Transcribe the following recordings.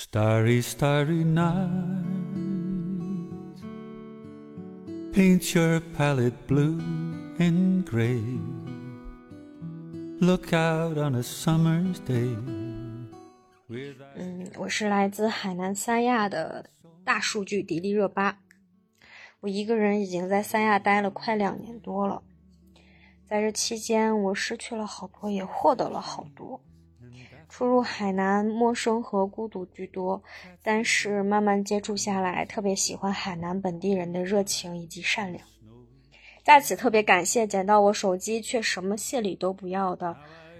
Starry, starry night. Paint your palette blue and gray. Look out on a summer's day. 嗯，我是来自海南三亚的大数据迪丽热巴。我一个人已经在三亚待了快两年多了，在这期间，我失去了好多，也获得了好多。初入海南，陌生和孤独居多，但是慢慢接触下来，特别喜欢海南本地人的热情以及善良。在此特别感谢捡到我手机却什么谢礼都不要的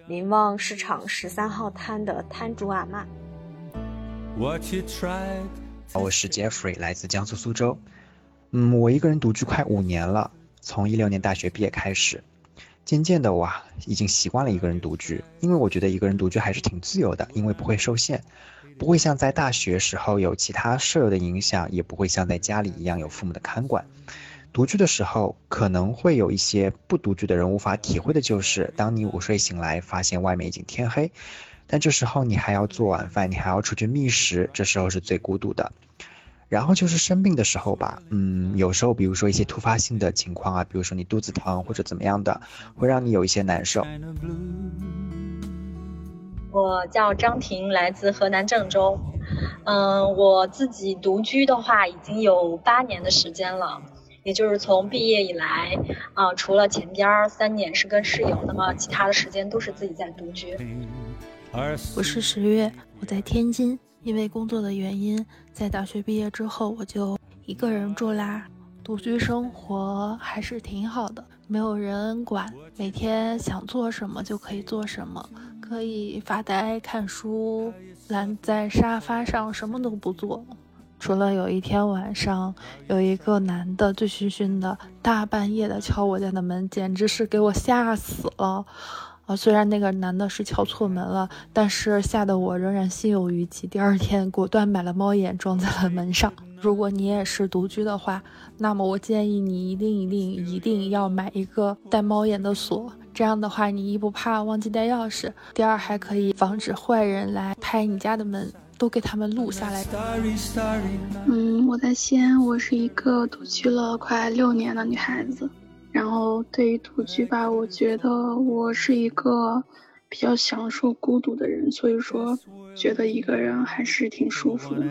林旺市场十三号摊的摊主阿妈。我是 Jeffrey，来自江苏苏州。嗯，我一个人独居快五年了，从一六年大学毕业开始。渐渐的，哇，已经习惯了一个人独居，因为我觉得一个人独居还是挺自由的，因为不会受限，不会像在大学时候有其他舍友的影响，也不会像在家里一样有父母的看管。独居的时候，可能会有一些不独居的人无法体会的，就是当你午睡醒来，发现外面已经天黑，但这时候你还要做晚饭，你还要出去觅食，这时候是最孤独的。然后就是生病的时候吧，嗯，有时候比如说一些突发性的情况啊，比如说你肚子疼或者怎么样的，会让你有一些难受。我叫张婷，来自河南郑州。嗯，我自己独居的话已经有八年的时间了，也就是从毕业以来，啊，除了前边三年是跟室友，那么其他的时间都是自己在独居。我是十月，我在天津。因为工作的原因，在大学毕业之后，我就一个人住啦。独居生活还是挺好的，没有人管，每天想做什么就可以做什么，可以发呆看书，懒在沙发上什么都不做。除了有一天晚上，有一个男的醉醺醺的，大半夜的敲我家的门，简直是给我吓死了。啊，虽然那个男的是敲错门了，但是吓得我仍然心有余悸。第二天果断买了猫眼装在了门上。如果你也是独居的话，那么我建议你一定一定一定要买一个带猫眼的锁。这样的话，你一不怕忘记带钥匙，第二还可以防止坏人来拍你家的门，都给他们录下来。嗯，我在西安，我是一个独居了快六年的女孩子。然后对于独居吧，我觉得我是一个比较享受孤独的人，所以说觉得一个人还是挺舒服的。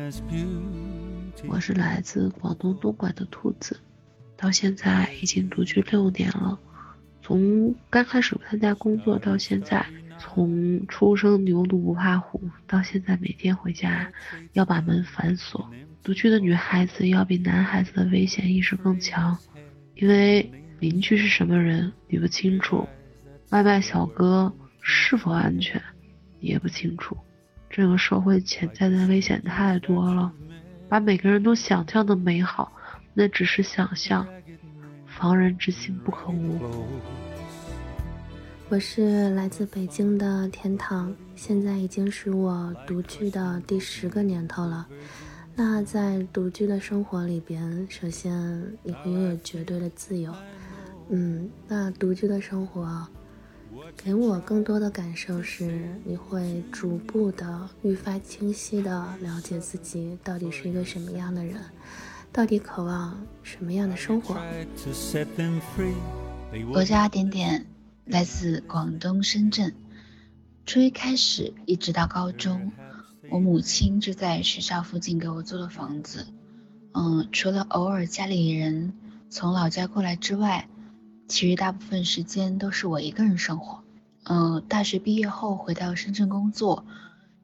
我是来自广东东莞的兔子，到现在已经独居六年了。从刚开始参加工作到现在，从初生牛犊不怕虎到现在每天回家要把门反锁。独居的女孩子要比男孩子的危险意识更强，因为。邻居是什么人，你不清楚；外卖小哥是否安全，你也不清楚。这个社会潜在的危险太多了，把每个人都想象的美好，那只是想象。防人之心不可无。我是来自北京的天堂，现在已经是我独居的第十个年头了。那在独居的生活里边，首先你会拥有绝对的自由。嗯，那独居的生活给我更多的感受是，你会逐步的愈发清晰的了解自己到底是一个什么样的人，到底渴望什么样的生活。我叫阿点点，来自广东深圳。初一开始一直到高中，我母亲就在学校附近给我租了房子。嗯，除了偶尔家里人从老家过来之外。其余大部分时间都是我一个人生活。嗯，大学毕业后回到深圳工作，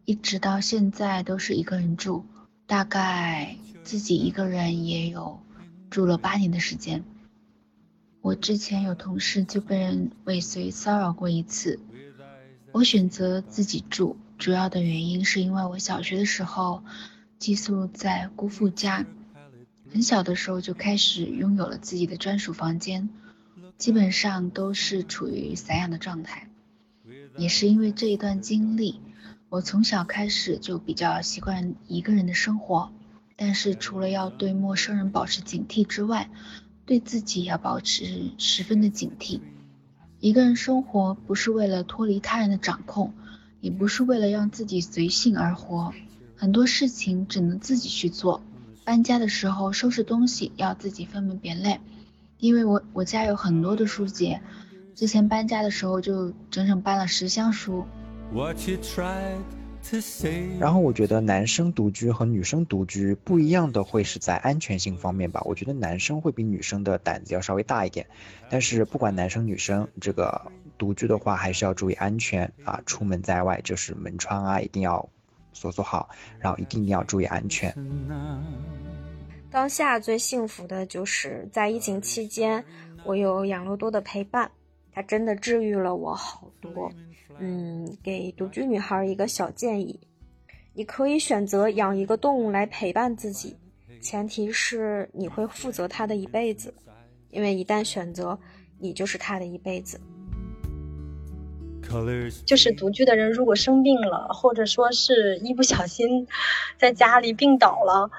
一直到现在都是一个人住。大概自己一个人也有住了八年的时间。我之前有同事就被人尾随骚扰过一次。我选择自己住，主要的原因是因为我小学的时候寄宿在姑父家，很小的时候就开始拥有了自己的专属房间。基本上都是处于散养的状态，也是因为这一段经历，我从小开始就比较习惯一个人的生活。但是除了要对陌生人保持警惕之外，对自己要保持十分的警惕。一个人生活不是为了脱离他人的掌控，也不是为了让自己随性而活，很多事情只能自己去做。搬家的时候收拾东西要自己分门别类，因为我我家有很多的书籍，之前搬家的时候就整整搬了十箱书。然后我觉得男生独居和女生独居不一样的会是在安全性方面吧。我觉得男生会比女生的胆子要稍微大一点，但是不管男生女生，这个独居的话还是要注意安全啊。出门在外就是门窗啊一定要锁锁好，然后一定要注意安全。当下最幸福的就是在疫情期间，我有养乐多的陪伴，它真的治愈了我好多。嗯，给独居女孩一个小建议，你可以选择养一个动物来陪伴自己，前提是你会负责它的一辈子，因为一旦选择，你就是它的一辈子。就是独居的人，如果生病了，或者说是一不小心在家里病倒了。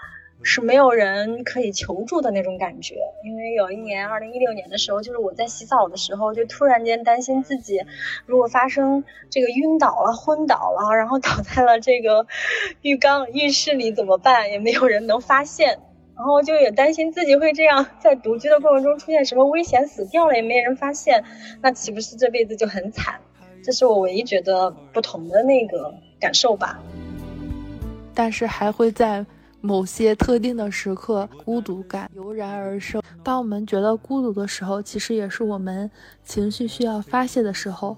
是没有人可以求助的那种感觉，因为有一年，二零一六年的时候，就是我在洗澡的时候，就突然间担心自己如果发生这个晕倒了、昏倒了，然后倒在了这个浴缸、浴室里怎么办？也没有人能发现，然后就也担心自己会这样在独居的过程中出现什么危险，死掉了也没人发现，那岂不是这辈子就很惨？这是我唯一觉得不同的那个感受吧。但是还会在。某些特定的时刻，孤独感油然而生。当我们觉得孤独的时候，其实也是我们情绪需要发泄的时候。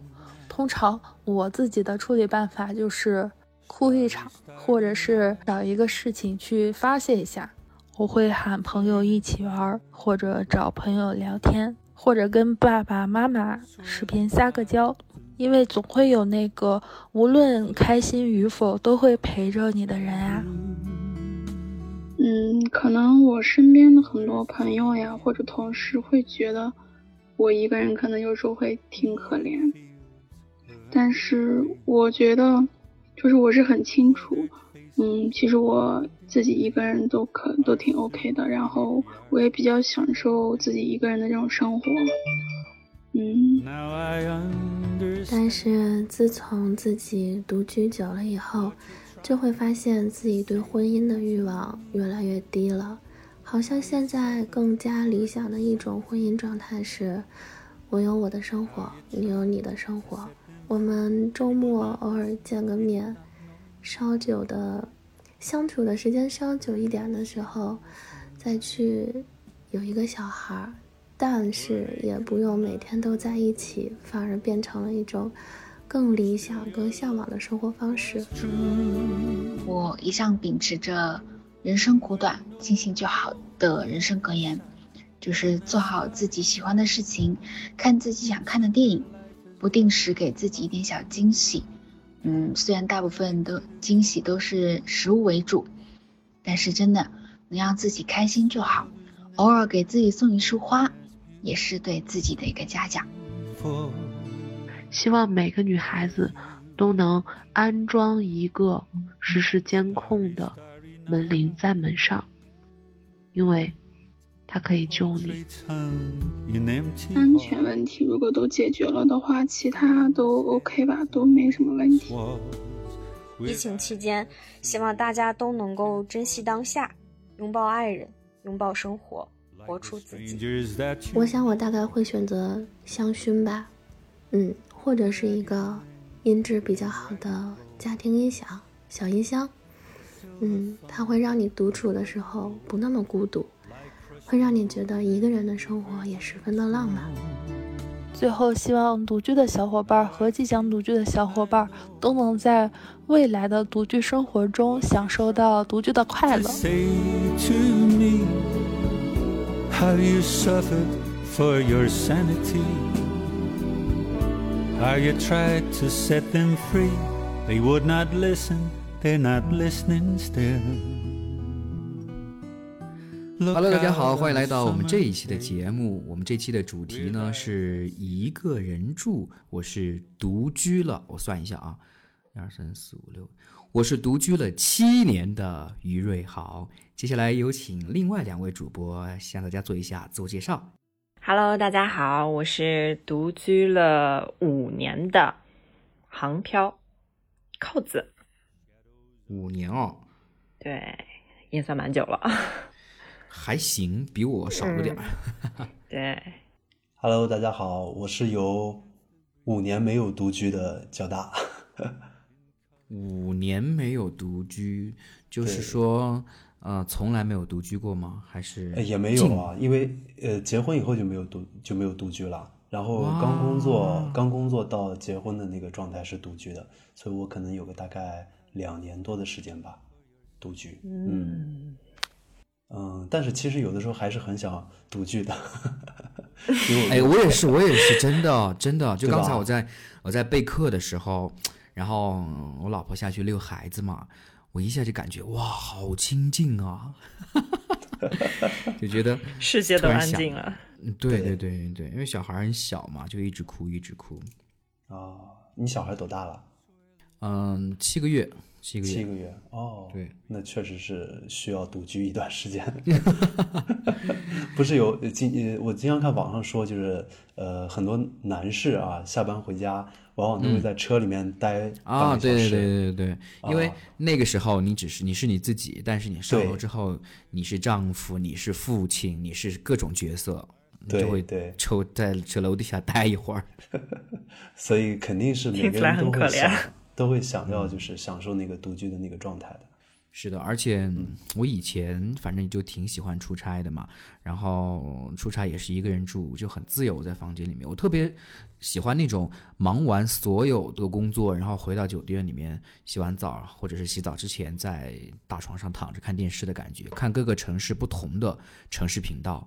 通常我自己的处理办法就是哭一场，或者是找一个事情去发泄一下。我会喊朋友一起玩，或者找朋友聊天，或者跟爸爸妈妈视频撒个娇。因为总会有那个无论开心与否都会陪着你的人啊。嗯，可能我身边的很多朋友呀，或者同事会觉得我一个人可能有时候会挺可怜，但是我觉得就是我是很清楚，嗯，其实我自己一个人都可都挺 OK 的，然后我也比较享受自己一个人的这种生活，嗯。但是自从自己独居久了以后。就会发现自己对婚姻的欲望越来越低了，好像现在更加理想的一种婚姻状态是：我有我的生活，你有你的生活，我们周末偶尔见个面，稍久的相处的时间稍久一点的时候，再去有一个小孩儿，但是也不用每天都在一起，反而变成了一种。更理想、更向往的生活方式。我一向秉持着“人生苦短，尽兴就好”的人生格言，就是做好自己喜欢的事情，看自己想看的电影，不定时给自己一点小惊喜。嗯，虽然大部分的惊喜都是食物为主，但是真的能让自己开心就好。偶尔给自己送一束花，也是对自己的一个嘉奖。希望每个女孩子都能安装一个实时监控的门铃在门上，因为它可以救你。安全问题如果都解决了的话，其他都 OK 吧，都没什么问题。疫情期间，希望大家都能够珍惜当下，拥抱爱人，拥抱生活，活出自己。我想我大概会选择香薰吧，嗯。或者是一个音质比较好的家庭音响小音箱，嗯，它会让你独处的时候不那么孤独，会让你觉得一个人的生活也十分的浪漫。最后，希望独居的小伙伴和即将独居的小伙伴都能在未来的独居生活中享受到独居的快乐。Have you suffered for you tried to set them free, they would not listen, they're not listening still. Hello，大家好，欢迎来到我们这一期的节目。我们这期的主题呢是一个人住，我是独居了。我算一下啊，一二三四五六，我是独居了七年的于瑞豪。接下来有请另外两位主播向大家做一下自我介绍。Hello，大家好，我是独居了五年的航漂扣子。五年哦，对，也算蛮久了。还行，比我少了点儿。对，Hello，大家好，我是有五年没有独居的交大。五年没有独居，就是说，呃，从来没有独居过吗？还是也没有啊？因为呃，结婚以后就没有独就没有独居了。然后刚工作，刚工作到结婚的那个状态是独居的，所以我可能有个大概两年多的时间吧，独居。嗯嗯，但是其实有的时候还是很想独居的。哎，我也是，我也是，真的真的。就刚才我在我在备课的时候。然后我老婆下去遛孩子嘛，我一下就感觉哇，好清静啊，就觉得 世界都安静了。对对对对，因为小孩很小嘛，就一直哭一直哭。啊，你小孩多大了？嗯，七个月。七个月，七个月哦，对，那确实是需要独居一段时间。不是有经我经常看网上说，就是呃，很多男士啊，下班回家往往都会在车里面待啊，对对对对对，因为那个时候你只是你是你自己，但是你上楼之后，你是丈夫，你是父亲，你是各种角色，就会抽在车楼底下待一会儿，所以肯定是每个人都会想。都会想要就是享受那个独居的那个状态的，是的，而且我以前反正就挺喜欢出差的嘛，然后出差也是一个人住，就很自由在房间里面。我特别喜欢那种忙完所有的工作，然后回到酒店里面洗完澡或者是洗澡之前，在大床上躺着看电视的感觉，看各个城市不同的城市频道。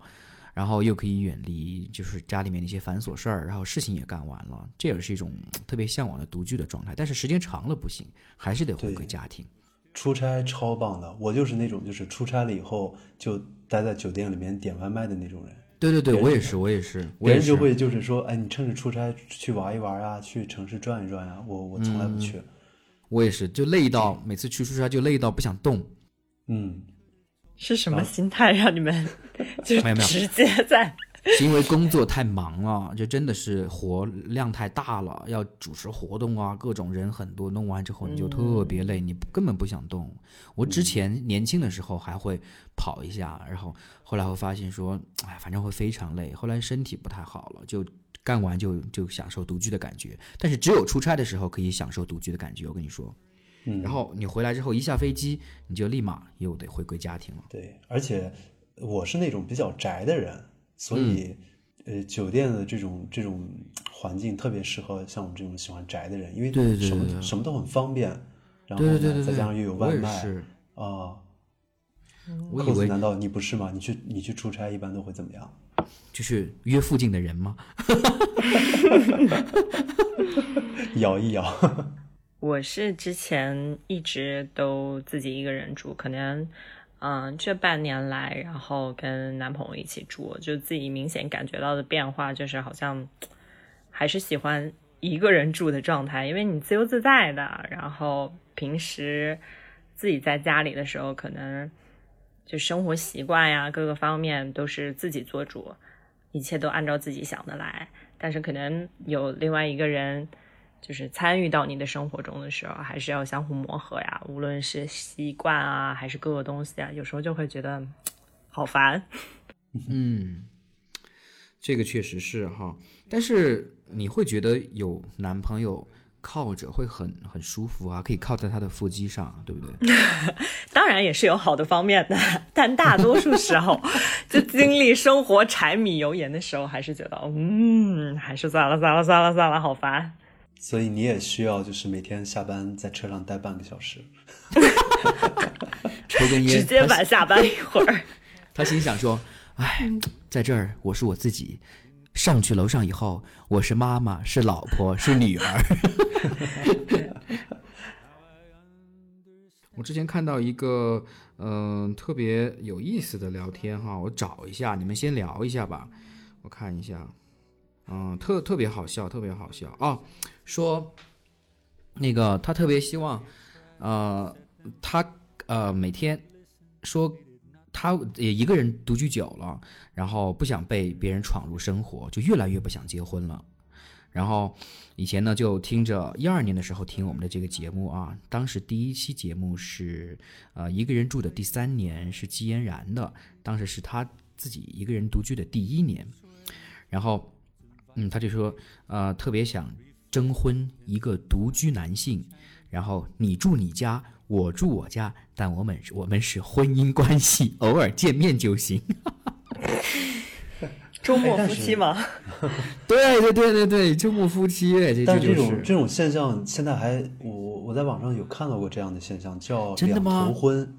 然后又可以远离，就是家里面那些繁琐事儿，然后事情也干完了，这也是一种特别向往的独居的状态。但是时间长了不行，还是得回归家庭。出差超棒的，我就是那种就是出差了以后就待在酒店里面点外卖的那种人。对对对，我也是，我也是。别人就会就是说，哎，你趁着出差去玩一玩啊，去城市转一转啊。我我从来不去。我也是，就累到每次去出差就累到不想动。嗯。是什么心态让你们 就直接在？是因为工作太忙了，就真的是活量太大了，要主持活动啊，各种人很多，弄完之后你就特别累，你根本不想动。我之前年轻的时候还会跑一下，然后后来会发现说，哎，反正会非常累。后来身体不太好了，就干完就就享受独居的感觉。但是只有出差的时候可以享受独居的感觉，我跟你说。然后你回来之后一下飞机，你就立马又得回归家庭了。对，而且我是那种比较宅的人，所以呃，酒店的这种这种环境特别适合像我们这种喜欢宅的人，因为什么什么都很方便，然后再加上又有外卖啊。我以为难道你不是吗？你去你去出差一般都会怎么样？就是约附近的人吗？摇一摇。我是之前一直都自己一个人住，可能，嗯，这半年来，然后跟男朋友一起住，就自己明显感觉到的变化，就是好像还是喜欢一个人住的状态，因为你自由自在的。然后平时自己在家里的时候，可能就生活习惯呀，各个方面都是自己做主，一切都按照自己想的来。但是可能有另外一个人。就是参与到你的生活中的时候，还是要相互磨合呀。无论是习惯啊，还是各个东西啊，有时候就会觉得好烦。嗯，这个确实是哈。但是你会觉得有男朋友靠着会很很舒服啊，可以靠在他的腹肌上，对不对？当然也是有好的方面的，但大多数时候，就经历生活柴米油盐的时候，还是觉得嗯，还是算了算了算了算了，好烦。所以你也需要，就是每天下班在车上待半个小时，抽根烟，直接晚下班一会儿。他心想说：“哎，在这儿我是我自己，上去楼上以后，我是妈妈，是老婆，是女儿。”我之前看到一个嗯特别有意思的聊天哈，我找一下，你们先聊一下吧，我看一下。嗯，特特别好笑，特别好笑哦。说那个他特别希望，呃，他呃每天说他也一个人独居久了，然后不想被别人闯入生活，就越来越不想结婚了。然后以前呢就听着一二年的时候听我们的这个节目啊，当时第一期节目是呃一个人住的第三年是季嫣然的，当时是他自己一个人独居的第一年，然后嗯他就说呃特别想征婚一个独居男性，然后你住你家，我住我家，但我们我们是婚姻关系，偶尔见面就行。周末夫妻吗？对对对对对，周末夫妻。但这种这种现象现在还我我在网上有看到过这样的现象，叫两头婚，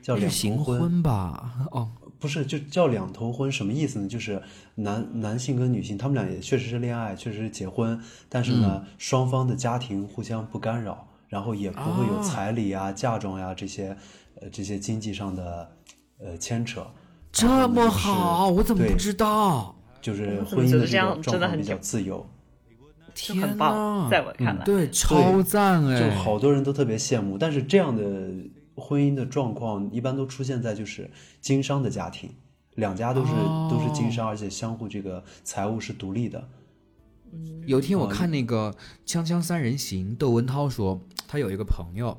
叫两头婚吧？哦，不是，就叫两头婚，什么意思呢？就是男男性跟女性，他们俩也确实是恋爱，确实是结婚，但是呢，双方的家庭互相不干扰，然后也不会有彩礼啊、嫁妆呀这些呃这些经济上的呃牵扯。这么好，我怎么不知道？就是婚姻的这种状况比较自由，天呐，在我看来，对，超赞哎！就好多人都特别羡慕。但是这样的婚姻的状况一般都出现在就是经商的家庭，两家都是都是经商，而且相互这个财务是独立的。有一天我看那个《锵锵三人行》，窦文涛说他有一个朋友，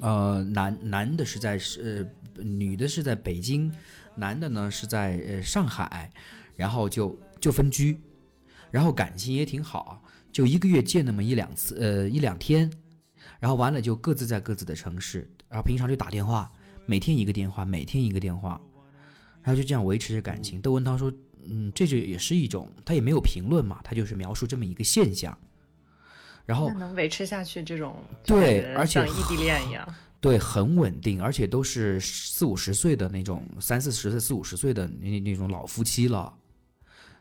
呃，男男的是在是女的是在北京。男的呢是在呃上海，然后就就分居，然后感情也挺好，就一个月见那么一两次，呃一两天，然后完了就各自在各自的城市，然后平常就打电话，每天一个电话，每天一个电话，然后就这样维持着感情。窦文涛说，嗯，这就也是一种，他也没有评论嘛，他就是描述这么一个现象，然后能维持下去这种，对，而且像异地恋一样。对，很稳定，而且都是四五十岁的那种，三四十岁、四五十岁的那那种老夫妻了。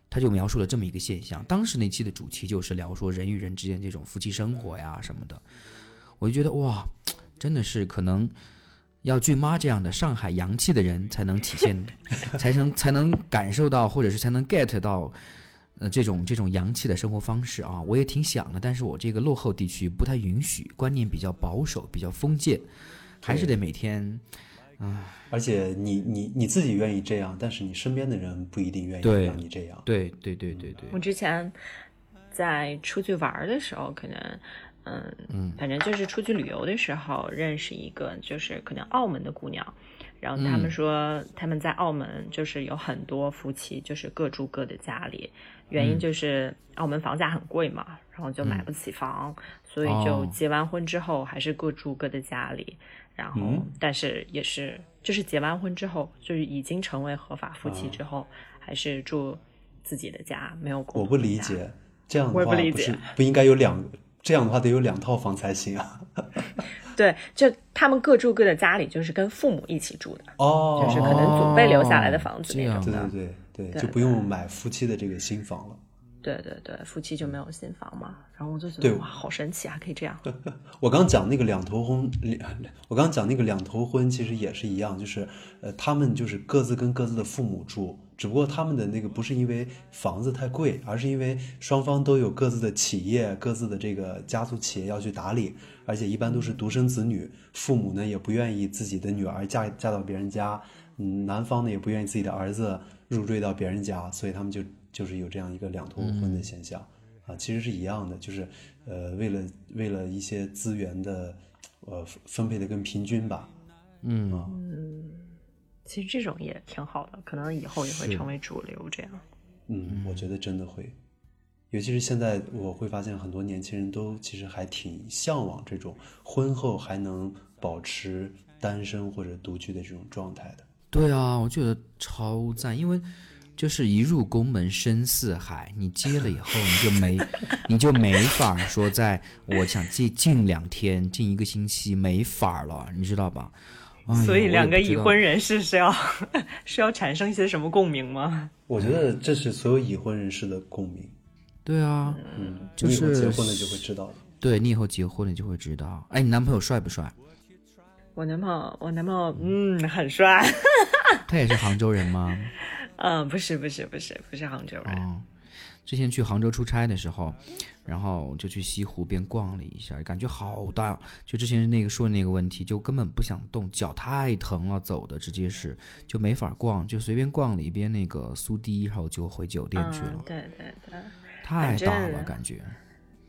他就描述了这么一个现象。当时那期的主题就是聊说人与人之间这种夫妻生活呀什么的。我就觉得哇，真的是可能要俊妈这样的上海洋气的人才能体现，才能才能感受到，或者是才能 get 到。呃，这种这种洋气的生活方式啊，我也挺想的，但是我这个落后地区不太允许，观念比较保守，比较封建，还是得每天，啊。而且你你你自己愿意这样，但是你身边的人不一定愿意让你这样。对对对对对。我之前在出去玩的时候，可能，嗯。嗯，反正就是出去旅游的时候，认识一个就是可能澳门的姑娘。然后他们说他们在澳门就是有很多夫妻，就是各住各的家里，原因就是澳门房价很贵嘛，然后就买不起房，所以就结完婚之后还是各住各的家里，然后但是也是就是结完婚之后，就是已经成为合法夫妻之后，还是住自己的家，没有我不理解这样的话不是不应该有两这样的话得有两套房才行啊。对，就他们各住各的家里，就是跟父母一起住的，哦，就是可能祖辈留下来的房子那种的，对对对对，就不用买夫妻的这个新房了。对对对，夫妻就没有新房嘛，然后我就觉得哇，好神奇啊，可以这样。我刚讲那个两头婚，我刚讲那个两头婚，其实也是一样，就是呃，他们就是各自跟各自的父母住，只不过他们的那个不是因为房子太贵，而是因为双方都有各自的企业，各自的这个家族企业要去打理，而且一般都是独生子女，父母呢也不愿意自己的女儿嫁嫁到别人家，嗯，男方呢也不愿意自己的儿子入赘到别人家，所以他们就。就是有这样一个两头婚的现象，啊，其实是一样的，就是呃，为了为了一些资源的呃分配的更平均吧，嗯。嗯，其实这种也挺好的，可能以后也会成为主流这样。嗯，我觉得真的会，尤其是现在我会发现很多年轻人都其实还挺向往这种婚后还能保持单身或者独居的这种状态的。对啊，我觉得超赞，因为。就是一入宫门深似海，你接了以后你就没，你就没法说在我想近近两天、近一个星期没法了，你知道吧？所以两个已婚人士是要 是要产生一些什么共鸣吗？我觉得这是所有已婚人士的共鸣。对啊，嗯，就是结婚了就会知道了。对你以后结婚了就会知道。哎，你男朋友帅不帅？我男朋友，我男朋友，嗯，很帅。他也是杭州人吗？嗯，不是不是不是不是杭州人。之前去杭州出差的时候，然后就去西湖边逛了一下，感觉好大。就之前那个说的那个问题，就根本不想动，脚太疼了，走的直接是就没法逛，就随便逛了一边那个苏堤，然后就回酒店去了。对对对，太大了，感觉。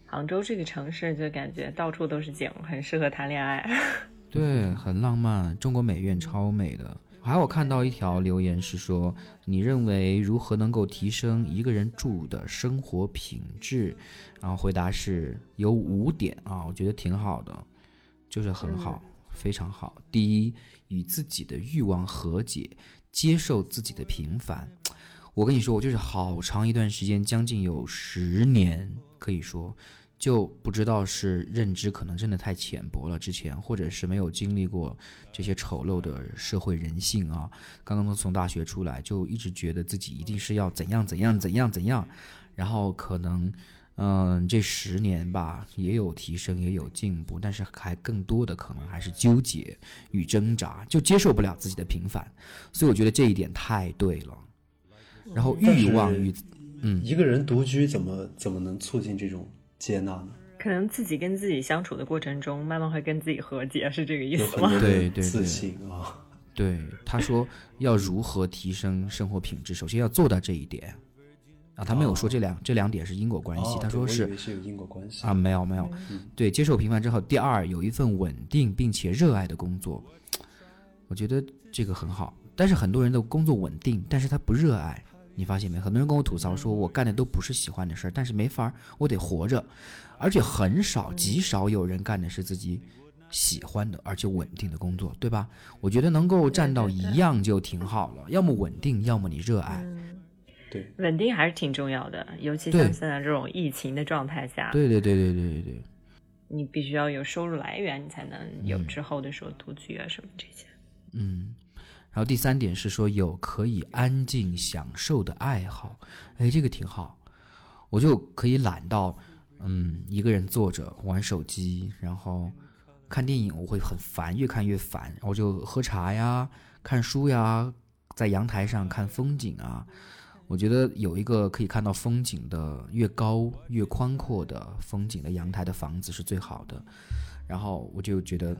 杭州这个城市就感觉到处都是景，很适合谈恋爱。对，很浪漫，中国美院超美的。还有看到一条留言是说，你认为如何能够提升一个人住的生活品质？然后回答是有五点啊，我觉得挺好的，就是很好，非常好。第一，与自己的欲望和解，接受自己的平凡。我跟你说，我就是好长一段时间，将近有十年，可以说。就不知道是认知可能真的太浅薄了，之前或者是没有经历过这些丑陋的社会人性啊。刚刚从大学出来，就一直觉得自己一定是要怎样怎样怎样怎样，然后可能，嗯，这十年吧也有提升也有进步，但是还更多的可能还是纠结与挣扎，就接受不了自己的平凡。所以我觉得这一点太对了。然后欲望与嗯，一个人独居怎么怎么能促进这种？接纳呢？可能自己跟自己相处的过程中，慢慢会跟自己和解，是这个意思吗？对对自信啊！对，他说要如何提升生活品质，首先要做到这一点啊。他没有说这两这两点是因果关系，他说是是有因果关系啊，没有没有。对，接受平凡之后，第二有一份稳定并且热爱的工作，我觉得这个很好。但是很多人的工作稳定，但是他不热爱。你发现没？很多人跟我吐槽说，我干的都不是喜欢的事儿，但是没法儿，我得活着，而且很少、极少有人干的是自己喜欢的而且稳定的工作，对吧？我觉得能够占到一样就挺好了，要么稳定，要么你热爱。对，稳定还是挺重要的，尤其像现在这种疫情的状态下。对对对对对对对。你必须要有收入来源，你才能有之后的时候独居啊什么这些。嗯。然后第三点是说有可以安静享受的爱好，哎，这个挺好，我就可以懒到，嗯，一个人坐着玩手机，然后看电影，我会很烦，越看越烦，我就喝茶呀，看书呀，在阳台上看风景啊，我觉得有一个可以看到风景的越高越宽阔的风景的阳台的房子是最好的，然后我就觉得。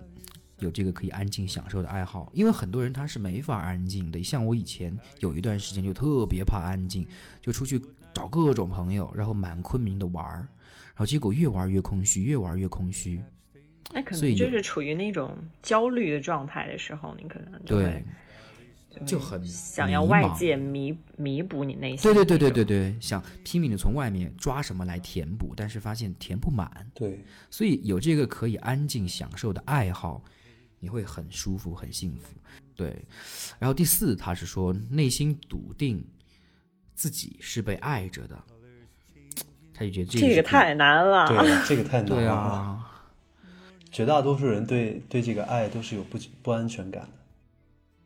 有这个可以安静享受的爱好，因为很多人他是没法安静的。像我以前有一段时间就特别怕安静，就出去找各种朋友，然后满昆明的玩儿，然后结果越玩越空虚，越玩越空虚。那可能就是处于那种焦虑的状态的时候，你可能对就很想要外界弥弥补你内心。对对对对对对，想拼命的从外面抓什么来填补，但是发现填不满。对，所以有这个可以安静享受的爱好。你会很舒服，很幸福，对。然后第四，他是说内心笃定自己是被爱着的，他就觉得这个太难了，对，这个太难了。对啊，绝大多数人对对这个爱都是有不不安全感的。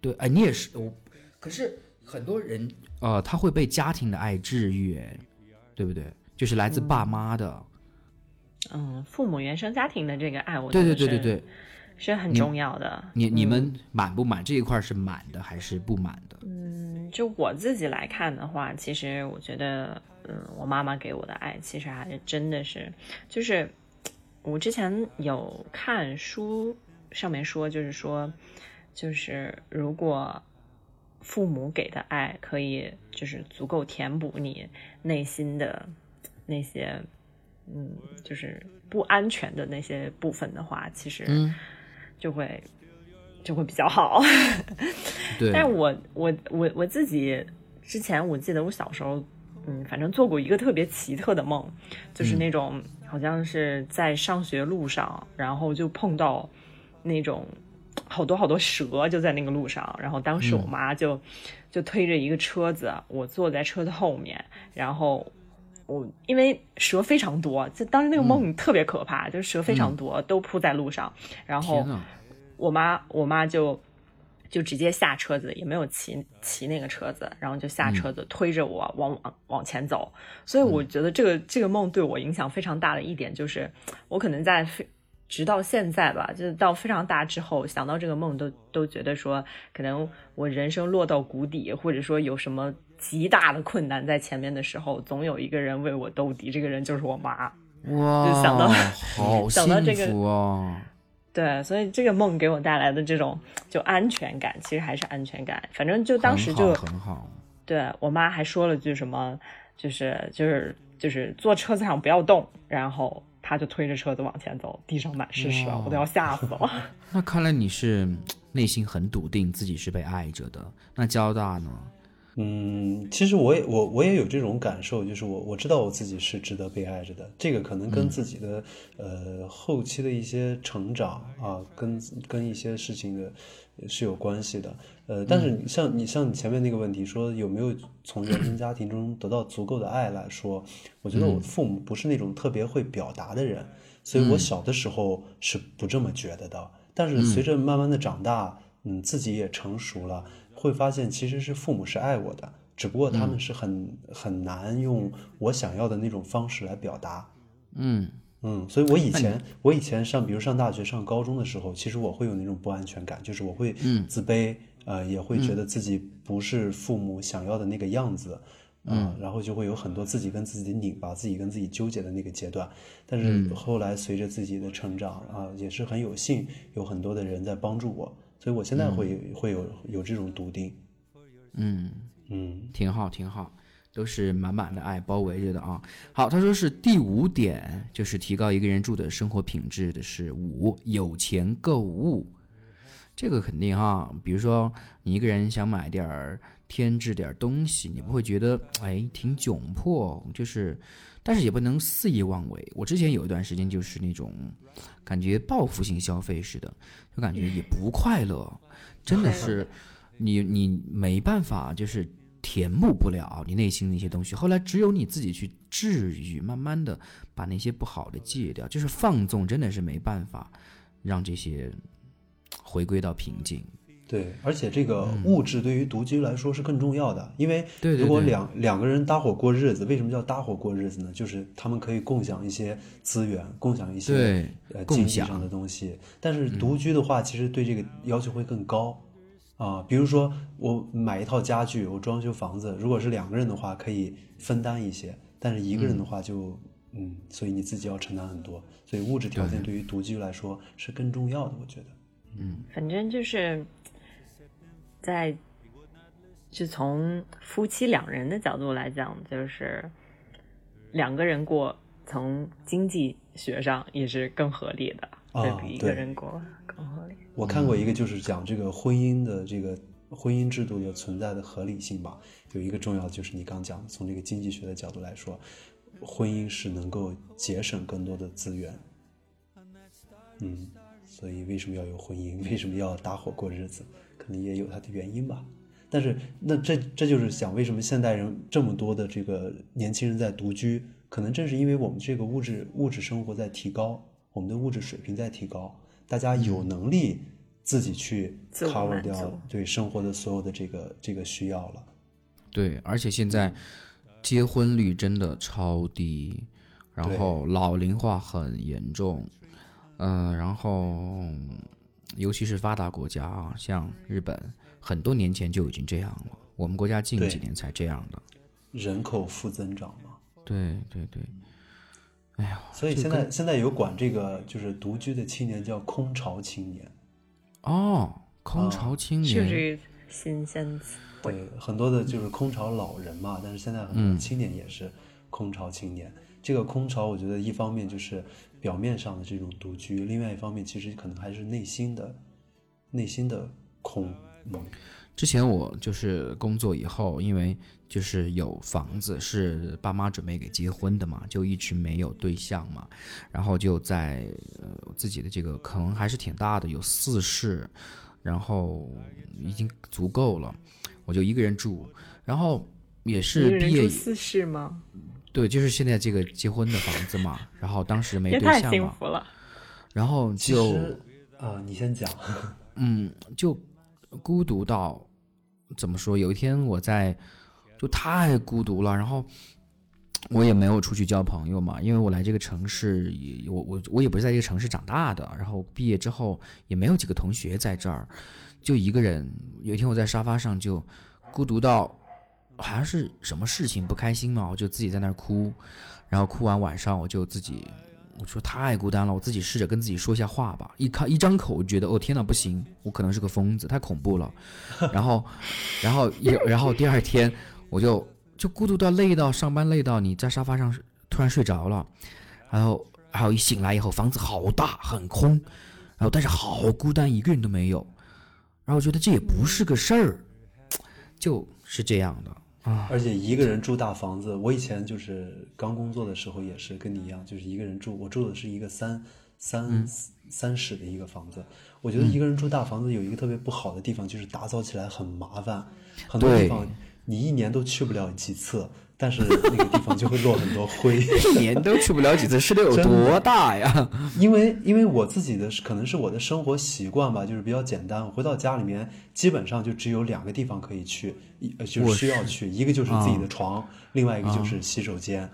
对，哎，你也是，我可是很多人，呃，他会被家庭的爱治愈，对不对？就是来自爸妈的，嗯，父母原生家庭的这个爱，我对对对对对。是很重要的。你你们满不满这一块是满的还是不满的？嗯，就我自己来看的话，其实我觉得，嗯，我妈妈给我的爱，其实还是真的是，就是我之前有看书上面说，就是说，就是如果父母给的爱可以就是足够填补你内心的那些，嗯，就是不安全的那些部分的话，其实。就会就会比较好，对。但是我我我我自己之前我记得我小时候，嗯，反正做过一个特别奇特的梦，就是那种好像是在上学路上，然后就碰到那种好多好多蛇就在那个路上，然后当时我妈就就推着一个车子，我坐在车的后面，然后我因为蛇非常多，就当时那个梦特别可怕，就是蛇非常多都扑在路上，然后。我妈，我妈就就直接下车子，也没有骑骑那个车子，然后就下车子推着我往往往前走。所以我觉得这个这个梦对我影响非常大的一点就是，我可能在非直到现在吧，就是到非常大之后，想到这个梦都都觉得说，可能我人生落到谷底，或者说有什么极大的困难在前面的时候，总有一个人为我兜底，这个人就是我妈。哇，就想到好 幸福啊！对，所以这个梦给我带来的这种就安全感，其实还是安全感。反正就当时就很好。对我妈还说了句什么，就是就是就是坐车子上不要动，然后他就推着车子往前走，地上满是屎，我都要吓死了。那看来你是内心很笃定自己是被爱着的。那交大呢？嗯，其实我也我我也有这种感受，就是我我知道我自己是值得被爱着的。这个可能跟自己的呃后期的一些成长啊，跟跟一些事情的是有关系的。呃，但是你像你像你前面那个问题说有没有从原生家庭中得到足够的爱来说，我觉得我父母不是那种特别会表达的人，所以我小的时候是不这么觉得的。但是随着慢慢的长大，嗯，自己也成熟了。会发现其实是父母是爱我的，只不过他们是很很难用我想要的那种方式来表达。嗯嗯，所以我以前我以前上，比如上大学、上高中的时候，其实我会有那种不安全感，就是我会自卑，呃，也会觉得自己不是父母想要的那个样子，嗯，然后就会有很多自己跟自己拧巴、自己跟自己纠结的那个阶段。但是后来随着自己的成长啊，也是很有幸有很多的人在帮助我。所以我现在会会有有这种笃定，嗯嗯，挺好挺好，都是满满的爱包围着的啊。好，他说是第五点，就是提高一个人住的生活品质的是五有钱购物，这个肯定哈。比如说你一个人想买点儿添置点东西，你不会觉得哎挺窘迫，就是。但是也不能肆意妄为。我之前有一段时间就是那种感觉报复性消费似的，就感觉也不快乐，真的是你你没办法，就是填补不了你内心的一些东西。后来只有你自己去治愈，慢慢的把那些不好的戒掉。就是放纵真的是没办法让这些回归到平静。对，而且这个物质对于独居来说是更重要的，因为如果两两个人搭伙过日子，为什么叫搭伙过日子呢？就是他们可以共享一些资源，共享一些呃经济上的东西。但是独居的话，其实对这个要求会更高啊。比如说我买一套家具，我装修房子，如果是两个人的话，可以分担一些；但是一个人的话，就嗯，所以你自己要承担很多。所以物质条件对于独居来说是更重要的，我觉得。嗯，反正就是。在，就从夫妻两人的角度来讲，就是两个人过，从经济学上也是更合理的，对比一个人过更合理。我看过一个，就是讲这个婚姻的这个婚姻制度的存在的合理性吧。有一个重要的就是你刚讲，从这个经济学的角度来说，婚姻是能够节省更多的资源。嗯，所以为什么要有婚姻？为什么要搭伙过日子？可能也有它的原因吧，但是那这这就是想为什么现代人这么多的这个年轻人在独居，可能正是因为我们这个物质物质生活在提高，我们的物质水平在提高，大家有能力自己去 cover 掉对生活的所有的这个这个需要了。对，而且现在结婚率真的超低，然后老龄化很严重，嗯，然后。尤其是发达国家啊，像日本，很多年前就已经这样了。我们国家近几年才这样的，人口负增长嘛。对对对，哎呀，所以现在现在有管这个就是独居的青年叫空巢青年。哦，空巢青年就是新鲜词。对，很多的就是空巢老人嘛，但是现在很多青年也是空巢青年。这个空巢，我觉得一方面就是。表面上的这种独居，另外一方面其实可能还是内心的、内心的空。嗯，之前我就是工作以后，因为就是有房子是爸妈准备给结婚的嘛，就一直没有对象嘛，然后就在呃自己的这个可能还是挺大的，有四室，然后已经足够了，我就一个人住，然后也是毕业四室吗？对，就是现在这个结婚的房子嘛，然后当时没对象嘛，然后就啊，你先讲，嗯，就孤独到怎么说？有一天我在就太孤独了，然后我也没有出去交朋友嘛，因为我来这个城市也我我我也不是在这个城市长大的，然后毕业之后也没有几个同学在这儿，就一个人。有一天我在沙发上就孤独到。好像是什么事情不开心嘛，我就自己在那儿哭，然后哭完晚上我就自己，我说太孤单了，我自己试着跟自己说一下话吧。一开一张口，我觉得哦天哪，不行，我可能是个疯子，太恐怖了。然后，然后一然后第二天我就就孤独到累到上班累到你在沙发上突然睡着了，然后还有一醒来以后房子好大很空，然后但是好孤单一个人都没有，然后我觉得这也不是个事儿，就是这样的啊。而且一个人住大房子，我以前就是刚工作的时候也是跟你一样，就是一个人住，我住的是一个三三三室的一个房子。我觉得一个人住大房子有一个特别不好的地方，就是打扫起来很麻烦，很多地方。你一年都去不了几次，但是那个地方就会落很多灰。一年都去不了几次，是得有多大呀？因为因为我自己的可能是我的生活习惯吧，就是比较简单。回到家里面，基本上就只有两个地方可以去，一就是需要去，一个就是自己的床，另外一个就是洗手间。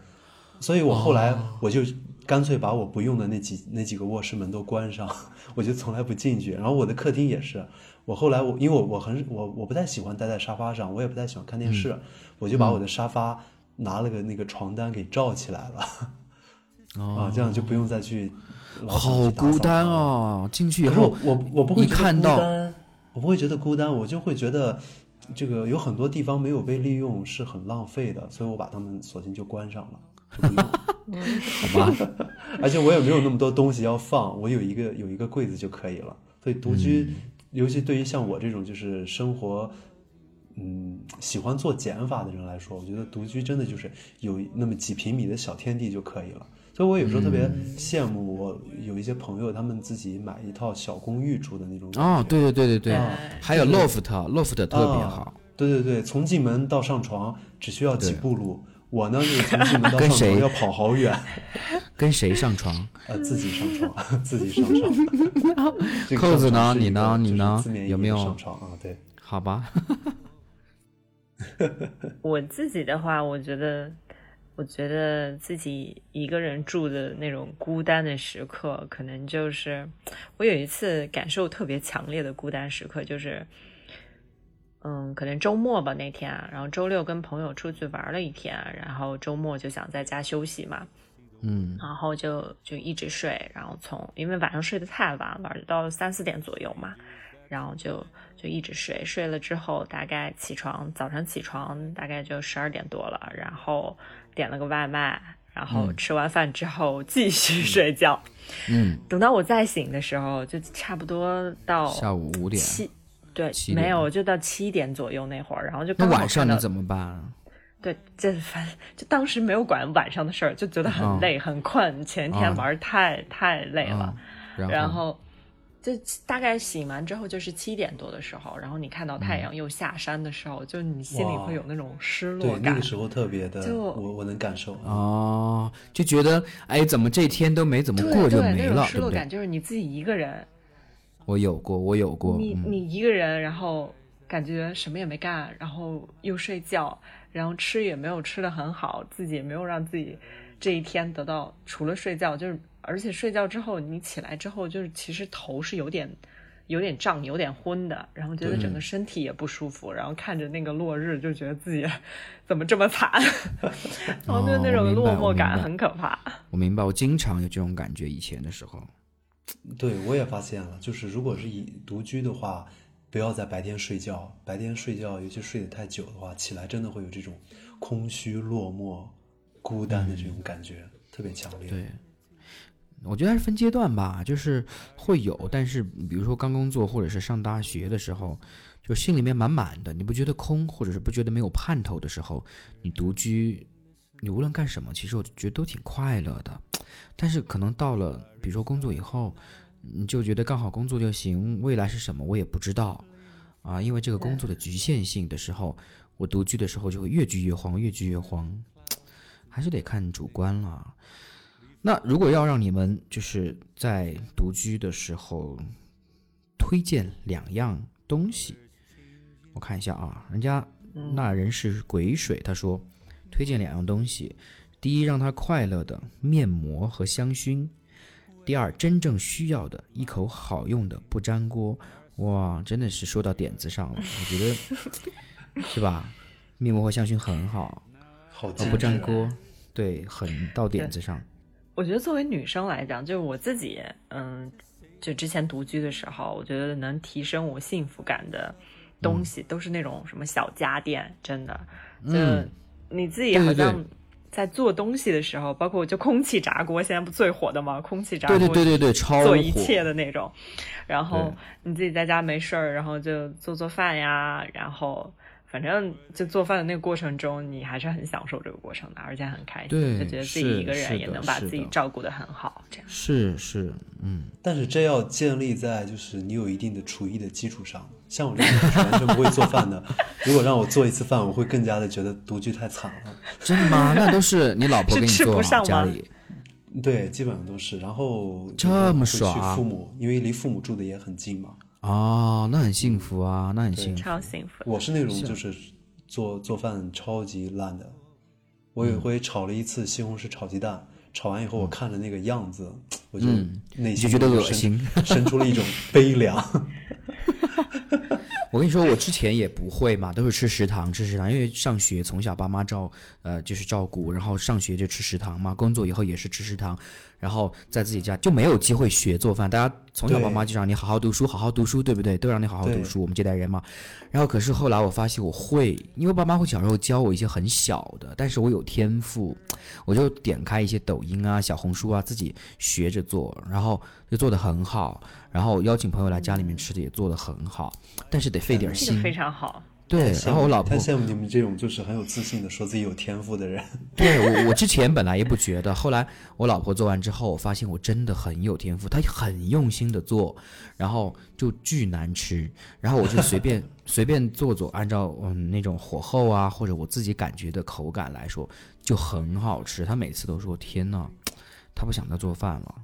所以我后来我就干脆把我不用的那几那几个卧室门都关上，我就从来不进去。然后我的客厅也是。我后来我因为我我很我我不太喜欢待在沙发上，我也不太喜欢看电视，我就把我的沙发拿了个那个床单给罩起来了，啊，这样就不用再去。好孤单啊！进去以后，我我不会看到，我不会觉得孤单，我就会觉得这个有很多地方没有被利用是很浪费的，所以我把它们索性就关上了，就不用。好吧，而且我也没有那么多东西要放，我有一个有一个柜子就可以了，所以独居。尤其对于像我这种就是生活，嗯，喜欢做减法的人来说，我觉得独居真的就是有那么几平米的小天地就可以了。所以我有时候特别羡慕我有一些朋友，他们自己买一套小公寓住的那种。哦，对对对对对，还有 loft，loft 特别好。对对对，从进门到上床只需要几步路。我呢，就是从进门到上床要跑好远。跟谁上床？呃，自己上床，自己上床。扣子呢？你呢？你呢？有没有上床啊？对，好吧。我自己的话，我觉得，我觉得自己一个人住的那种孤单的时刻，可能就是我有一次感受特别强烈的孤单时刻，就是。嗯，可能周末吧那天，然后周六跟朋友出去玩了一天，然后周末就想在家休息嘛，嗯，然后就就一直睡，然后从因为晚上睡得太晚了，到三四点左右嘛，然后就就一直睡，睡了之后大概起床，早上起床大概就十二点多了，然后点了个外卖，然后吃完饭之后继续睡觉，嗯，等到我再醒的时候，就差不多到下午五点七。对，没有，就到七点左右那会儿，然后就那晚上你怎么办？对，这反正就当时没有管晚上的事儿，就觉得很累很困，前天玩太太累了，然后就大概醒完之后就是七点多的时候，然后你看到太阳又下山的时候，就你心里会有那种失落感。那个时候特别的，我我能感受哦，就觉得哎，怎么这天都没怎么过就没了，失落感就是你自己一个人。我有过，我有过。你你一个人，然后感觉什么也没干，然后又睡觉，然后吃也没有吃的很好，自己也没有让自己这一天得到除了睡觉，就是而且睡觉之后你起来之后，就是其实头是有点有点胀、有点昏的，然后觉得整个身体也不舒服，然后看着那个落日，就觉得自己 怎么这么惨，然后就那种落寞感很可怕。我明白，我经常有这种感觉，以前的时候。对，我也发现了，就是如果是以独居的话，不要在白天睡觉。白天睡觉，尤其睡得太久的话，起来真的会有这种空虚、落寞、孤单的这种感觉，特别强烈。对，我觉得还是分阶段吧，就是会有，但是比如说刚工作或者是上大学的时候，就心里面满满的，你不觉得空，或者是不觉得没有盼头的时候，你独居。你无论干什么，其实我觉得都挺快乐的，但是可能到了，比如说工作以后，你就觉得刚好工作就行，未来是什么我也不知道，啊，因为这个工作的局限性的时候，我独居的时候就会越居越慌，越居越慌，还是得看主观了。那如果要让你们就是在独居的时候推荐两样东西，我看一下啊，人家那人是鬼水，他说。推荐两样东西：第一，让他快乐的面膜和香薰；第二，真正需要的一口好用的不粘锅。哇，真的是说到点子上了，我觉得是吧？面膜和香薰很好，好不粘锅，对，很到点子上。我觉得作为女生来讲，就是我自己，嗯，就之前独居的时候，我觉得能提升我幸福感的东西，都是那种什么小家电，真的，嗯。你自己好像在做东西的时候，包括就空气炸锅，现在不最火的吗？空气炸锅，对对对对对，超做一切的那种。然后你自己在家没事儿，然后就做做饭呀，然后。反正就做饭的那个过程中，你还是很享受这个过程的，而且很开心，就觉得自己一个人也能把自己照顾得很好，这样是是嗯。但是这要建立在就是你有一定的厨艺的基础上。像我这种完全不会做饭的，如果让我做一次饭，我会更加的觉得独居太惨了。真的吗？那都是你老婆给你做家里？对，基本上都是。然后这么爽啊！父母因为离父母住的也很近嘛。哦，那很幸福啊，那很幸福，超幸福。我是那种就是做做饭超级烂的，我有一回炒了一次西红柿炒鸡蛋，炒完以后我看着那个样子，我就内心就觉得恶心，生出了一种 悲凉。我跟你说，我之前也不会嘛，都是吃食堂，吃食堂，因为上学从小爸妈照呃就是照顾，然后上学就吃食堂嘛，工作以后也是吃食堂。然后在自己家就没有机会学做饭，大家从小爸妈就让你好好读书，好好读书，对不对？都让你好好读书。我们这代人嘛，然后可是后来我发现我会，因为爸妈会小时候教我一些很小的，但是我有天赋，我就点开一些抖音啊、小红书啊，自己学着做，然后就做的很好，然后邀请朋友来家里面吃的也做的很好，但是得费点心，非常好。对，然后我老婆太羡慕你们这种就是很有自信的说自己有天赋的人。对我，我之前本来也不觉得，后来我老婆做完之后，我发现我真的很有天赋。她很用心的做，然后就巨难吃，然后我就随便 随便做做，按照嗯那种火候啊或者我自己感觉的口感来说，就很好吃。她每次都说天呐，她不想再做饭了。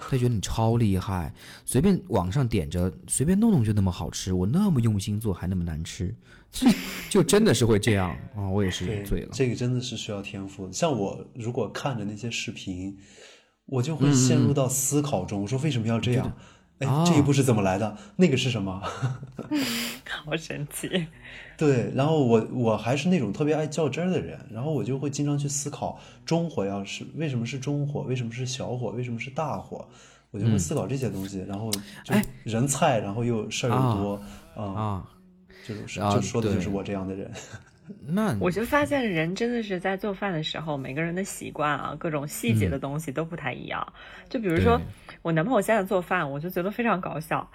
他觉得你超厉害，随便网上点着随便弄弄就那么好吃，我那么用心做还那么难吃，就真的是会这样啊！我也是醉了。这个真的是需要天赋。像我如果看着那些视频，我就会陷入到思考中。我说为什么要这样？哎，这一步是怎么来的？那个是什么？好神奇。对，然后我我还是那种特别爱较真儿的人，然后我就会经常去思考中火要是为什么是中火，为什么是小火，为什么是大火，我就会思考这些东西。然后就人菜，然后又事儿又多啊，就是就说的就是我这样的人。那我就发现人真的是在做饭的时候，每个人的习惯啊，各种细节的东西都不太一样。就比如说我男朋友现在做饭，我就觉得非常搞笑，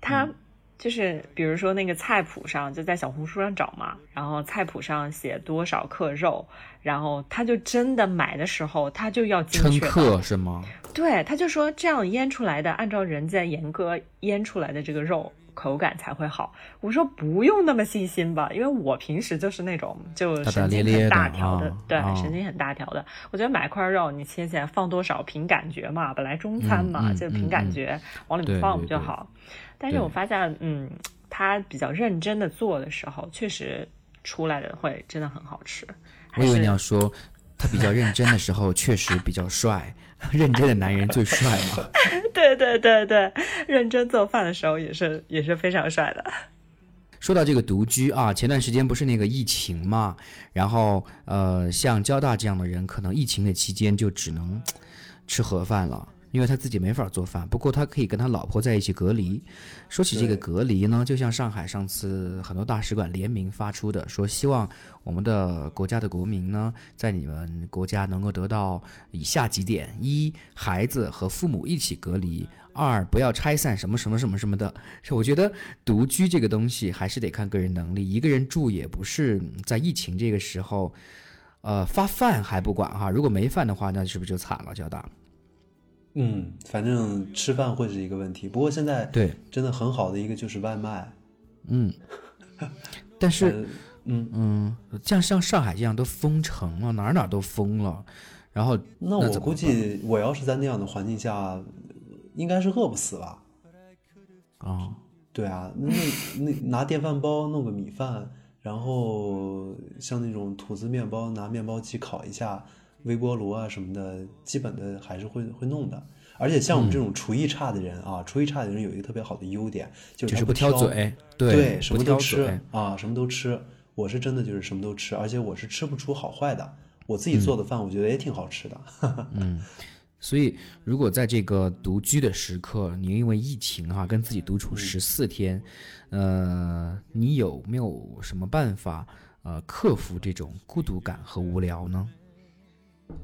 他。就是比如说那个菜谱上，就在小红书上找嘛，然后菜谱上写多少克肉，然后他就真的买的时候，他就要精确克是吗？对，他就说这样腌出来的，按照人家严格腌出来的这个肉口感才会好。我说不用那么细心吧，因为我平时就是那种就神经很大条的，对，神经很大条的。我觉得买块肉你切起来放多少凭感觉嘛，本来中餐嘛就凭感觉往里面放不就好。但是我发现，嗯，他比较认真的做的时候，确实出来的会真的很好吃。我以为你要说，他比较认真的时候确实比较帅，认真的男人最帅嘛。对对对对，认真做饭的时候也是也是非常帅的。说到这个独居啊，前段时间不是那个疫情嘛，然后呃，像交大这样的人，可能疫情的期间就只能吃盒饭了。因为他自己没法做饭，不过他可以跟他老婆在一起隔离。说起这个隔离呢，就像上海上次很多大使馆联名发出的，说希望我们的国家的国民呢，在你们国家能够得到以下几点：一，孩子和父母一起隔离；二，不要拆散什么什么什么什么的。我觉得独居这个东西还是得看个人能力，一个人住也不是在疫情这个时候，呃，发饭还不管哈，如果没饭的话，那是不是就惨了，交大？嗯，反正吃饭会是一个问题。不过现在对真的很好的一个就是外卖。嗯，但是嗯嗯，像像上海这样都封城了，哪哪都封了，然后那我估计我要是在那样的环境下，应该是饿不死吧？啊，对啊，那那拿电饭煲弄个米饭，然后像那种吐司面包，拿面包机烤一下。微波炉啊什么的，基本的还是会会弄的。而且像我们这种厨艺差的人啊，厨艺差的人有一个特别好的优点，就是不挑嘴，对，什么都吃啊，什么都吃。我是真的就是什么都吃，而且我是吃不出好坏的。我自己做的饭，我觉得也挺好吃的。嗯，所以如果在这个独居的时刻，你因为疫情哈，跟自己独处十四天，呃，你有没有什么办法？呃克服这种孤独感和无聊呢？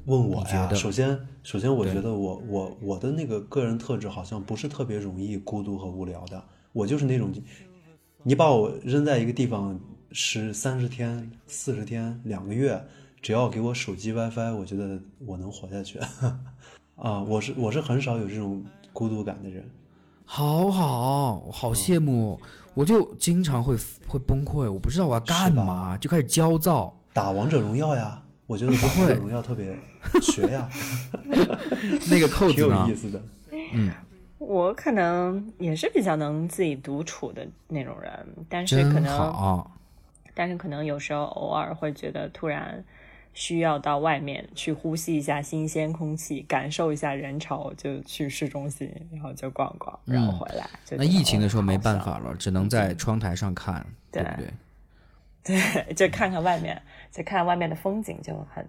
问我呀？首先，首先我觉得我我我的那个个人特质好像不是特别容易孤独和无聊的。我就是那种，你把我扔在一个地方十三十天、四十天、两个月，只要给我手机 WiFi，我觉得我能活下去。啊，我是我是很少有这种孤独感的人。好好，我好羡慕，我就经常会会崩溃，我不知道我要干嘛，就开始焦躁。打王者荣耀呀。我觉得不会，荣耀特别学呀，那个扣子挺有意思的。嗯，我可能也是比较能自己独处的那种人，但是可能，但是可能有时候偶尔会觉得突然需要到外面去呼吸一下新鲜空气，感受一下人潮，就去市中心，然后就逛逛，然后回来。那疫情的时候没办法了，只能在窗台上看，对不对？对，就看看外面，就看外面的风景，就很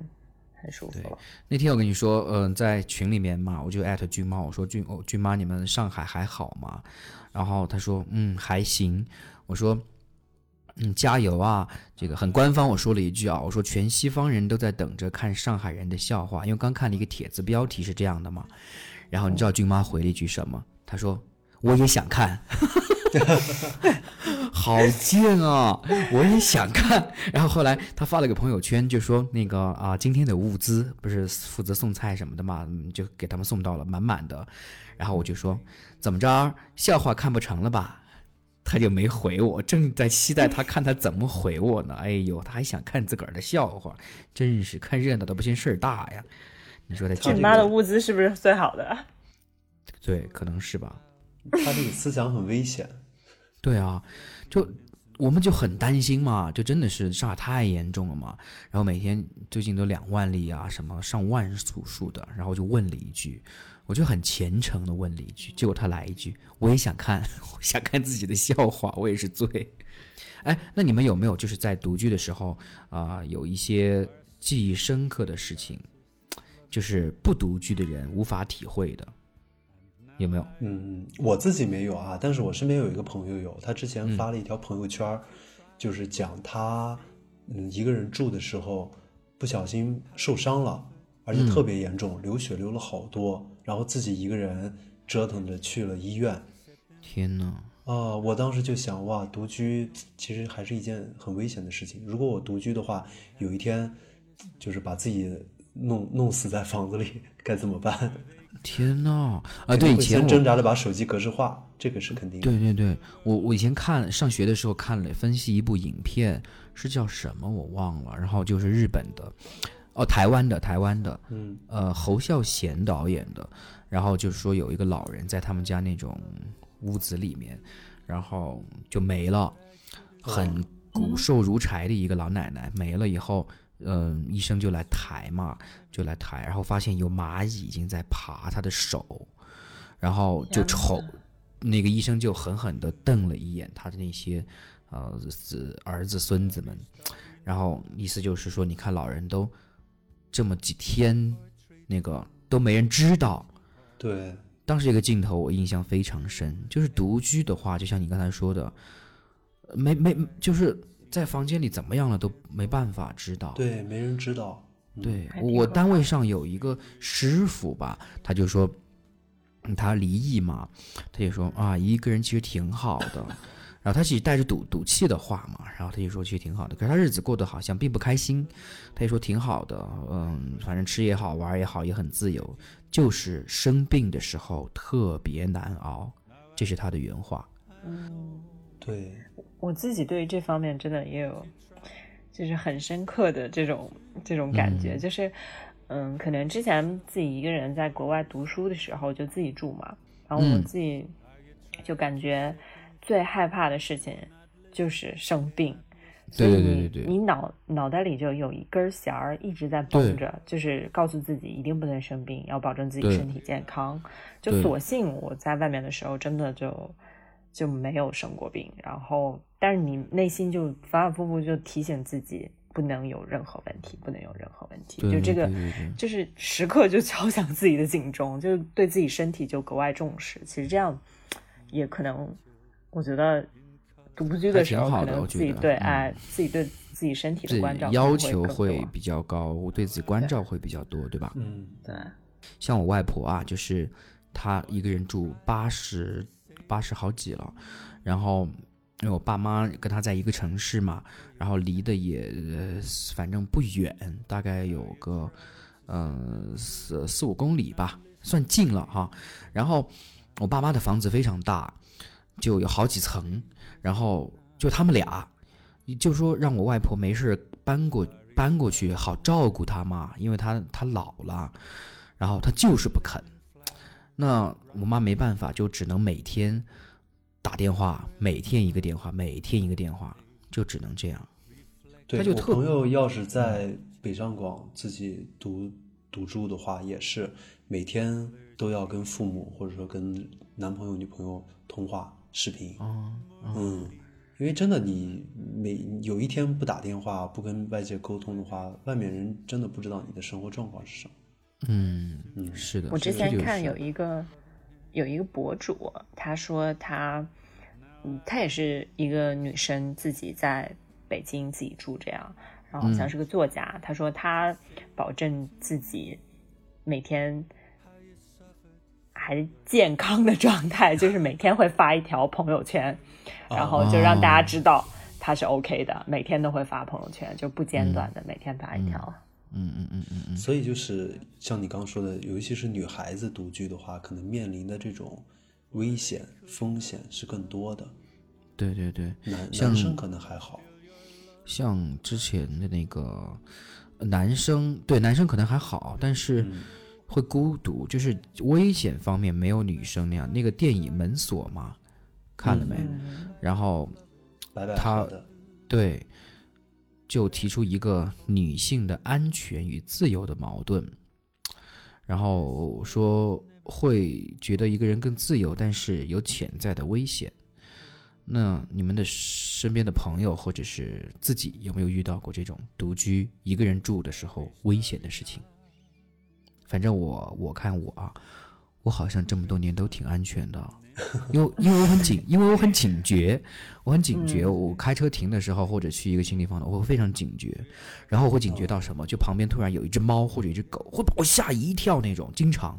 很舒服。那天我跟你说，嗯，在群里面嘛，我就艾特君妈，我说君哦，君妈，你们上海还好吗？然后他说，嗯，还行。我说，嗯，加油啊！这个很官方，我说了一句啊，我说全西方人都在等着看上海人的笑话，因为刚看了一个帖子，标题是这样的嘛。然后你知道君妈回了一句什么？她说，我也想看。好贱啊！我也想看。然后后来他发了个朋友圈，就说那个啊，今天的物资不是负责送菜什么的嘛，就给他们送到了满满的。然后我就说怎么着，笑话看不成了吧？他就没回我，正在期待他看他怎么回我呢。哎呦，他还想看自个儿的笑话，真是看热闹的不嫌事儿大呀！你说他俊妈的物资是不是最好的？对，可能是吧。他这个思想很危险。对啊，就我们就很担心嘛，就真的是上海太严重了嘛。然后每天最近都两万例啊，什么上万组数的，然后就问了一句，我就很虔诚的问了一句，结果他来一句，我也想看，想看自己的笑话，我也是醉。哎，那你们有没有就是在独居的时候啊，有一些记忆深刻的事情，就是不独居的人无法体会的？有没有？嗯，我自己没有啊，但是我身边有一个朋友有，他之前发了一条朋友圈，就是讲他嗯一个人住的时候不小心受伤了，而且特别严重，流血流了好多，然后自己一个人折腾着去了医院。天呐！啊，我当时就想，哇，独居其实还是一件很危险的事情。如果我独居的话，有一天就是把自己弄弄死在房子里，该怎么办？天呐！啊，对，以前挣扎着把手机格式化，这个是肯定。对对对，我我以前看上学的时候看了分析一部影片，是叫什么我忘了，然后就是日本的，哦，台湾的台湾的，嗯，呃，侯孝贤导演的，然后就是说有一个老人在他们家那种屋子里面，然后就没了，很骨瘦如柴的一个老奶奶没了以后。嗯，医生就来抬嘛，就来抬，然后发现有蚂蚁已经在爬他的手，然后就瞅，那个医生就狠狠的瞪了一眼他的那些，呃，子儿子孙子们，然后意思就是说，你看老人都这么几天，那个都没人知道。对，当时这个镜头我印象非常深，就是独居的话，就像你刚才说的，没没就是。在房间里怎么样了都没办法知道，对，没人知道。对我单位上有一个师傅吧，他就说，他离异嘛，他就说啊，一个人其实挺好的。然后他其实带着赌赌气的话嘛，然后他就说其实挺好的，可是他日子过得好像并不开心。他就说挺好的，嗯，反正吃也好玩也好也很自由，就是生病的时候特别难熬，这是他的原话。嗯，对。我自己对于这方面真的也有，就是很深刻的这种这种感觉，就是，嗯，可能之前自己一个人在国外读书的时候就自己住嘛，然后我自己就感觉最害怕的事情就是生病，所以你你脑脑袋里就有一根弦儿一直在绷着，就是告诉自己一定不能生病，要保证自己身体健康。就索性我在外面的时候真的就。就没有生过病，然后，但是你内心就反反复复就提醒自己不能有任何问题，不能有任何问题，就这个就是时刻就敲响自己的警钟，就对自己身体就格外重视。其实这样也可能，我觉得独居的时候，可能自己对爱自己对自己身体的关照要求会比较高，对自己关照会比较多，对吧？嗯，对。像我外婆啊，就是她一个人住八十八十好几了，然后因为我爸妈跟他在一个城市嘛，然后离得也反正不远，大概有个嗯四四五公里吧，算近了哈。然后我爸妈的房子非常大，就有好几层，然后就他们俩，就说让我外婆没事搬过搬过去，好照顾她嘛，因为她她老了。然后他就是不肯，那我妈没办法，就只能每天打电话，每天一个电话，每天一个电话，就只能这样。对，我朋友要是在北上广自己独独住的话，也是每天都要跟父母或者说跟男朋友、女朋友通话视频。哦，嗯，因为真的，你每有一天不打电话、不跟外界沟通的话，外面人真的不知道你的生活状况是什么。嗯嗯，是的。我之前看有一个有一个博主，他说他，嗯，他也是一个女生，自己在北京自己住这样，然后好像是个作家。他说他保证自己每天还健康的状态，就是每天会发一条朋友圈，然后就让大家知道他是 OK 的，每天都会发朋友圈，就不间断的每天发一条。嗯嗯嗯嗯嗯嗯，所以就是像你刚刚说的，尤其是女孩子独居的话，可能面临的这种危险风险是更多的。对对对，男男生可能还好。像之前的那个男生，对男生可能还好，但是会孤独，就是危险方面没有女生那样。那个电影《门锁》嘛，看了没？然后他对。就提出一个女性的安全与自由的矛盾，然后说会觉得一个人更自由，但是有潜在的危险。那你们的身边的朋友或者是自己有没有遇到过这种独居一个人住的时候危险的事情？反正我我看我啊，我好像这么多年都挺安全的。因为因为我很警，因为我很警觉，我很警觉。我开车停的时候，或者去一个新地方的，我会非常警觉。然后我会警觉到什么？就旁边突然有一只猫或者一只狗，会把我吓一跳那种。经常，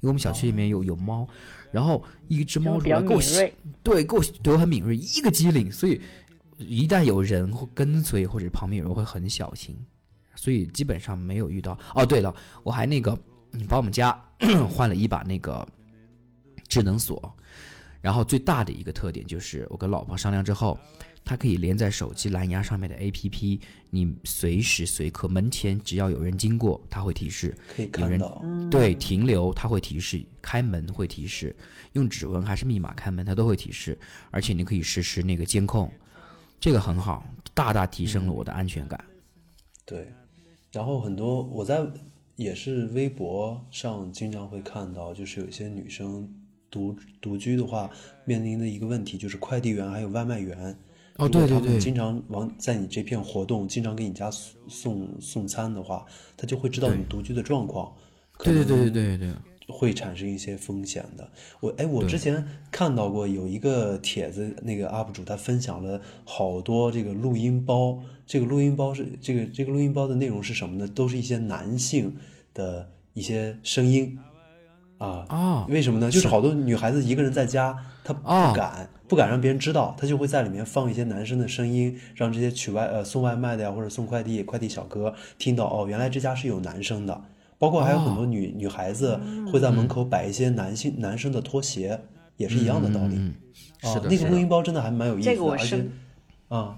因为我们小区里面有有猫，然后一只猫出来给我对，给我对我很敏锐，一个机灵。所以一旦有人会跟随或者旁边有人会很小心，所以基本上没有遇到。哦，对了，我还那个把我们家 换了一把那个智能锁。然后最大的一个特点就是，我跟老婆商量之后，它可以连在手机蓝牙上面的 APP，你随时随刻门前只要有人经过，它会提示；有人对停留，它会提示；开门会提示；用指纹还是密码开门，它都会提示。而且你可以实时那个监控，这个很好，大大提升了我的安全感。对，然后很多我在也是微博上经常会看到，就是有些女生。独独居的话，面临的一个问题就是快递员还有外卖员，哦对对对，经常往在你这片活动，经常给你家送送餐的话，他就会知道你独居的状况，对对对对对对，会产生一些风险的。我哎，我之前看到过有一个帖子，那个 UP 主他分享了好多这个录音包，这个录音包是这个这个录音包的内容是什么呢？都是一些男性的一些声音。啊啊！为什么呢？就是好多女孩子一个人在家，她不敢不敢让别人知道，她就会在里面放一些男生的声音，让这些取外呃送外卖的呀或者送快递快递小哥听到哦，原来这家是有男生的。包括还有很多女女孩子会在门口摆一些男性男生的拖鞋，也是一样的道理。是的，那个录音包真的还蛮有意思，的，而且啊，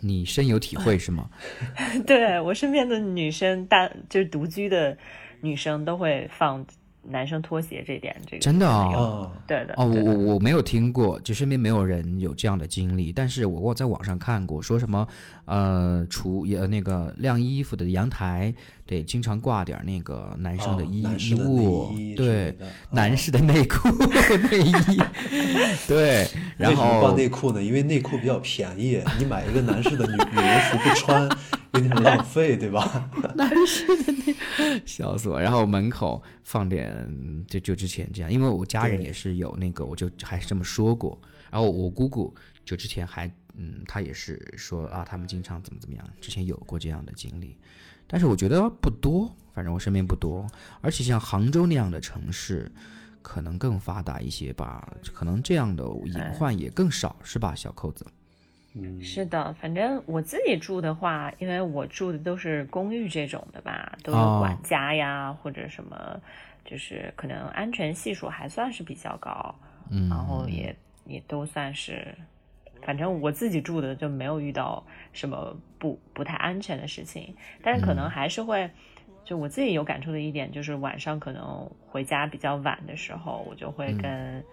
你深有体会 是吗？对我身边的女生，大就是独居的女生都会放。男生拖鞋这点，这个真的啊，对的哦，我我我没有听过，就身边没有人有这样的经历，但是我我在网上看过，说什么呃，除呃那个晾衣服的阳台，对，经常挂点那个男生的衣衣物，对，男士的内裤 内衣，对，然后挂内裤呢，因为内裤比较便宜，你买一个男士的女女人服不穿。有点浪费，对吧？男士的那 笑死我。然后门口放点，就就之前这样，因为我家人也是有那个，我就还是这么说过。然后我姑姑就之前还嗯，她也是说啊，他们经常怎么怎么样，之前有过这样的经历，但是我觉得不多，反正我身边不多，而且像杭州那样的城市，可能更发达一些吧，可能这样的隐患也更少，是吧，小扣子？嗯，是的，反正我自己住的话，因为我住的都是公寓这种的吧，都有管家呀，或者什么，就是可能安全系数还算是比较高，嗯，然后也也都算是，反正我自己住的就没有遇到什么不不太安全的事情，但是可能还是会，就我自己有感触的一点就是晚上可能回家比较晚的时候，我就会跟。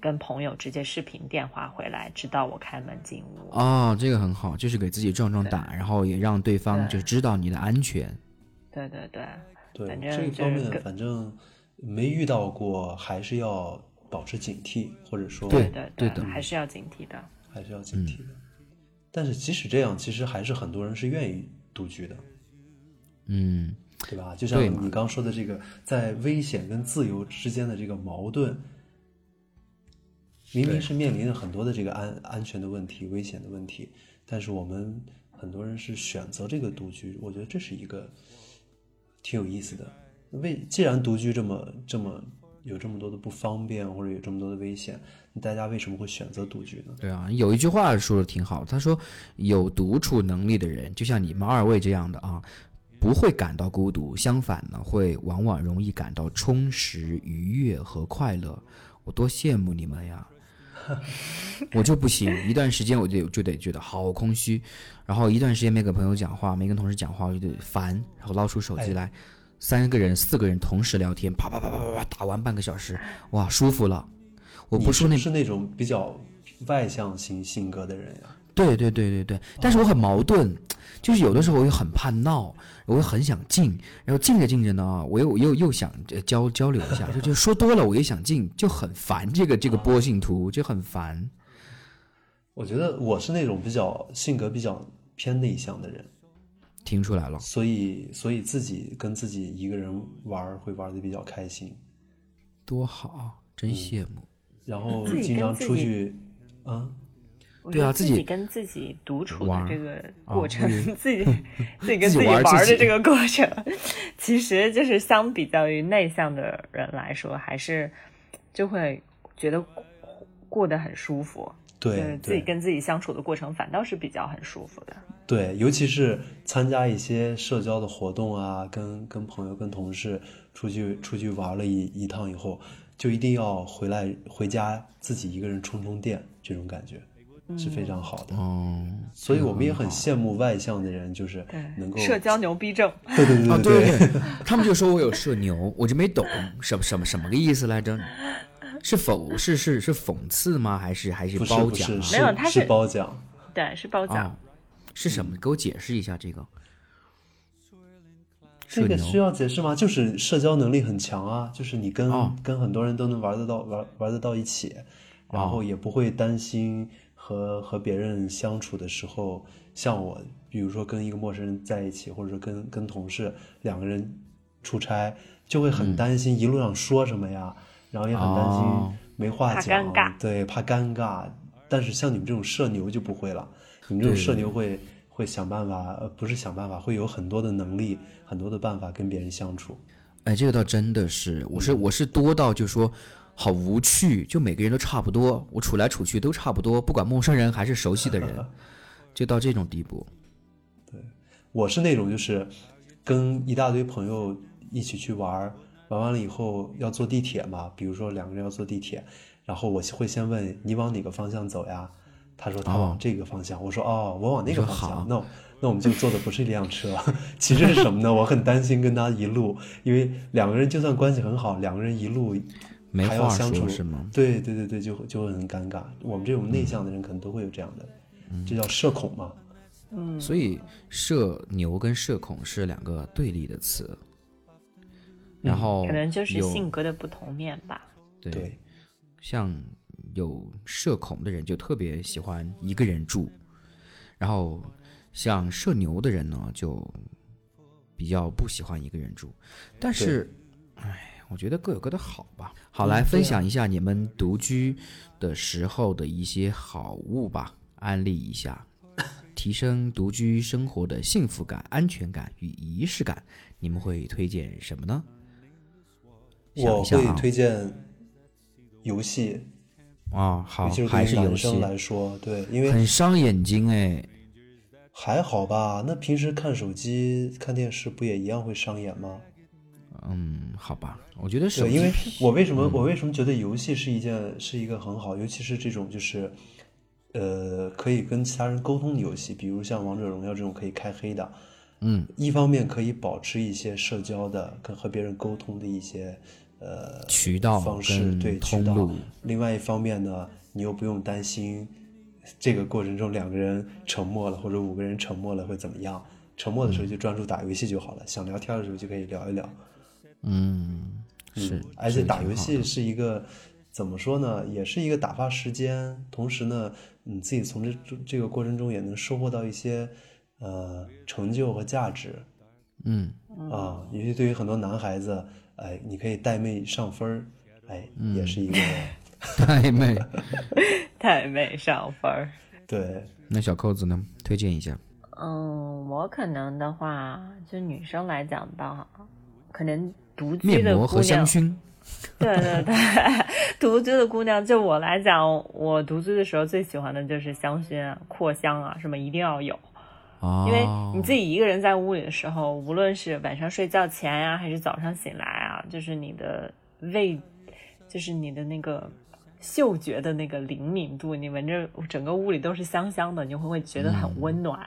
跟朋友直接视频电话回来，直到我开门进屋。哦，这个很好，就是给自己壮壮胆，然后也让对方就知道你的安全。对对对，对这一方面，反正没遇到过，还是要保持警惕，或者说对对对的，还是要警惕的，还是要警惕的。但是即使这样，其实还是很多人是愿意独居的。嗯，对吧？就像你刚说的这个，在危险跟自由之间的这个矛盾。明明是面临着很多的这个安安全的问题、危险的问题，但是我们很多人是选择这个独居，我觉得这是一个挺有意思的。为既然独居这么这么有这么多的不方便，或者有这么多的危险，大家为什么会选择独居呢？对啊，有一句话说的挺好，他说有独处能力的人，就像你们二位这样的啊，不会感到孤独，相反呢，会往往容易感到充实、愉悦和快乐。我多羡慕你们呀！我就不行，一段时间我就就得觉得好空虚，然后一段时间没跟朋友讲话，没跟同事讲话，我就得烦，然后捞出手机来，三个人、四个人同时聊天，啪啪啪啪啪啪打完半个小时，哇，舒服了。我不是那是那种比较外向型性格的人呀。对对对对对，但是我很矛盾，就是有的时候我又很怕闹，我又很想静，然后静着静着呢，我又又又想交交流一下，就就说多了我也想静，就很烦这个这个波形图就很烦。我觉得我是那种比较性格比较偏内向的人，听出来了，所以所以自己跟自己一个人玩会玩的比较开心，多好，真羡慕。然后经常出去，啊。对啊，自己跟自己独处的这个过程，自己自己跟自己玩的这个过程，其实就是相比较于内向的人来说，还是就会觉得过得很舒服。对，自己跟自己相处的过程，反倒是比较很舒服的。对，尤其是参加一些社交的活动啊，跟跟朋友、跟同事出去出去玩了一一趟以后，就一定要回来回家自己一个人充充电，这种感觉。是非常好的哦，所以我们也很羡慕外向的人，就是能够社交牛逼症。对对对对对，他们就说我有社牛，我就没懂什么什么什么个意思来着？是否是是是讽刺吗？还是还是褒奖？没有，他是褒奖。对，是褒奖。是什么？给我解释一下这个。这个需要解释吗？就是社交能力很强啊，就是你跟跟很多人都能玩得到，玩玩得到一起，然后也不会担心。和和别人相处的时候，像我，比如说跟一个陌生人在一起，或者说跟跟同事两个人出差，就会很担心一路上说什么呀，然后也很担心没话讲，对，怕尴尬。但是像你们这种社牛就不会了，你们这种社牛会会想办法，呃，不是想办法，会有很多的能力，很多的办法跟别人相处。哎，这个倒真的是，我是我是多到就说。好无趣，就每个人都差不多，我处来处去都差不多，不管陌生人还是熟悉的人，就到这种地步。对，我是那种就是跟一大堆朋友一起去玩，玩完了以后要坐地铁嘛，比如说两个人要坐地铁，然后我会先问你往哪个方向走呀？他说他往这个方向，我说哦，我往那个方向，那那我们就坐的不是一辆车。其实是什么呢？我很担心跟他一路，因为两个人就算关系很好，两个人一路。没话说是吗？对对对对，就就会很尴尬。我们这种内向的人可能都会有这样的，这叫社恐嘛。嗯，所以社牛跟社恐是两个对立的词。然后可能就是性格的不同面吧。对，像有社恐的人就特别喜欢一个人住，然后像社牛的人呢就比较不喜欢一个人住。但是，唉。我觉得各有各的好吧。好，来分享一下你们独居的时候的一些好物吧。安利一下，提升独居生活的幸福感、安全感与仪式感，你们会推荐什么呢？我会推荐游戏啊，好，还是游戏来说，对，因为很伤眼睛哎。还好吧，那平时看手机、看电视不也一样会伤眼吗？嗯，好吧，我觉得是。因为我为什么我为什么觉得游戏是一件是一个很好，尤其是这种就是，呃，可以跟其他人沟通的游戏，比如像王者荣耀这种可以开黑的，嗯，一方面可以保持一些社交的跟和别人沟通的一些呃渠道方式，对渠道。另外一方面呢，你又不用担心。这个过程中，两个人沉默了，或者五个人沉默了，会怎么样？沉默的时候就专注打游戏就好了，想聊天的时候就可以聊一聊。嗯，是，而且打游戏是一个怎么说呢？也是一个打发时间，同时呢，你自己从这这个过程中也能收获到一些呃成就和价值。嗯，啊，尤其对于很多男孩子，哎，你可以带妹上分儿，哎，也是一个。带妹，带妹上分儿。对，那小扣子呢？推荐一下。嗯，我可能的话，就女生来讲吧，可能独居的姑娘。对对对，独居的姑娘，就我来讲，我独居的时候最喜欢的就是香薰、扩香啊，什么一定要有。哦。因为你自己一个人在屋里的时候，无论是晚上睡觉前呀，还是早上醒来啊，就是你的味，就是你的那个。嗅觉的那个灵敏度，你闻着整个屋里都是香香的，你会会觉得很温暖。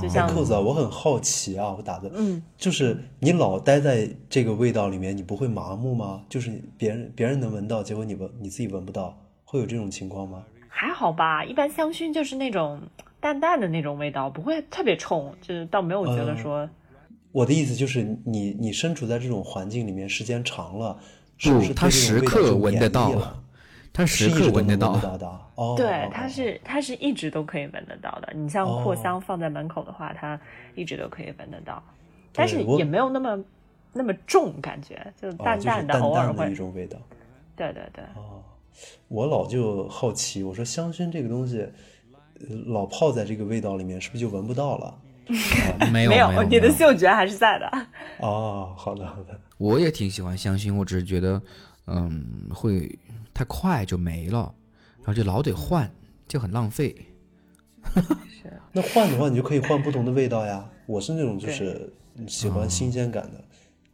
就像扣子，我很好奇啊，我打的，嗯，就是你老待在这个味道里面，你不会麻木吗？就是别人别人能闻到，结果你闻你自己闻不到，会有这种情况吗？还好吧，一般香薰就是那种淡淡的那种味道，不会特别冲，就是倒没有觉得说。我的意思就是，你你身处在这种环境里面时间长了，是不是他时刻闻得到？它时刻闻得到的，对，它是它是一直都可以闻得到的。你像扩香放在门口的话，它一直都可以闻得到，但是也没有那么那么重，感觉就淡淡的，偶尔会一种味道。对对对。哦，我老就好奇，我说香薰这个东西，老泡在这个味道里面，是不是就闻不到了？没有没有，你的嗅觉还是在的。哦，好的好的。我也挺喜欢香薰，我只是觉得，嗯，会。太快就没了，然后就老得换，就很浪费。是，那换的话，你就可以换不同的味道呀。我是那种就是喜欢新鲜感的，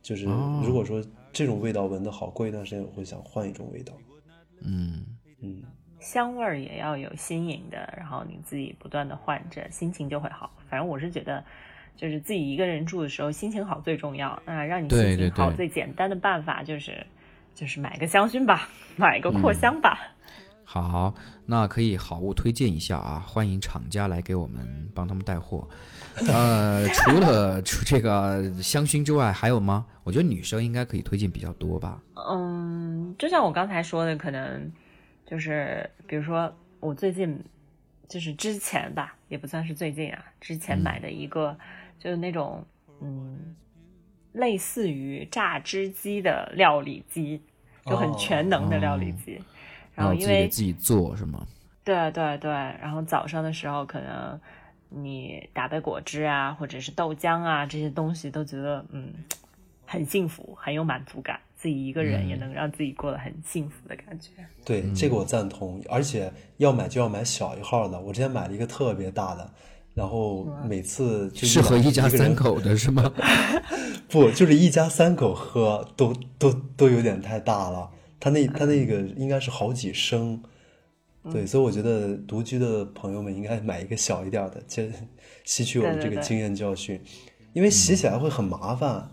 就是如果说这种味道闻的好，过一段时间我会想换一种味道。嗯嗯，香味儿也要有新颖的，然后你自己不断的换着，心情就会好。反正我是觉得，就是自己一个人住的时候，心情好最重要。那让你心情好最简单的办法就是。就是买个香薰吧，买个扩香吧。好，那可以好物推荐一下啊，欢迎厂家来给我们帮他们带货。呃，除了除这个香薰之外，还有吗？我觉得女生应该可以推荐比较多吧。嗯，就像我刚才说的，可能就是比如说我最近就是之前吧，也不算是最近啊，之前买的一个就是那种嗯。类似于榨汁机的料理机，就很全能的料理机。然后因为自己做是吗？对对对。然后早上的时候，可能你打杯果汁啊，或者是豆浆啊，这些东西都觉得嗯很幸福，很有满足感。自己一个人也能让自己过得很幸福的感觉。对，这个我赞同。而且要买就要买小一号的。我之前买了一个特别大的。然后每次就适合一家三口的是吗？不，就是一家三口喝都都都有点太大了。他那他那个应该是好几升，对，所以我觉得独居的朋友们应该买一个小一点的，先吸取我们这个经验教训，因为洗起来会很麻烦。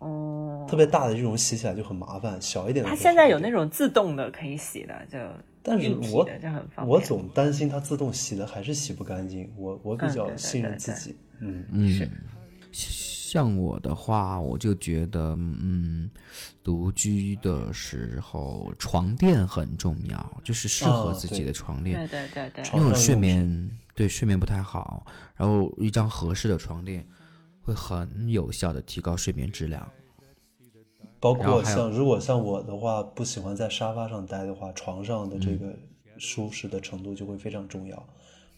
哦，特别大的这种洗起来就很麻烦，小一点的。它现在有那种自动的可以洗的，就。但是我我总担心它自动洗的还是洗不干净，我我比较信任自己，嗯嗯。像我的话，我就觉得，嗯，独居的时候床垫很重要，就是适合自己的床垫，对对对对。因为我睡眠对睡眠不太好，然后一张合适的床垫会很有效的提高睡眠质量。包括像如果像我的话，不喜欢在沙发上待的话，床上的这个舒适的程度就会非常重要。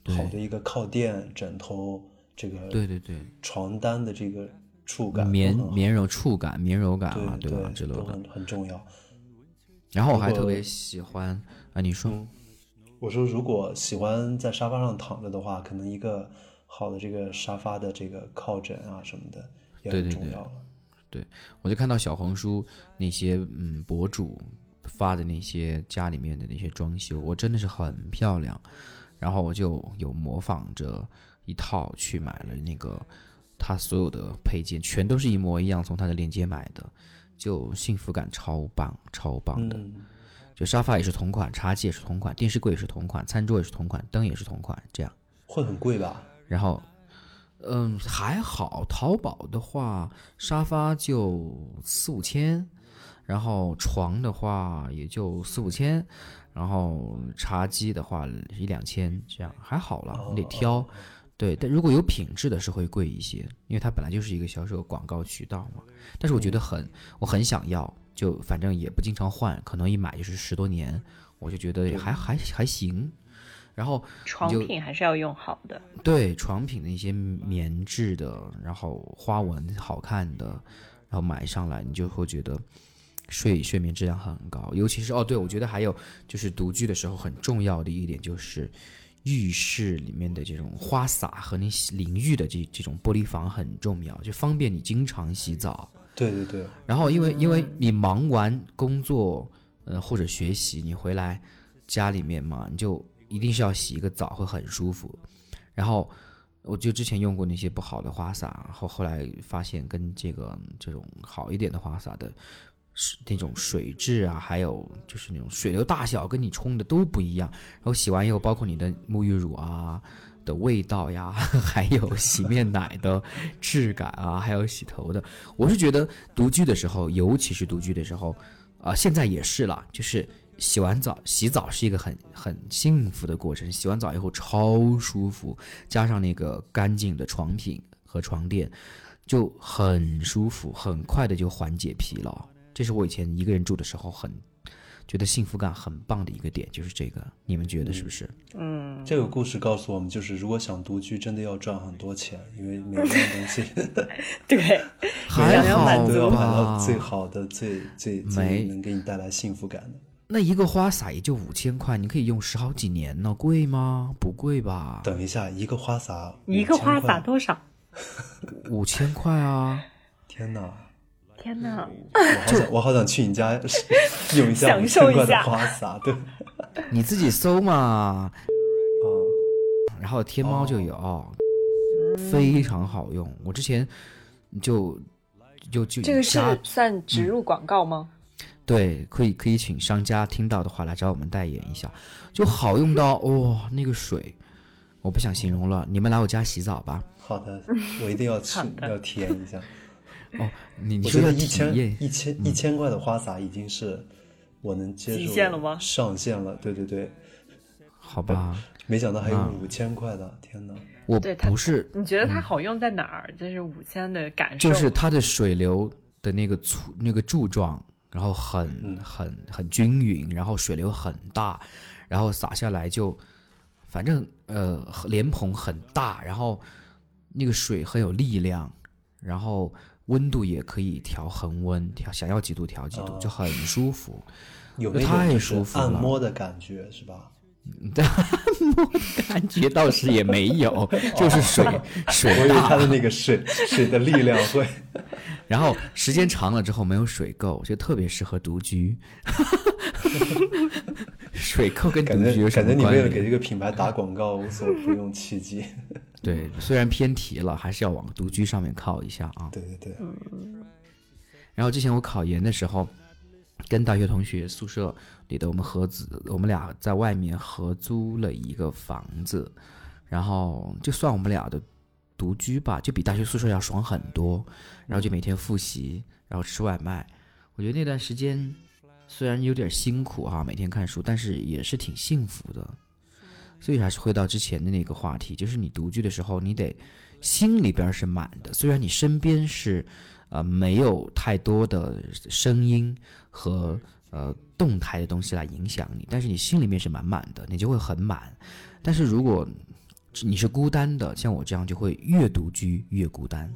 好的一个靠垫、枕头，这个对对对，床单的这个触感，绵绵柔触感、绵柔感啊，对吧？之类的很很重要。然后我还特别喜欢啊，你说，我说如果喜欢在沙发上躺着的话，可能一个好的这个沙发的这个靠枕啊什么的也很重要。对，我就看到小红书那些嗯博主发的那些家里面的那些装修，我真的是很漂亮。然后我就有模仿着一套去买了那个他所有的配件，全都是一模一样，从他的链接买的。就幸福感超棒，超棒的。就沙发也是同款，茶几也是同款，电视柜也是同款，餐桌也是同款，灯也是同款，这样。会很贵吧？然后，嗯，还好。淘宝的话，沙发就四五千，然后床的话也就四五千，然后茶几的话一两千，这样还好了。你得挑。对，但如果有品质的是会贵一些，因为它本来就是一个销售广告渠道嘛。但是我觉得很，我很想要，就反正也不经常换，可能一买就是十多年，我就觉得还还还行。然后床品还是要用好的。对，床品的一些棉质的，然后花纹好看的，然后买上来你就会觉得睡睡眠质量很高。尤其是哦，对，我觉得还有就是独居的时候很重要的一点就是。浴室里面的这种花洒和你洗淋浴的这这种玻璃房很重要，就方便你经常洗澡。对对对。然后因为因为你忙完工作，呃或者学习，你回来家里面嘛，你就一定是要洗一个澡，会很舒服。然后我就之前用过那些不好的花洒，后后来发现跟这个这种好一点的花洒的。是那种水质啊，还有就是那种水流大小跟你冲的都不一样。然后洗完以后，包括你的沐浴乳啊的味道呀，还有洗面奶的质感啊，还有洗头的，我是觉得独居的时候，尤其是独居的时候，啊，现在也是了，就是洗完澡洗澡是一个很很幸福的过程。洗完澡以后超舒服，加上那个干净的床品和床垫，就很舒服，很快的就缓解疲劳。这是我以前一个人住的时候很觉得幸福感很棒的一个点，就是这个，你们觉得是不是？嗯，这个故事告诉我们，就是如果想独居，真的要赚很多钱，因为每样东西，对，还好都要买到最好的、最最最能给你带来幸福感的。那一个花洒也就五千块，你可以用十好几年呢，贵吗？不贵吧？等一下，一个花洒，一个花洒多少？五千块啊！天哪！天哪！我好想，我好想去你家用一下 五千块的花洒。对，你自己搜嘛。然后天猫就有，非常好用。我之前就就就这个是算植入广告吗？对，可以可以请商家听到的话来找我们代言一下，就好用到哦，那个水我不想形容了，你们来我家洗澡吧。好的，我一定要去，要体验一下。哦，你你觉得一千一千一千块的花洒已经是我能接受极限了吗？上限了，对对对，好吧，没想到还有五千块的，天哪！我不是，你觉得它好用在哪儿？就是五千的感受，就是它的水流的那个粗那个柱状，然后很很很均匀，然后水流很大，然后洒下来就反正呃莲蓬很大，然后那个水很有力量，然后。温度也可以调恒温，调想要几度调几度，就很舒服，有太舒服了。按摩的感觉是吧？按摩感觉倒是也没有，就是水 水它的那个水水的力量会。然后时间长了之后没有水垢，就特别适合独居。水垢跟独居有什么关系？感觉你为了给这个品牌打广告，无所不用其极。对，虽然偏题了，还是要往独居上面靠一下啊。对对对。然后之前我考研的时候，跟大学同学宿舍里的我们合资，我们俩在外面合租了一个房子，然后就算我们俩的独居吧，就比大学宿舍要爽很多。然后就每天复习，然后吃外卖。我觉得那段时间虽然有点辛苦哈，每天看书，但是也是挺幸福的。所以还是回到之前的那个话题，就是你独居的时候，你得心里边是满的。虽然你身边是，呃，没有太多的声音和呃动态的东西来影响你，但是你心里面是满满的，你就会很满。但是如果你是孤单的，像我这样就会越独居越孤单。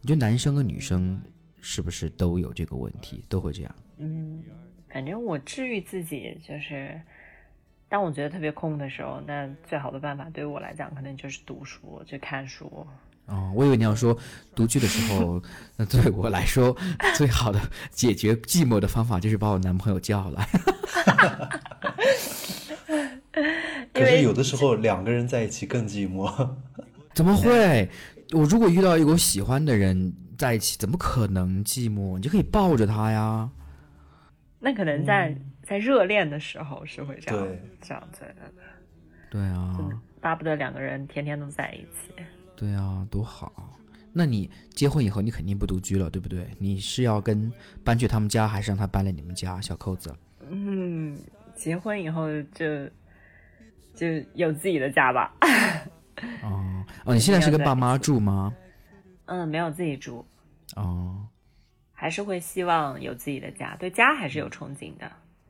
我觉得男生和女生是不是都有这个问题，都会这样？嗯，反正我治愈自己就是，当我觉得特别空的时候，那最好的办法对于我来讲，可能就是读书，去看书。哦，我以为你要说独居的时候，那对我来说最好的解决寂寞的方法就是把我男朋友叫来。可是有的时候两个人在一起更寂寞。怎么会？我如果遇到一个我喜欢的人在一起，怎么可能寂寞？你就可以抱着他呀。那可能在在热恋的时候是会这样这样子的。对啊，巴不得两个人天天都在一起。对啊，多好！那你结婚以后，你肯定不独居了，对不对？你是要跟搬去他们家，还是让他搬来你们家？小扣子。嗯，结婚以后就就有自己的家吧。哦哦，你现在是跟爸妈住吗？嗯，没有自己住。哦，还是会希望有自己的家，对家还是有憧憬的。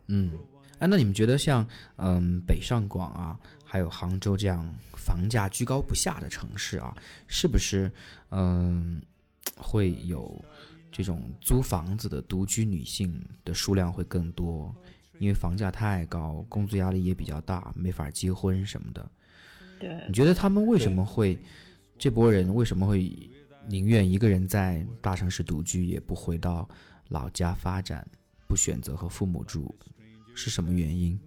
嗯，哎，那你们觉得像嗯北上广啊，还有杭州这样？房价居高不下的城市啊，是不是嗯会有这种租房子的独居女性的数量会更多？因为房价太高，工作压力也比较大，没法结婚什么的。对，你觉得他们为什么会这波人为什么会宁愿一个人在大城市独居，也不回到老家发展，不选择和父母住，是什么原因？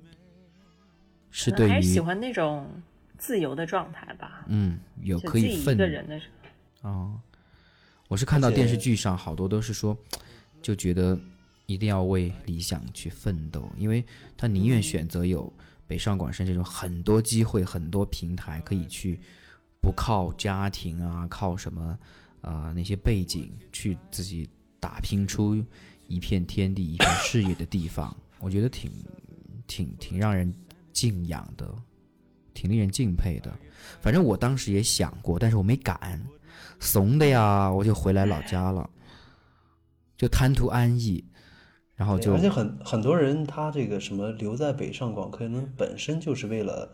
是对于喜欢那种。自由的状态吧，嗯，有可以奋的人的时候，哦，我是看到电视剧上好多都是说，就觉得一定要为理想去奋斗，因为他宁愿选择有北上广深这种很多机会、很多平台可以去，不靠家庭啊，靠什么啊那些背景去自己打拼出一片天地、一片事业的地方，我觉得挺挺挺让人敬仰的。挺令人敬佩的，反正我当时也想过，但是我没敢，怂的呀，我就回来老家了，就贪图安逸，然后就而且很很多人他这个什么留在北上广，可能本身就是为了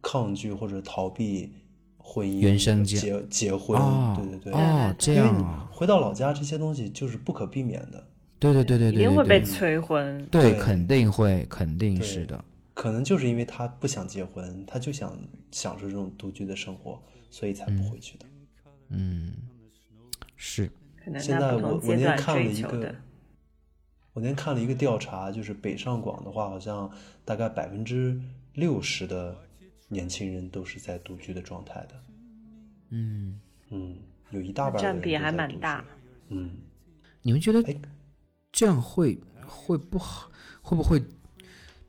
抗拒或者逃避婚姻、原生结结婚，对对对，哦，这样啊，回到老家这些东西就是不可避免的，对对对对对，一定会被催婚，对，肯定会，肯定是的。可能就是因为他不想结婚，他就想享受这种独居的生活，所以才不回去的。嗯，是。现在我我那天看了一个，我那天看了一个调查，就是北上广的话，好像大概百分之六十的年轻人都是在独居的状态的。嗯嗯，有一大半占比还蛮大。嗯，你们觉得这样会会不好？会不会？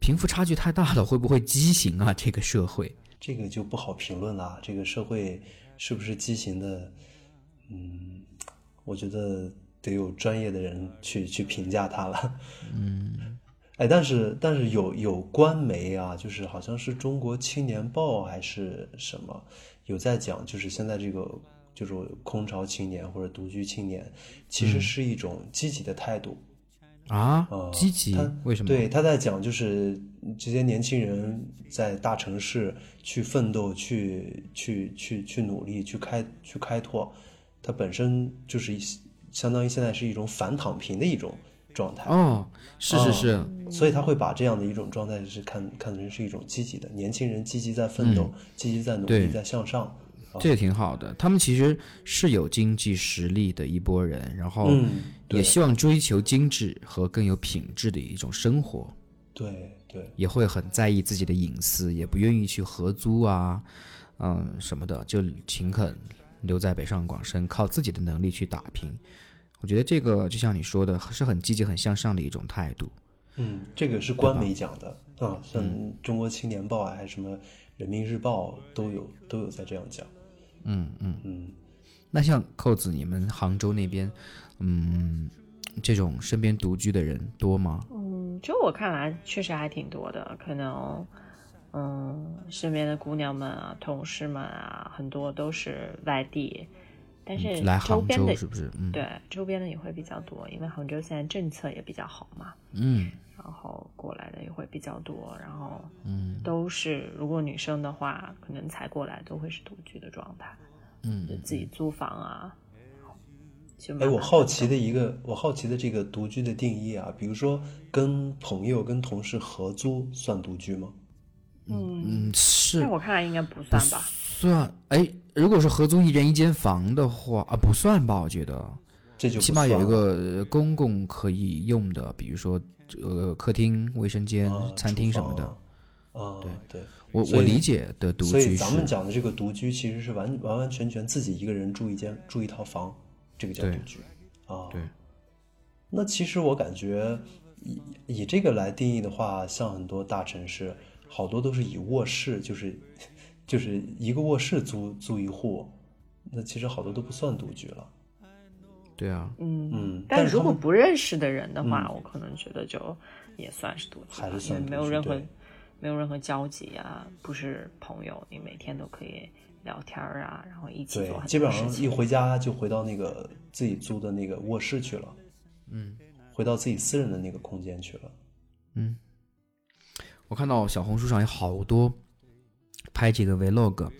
贫富差距太大了，会不会畸形啊？这个社会，这个就不好评论了。这个社会是不是畸形的？嗯，我觉得得有专业的人去去评价它了。嗯，哎，但是但是有有官媒啊，就是好像是中国青年报还是什么，有在讲，就是现在这个就是空巢青年或者独居青年，其实是一种积极的态度。啊，积极？为什么？对，他在讲就是这些年轻人在大城市去奋斗、去去去去努力、去开去开拓，他本身就是相当于现在是一种反躺平的一种状态。哦，是是是，所以他会把这样的一种状态是看看成是一种积极的，年轻人积极在奋斗、积极在努力、在向上。这也挺好的，他们其实是有经济实力的一波人，然后也希望追求精致和更有品质的一种生活。对对，也会很在意自己的隐私，也不愿意去合租啊，嗯什么的，就勤恳留在北上广深，靠自己的能力去打拼。我觉得这个就像你说的，是很积极、很向上的一种态度。嗯，这个是官媒讲的啊，像《中国青年报》啊，还是什么《人民日报》都有都有在这样讲。嗯嗯嗯，那像扣子，你们杭州那边，嗯，这种身边独居的人多吗？嗯，就我看来，确实还挺多的。可能，嗯，身边的姑娘们啊、同事们啊，很多都是外地，但是来杭州是不是？嗯，对，周边的也会比较多，因为杭州现在政策也比较好嘛。嗯，然后过来的也会比较多，然后嗯，都是如果女生的话，可能才过来都会是独居的状态。嗯，就自己租房啊。哎，我好奇的一个，我好奇的这个独居的定义啊，比如说跟朋友、跟同事合租算独居吗？嗯是，在我看来应该不算吧。算，哎，如果是合租一人一间房的话啊，不算吧？我觉得，这就起码有一个公共可以用的，比如说呃客厅、卫生间、餐厅什么的。啊，对对，我我理解的独居，所以咱们讲的这个独居其实是完完完全全自己一个人住一间住一套房。这个叫独居，啊，对。那其实我感觉，以以这个来定义的话，像很多大城市，好多都是以卧室，就是就是一个卧室租租一户，那其实好多都不算独居了。对啊，嗯嗯。但如果不认识的人的话，我可能觉得就也算是独居，还是算没有任何没有任何交集啊，不是朋友，你每天都可以。聊天啊，然后一起做。基本上一回家就回到那个自己租的那个卧室去了，嗯，回到自己私人的那个空间去了，嗯。我看到小红书上有好多拍这个 vlog，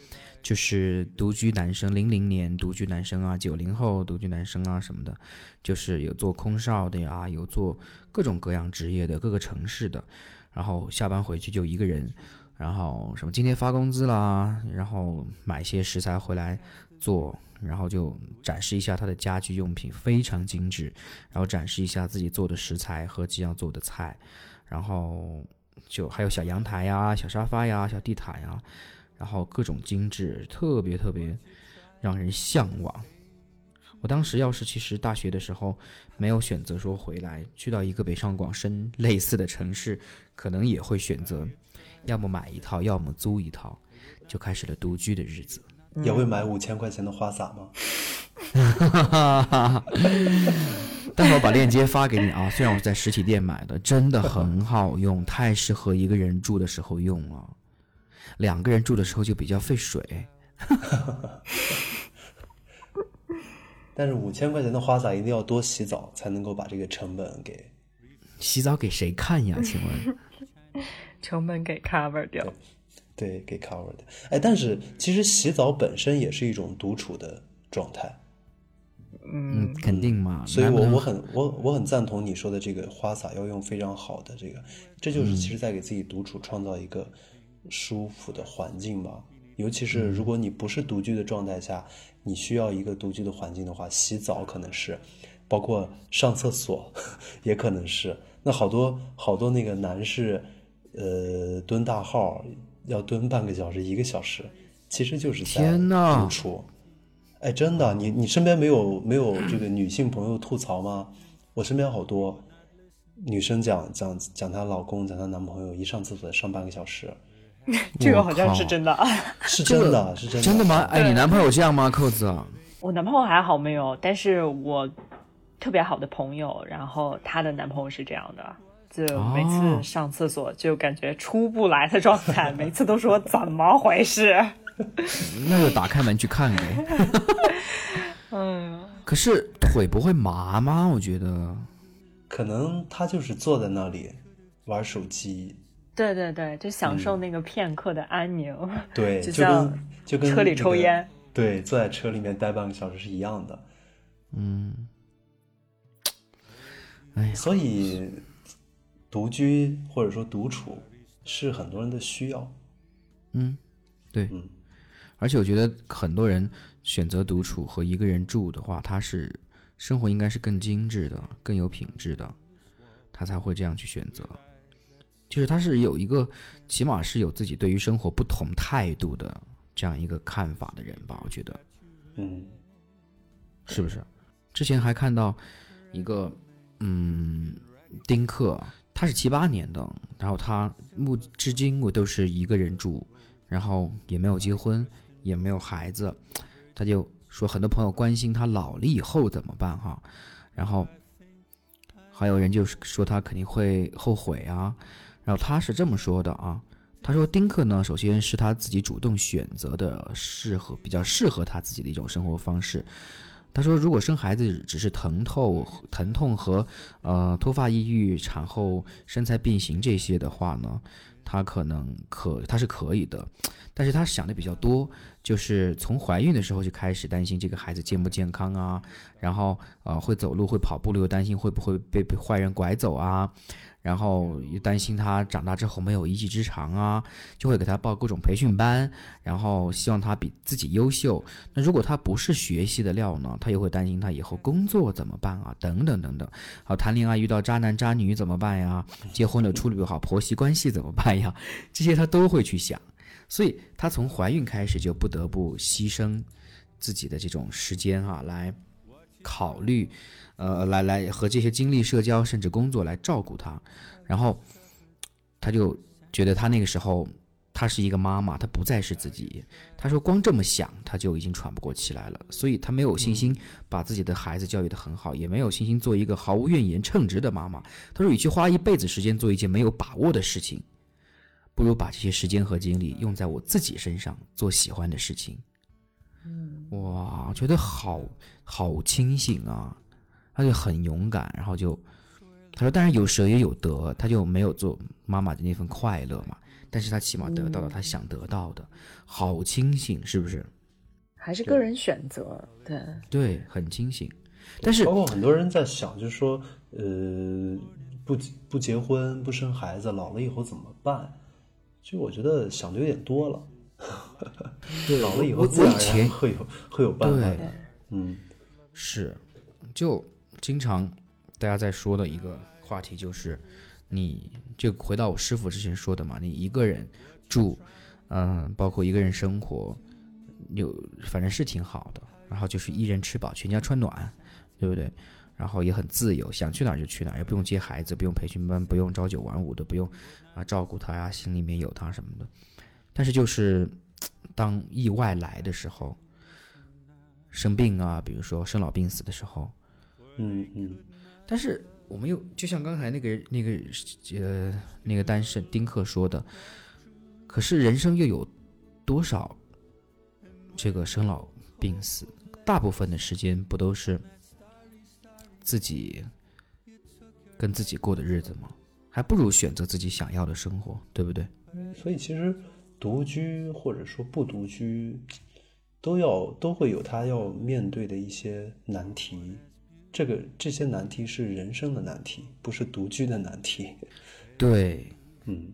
就是独居男生，零零年独居男生啊，九零后独居男生啊什么的，就是有做空少的呀，有做各种各样职业的，各个城市的，然后下班回去就一个人。然后什么今天发工资啦，然后买些食材回来做，然后就展示一下他的家居用品，非常精致。然后展示一下自己做的食材和即将做的菜，然后就还有小阳台呀、小沙发呀、小地毯呀，然后各种精致，特别特别让人向往。我当时要是其实大学的时候没有选择说回来，去到一个北上广深类似的城市，可能也会选择。要么买一套，要么租一套，就开始了独居的日子。也会买五千块钱的花洒吗？待会儿把链接发给你啊！虽然我是在实体店买的，真的很好用，太适合一个人住的时候用了。两个人住的时候就比较费水。但是五千块钱的花洒一定要多洗澡，才能够把这个成本给。洗澡给谁看呀？请问？成本给 cover 掉，对，给 cover 掉。哎，但是其实洗澡本身也是一种独处的状态。嗯，肯定嘛。所以我我很我我很赞同你说的这个花洒要用非常好的这个，这就是其实在给自己独处创造一个舒服的环境吧。尤其是如果你不是独居的状态下，你需要一个独居的环境的话，洗澡可能是，包括上厕所 也可能是。那好多好多那个男士。呃，蹲大号要蹲半个小时、一个小时，其实就是在独处。哎，真的，你你身边没有没有这个女性朋友吐槽吗？我身边好多女生讲讲讲她老公、讲她男朋友一上厕所上半个小时，这个好像是 真的，是真的，是真的，真的吗？哎，你男朋友这样吗？扣子，我男朋友还好没有，但是我特别好的朋友，然后她的男朋友是这样的。就每次上厕所就感觉出不来的状态，每次都说怎么回事？那就打开门去看呗。嗯，可是腿不会麻吗？我觉得，可能他就是坐在那里玩手机。对对对，就享受那个片刻的安宁。对，就跟就跟车里抽烟。对，坐在车里面待半个小时是一样的。嗯，哎，所以。独居或者说独处是很多人的需要，嗯，对，嗯，而且我觉得很多人选择独处和一个人住的话，他是生活应该是更精致的、更有品质的，他才会这样去选择。就是他是有一个，起码是有自己对于生活不同态度的这样一个看法的人吧？我觉得，嗯，是不是？之前还看到一个，嗯，丁克。他是七八年的，然后他目至今我都是一个人住，然后也没有结婚，也没有孩子，他就说很多朋友关心他老了以后怎么办哈，然后还有人就是说他肯定会后悔啊，然后他是这么说的啊，他说丁克呢，首先是他自己主动选择的，适合比较适合他自己的一种生活方式。他说，如果生孩子只是疼痛、疼痛和呃脱发、抑郁、产后身材变形这些的话呢，他可能可他是可以的，但是他想的比较多，就是从怀孕的时候就开始担心这个孩子健不健康啊，然后呃会走路会跑步了，又担心会不会被被坏人拐走啊。然后又担心他长大之后没有一技之长啊，就会给他报各种培训班，然后希望他比自己优秀。那如果他不是学习的料呢，他又会担心他以后工作怎么办啊？等等等等。好，谈恋爱遇到渣男渣女怎么办呀？结婚了处理不好婆媳关系怎么办呀？这些他都会去想。所以他从怀孕开始就不得不牺牲自己的这种时间啊，来考虑。呃，来来和这些精力、社交甚至工作来照顾他，然后他就觉得他那个时候，他是一个妈妈，他不再是自己。他说光这么想，他就已经喘不过气来了，所以他没有信心把自己的孩子教育得很好，也没有信心做一个毫无怨言、称职的妈妈。他说，与其花一辈子时间做一件没有把握的事情，不如把这些时间和精力用在我自己身上，做喜欢的事情。嗯，哇，觉得好好清醒啊。他就很勇敢，然后就他说：“但是有舍也有得，他就没有做妈妈的那份快乐嘛。但是他起码得到了他想得到的，好清醒，是不是？还是个人选择，对对，很清醒。但是包括很多人在想，就是说，呃，不不结婚不生孩子，老了以后怎么办？其实我觉得想的有点多了。对，老了以后自然然会有会有办法的。嗯，是，就。经常大家在说的一个话题就是，你就回到我师傅之前说的嘛，你一个人住，嗯，包括一个人生活，有反正是挺好的。然后就是一人吃饱全家穿暖，对不对？然后也很自由，想去哪儿就去哪儿，也不用接孩子，不用培训班，不用朝九晚五的，不用啊照顾他呀，心里面有他什么的。但是就是当意外来的时候，生病啊，比如说生老病死的时候。嗯嗯，但是我们又就像刚才那个那个呃那个单身丁克说的，可是人生又有多少这个生老病死？大部分的时间不都是自己跟自己过的日子吗？还不如选择自己想要的生活，对不对？所以其实独居或者说不独居，都要都会有他要面对的一些难题。这个这些难题是人生的难题，不是独居的难题。对，嗯。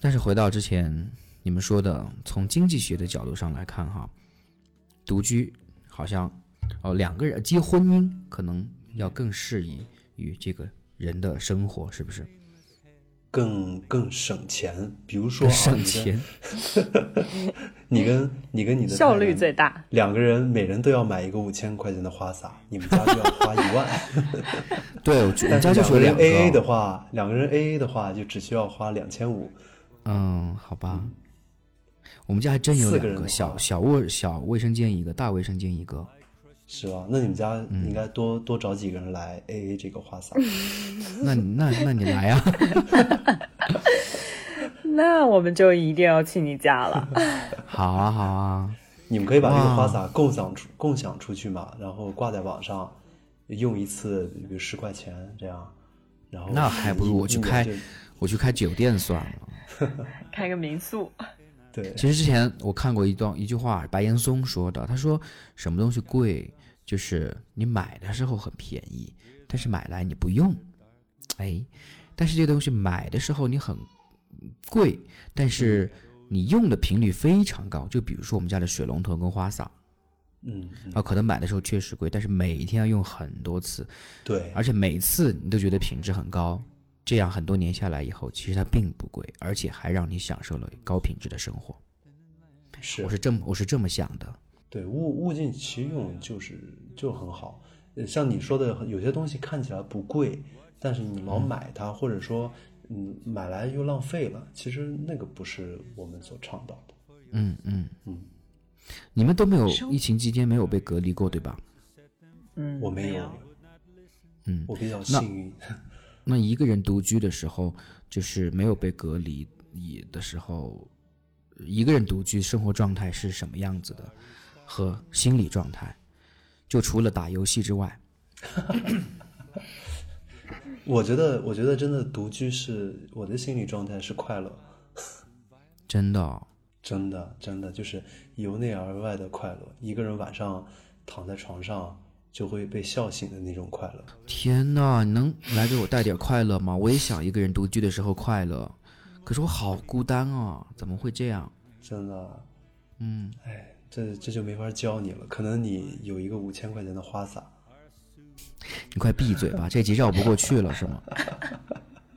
但是回到之前你们说的，从经济学的角度上来看，哈，独居好像哦，两个人结婚姻可能要更适宜于这个人的生活，是不是？更更省钱，比如说省钱，你跟你跟你的效率最大，两个人每人都要买一个五千块钱的花洒，你们家就要花一万。对，我们家就两个人 A A 的话，两个人 A A 的话就只需要花两千五。嗯，好吧，我们家还真有两个小小卧小卫生间一个，大卫生间一个。是吧？那你们家应该多多找几个人来 A A 这个花洒。那那那你来啊！那我们就一定要去你家了。好啊好啊！你们可以把这个花洒共享出共享出去嘛，然后挂在网上，用一次比如十块钱这样。然后那还不如我去开我去开酒店算了。开个民宿。对，其实之前我看过一段一句话，白岩松说的，他说什么东西贵，就是你买的时候很便宜，但是买来你不用，哎，但是这个东西买的时候你很贵，但是你用的频率非常高，就比如说我们家的水龙头跟花洒，嗯，啊，可能买的时候确实贵，但是每一天要用很多次，对，而且每次你都觉得品质很高。这样很多年下来以后，其实它并不贵，而且还让你享受了高品质的生活。是，我是这么我是这么想的。对，物物尽其用就是就很好。像你说的，有些东西看起来不贵，但是你老买它，或者说嗯买来又浪费了，其实那个不是我们所倡导的。嗯嗯嗯。你们都没有疫情期间没有被隔离过，对吧？嗯，我没有。嗯，我比较幸运。那一个人独居的时候，就是没有被隔离，你的时候，一个人独居生活状态是什么样子的，和心理状态，就除了打游戏之外。我觉得，我觉得真的独居是我的心理状态是快乐，真的，真的，真的就是由内而外的快乐。一个人晚上躺在床上就会被笑醒的那种快乐。天哪，你能来给我带点快乐吗？我也想一个人独居的时候快乐，可是我好孤单啊！怎么会这样？真的，嗯，哎，这这就没法教你了。可能你有一个五千块钱的花洒。你快闭嘴吧，这集绕不过去了是吗？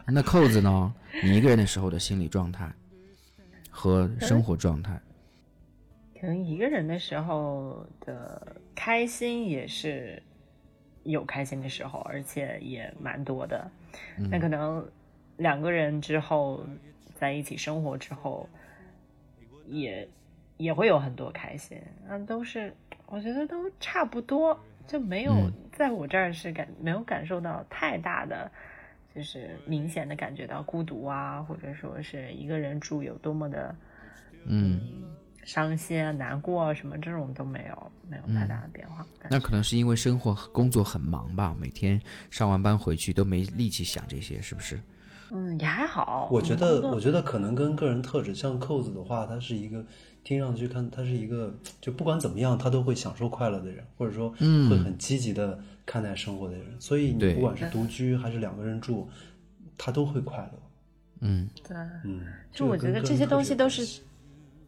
那扣子呢？你一个人的时候的心理状态和生活状态，可能一个人的时候的开心也是有开心的时候，而且也蛮多的。那可能两个人之后在一起生活之后，也也会有很多开心。那都是我觉得都差不多。就没有在我这儿是感没有感受到太大的，就是明显的感觉到孤独啊，或者说是一个人住有多么的，嗯，伤心啊、难过啊什么这种都没有，没有太大的变化。那可能是因为生活工作很忙吧，每天上完班回去都没力气想这些，是不是？嗯，也还好。我觉得，我觉得可能跟个人特质，像扣子的话，他是一个。听上去看他是一个，就不管怎么样，他都会享受快乐的人，或者说会很积极的看待生活的人。所以你不管是独居还是两个人住，他都会快乐。嗯，对，嗯，就我觉得这些东西都是，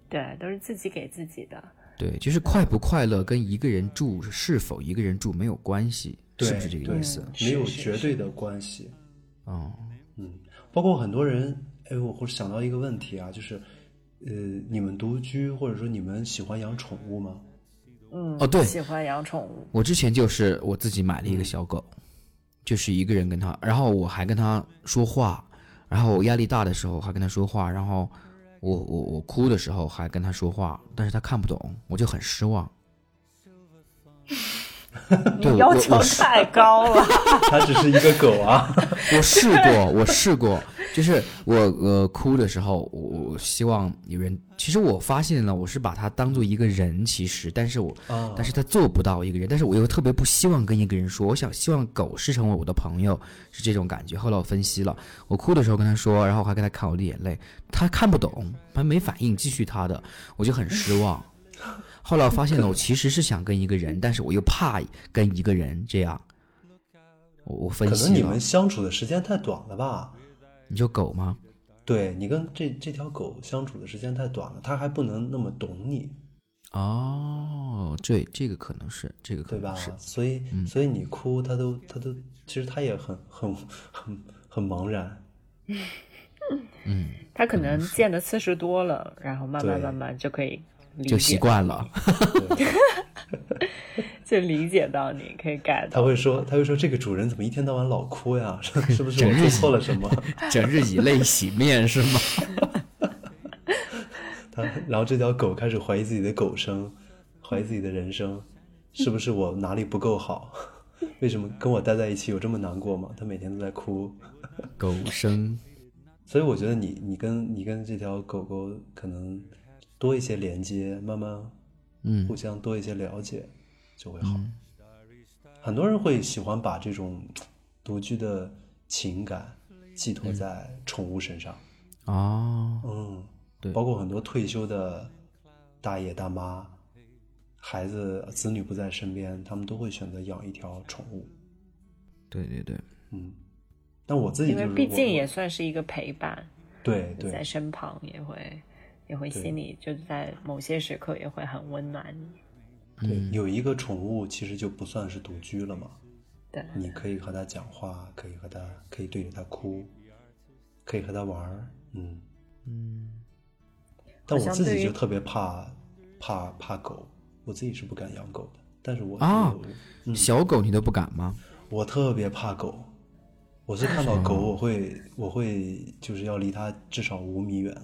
对，都是自己给自己的。对，就是快不快乐跟一个人住是否一个人住没有关系，是不是这个意思？没有绝对的关系。哦，嗯，包括很多人，哎，我会想到一个问题啊，就是。呃，你们独居或者说你们喜欢养宠物吗？嗯，哦，对，喜欢养宠物。我之前就是我自己买了一个小狗，就是一个人跟他，然后我还跟他说话，然后我压力大的时候还跟他说话，然后我我我哭的时候还跟他说话，但是他看不懂，我就很失望。你要求太高了。它只是一个狗啊。我试过，我试过。就是我呃哭的时候，我希望有人。其实我发现了，我是把他当做一个人，其实，但是我，但是他做不到一个人。但是我又特别不希望跟一个人说，我想希望狗是成为我的朋友，是这种感觉。后来我分析了，我哭的时候跟他说，然后我还给他看我的眼泪，他看不懂，他没反应，继续他的，我就很失望。后来我发现了，我其实是想跟一个人，但是我又怕跟一个人这样。我我分析可能你们相处的时间太短了吧。你就狗吗？对你跟这这条狗相处的时间太短了，它还不能那么懂你。哦，对，这个可能是这个，对吧？所以所以你哭，它都它都，其实它也很很很很茫然。嗯，它可能见的次数多了，然后慢慢慢慢就可以就习惯了。就理解到你可以改。他会说，他会说，这个主人怎么一天到晚老哭呀？是不是我做错了什么？整日以泪洗面是吗？他然后这条狗开始怀疑自己的狗生，怀疑自己的人生，是不是我哪里不够好？为什么跟我待在一起有这么难过吗？他每天都在哭。狗生，所以我觉得你你跟你跟这条狗狗可能多一些连接，慢慢嗯，互相多一些了解。就会好。很多人会喜欢把这种独居的情感寄托在宠物身上。啊，嗯，对，包括很多退休的大爷大妈，孩子子女不在身边，他们都会选择养一条宠物。对对对，嗯。但我自己因为毕竟也算是一个陪伴，对对，在身旁也会也会心里就在某些时刻也会很温暖你。对，有一个宠物其实就不算是独居了嘛。对，你可以和它讲话，可以和它，可以对着它哭，可以和它玩儿，嗯嗯。但我自己就特别怕怕怕狗，我自己是不敢养狗的。但是我啊，小狗你都不敢吗？我特别怕狗，我是看到狗我会我会就是要离它至少五米远。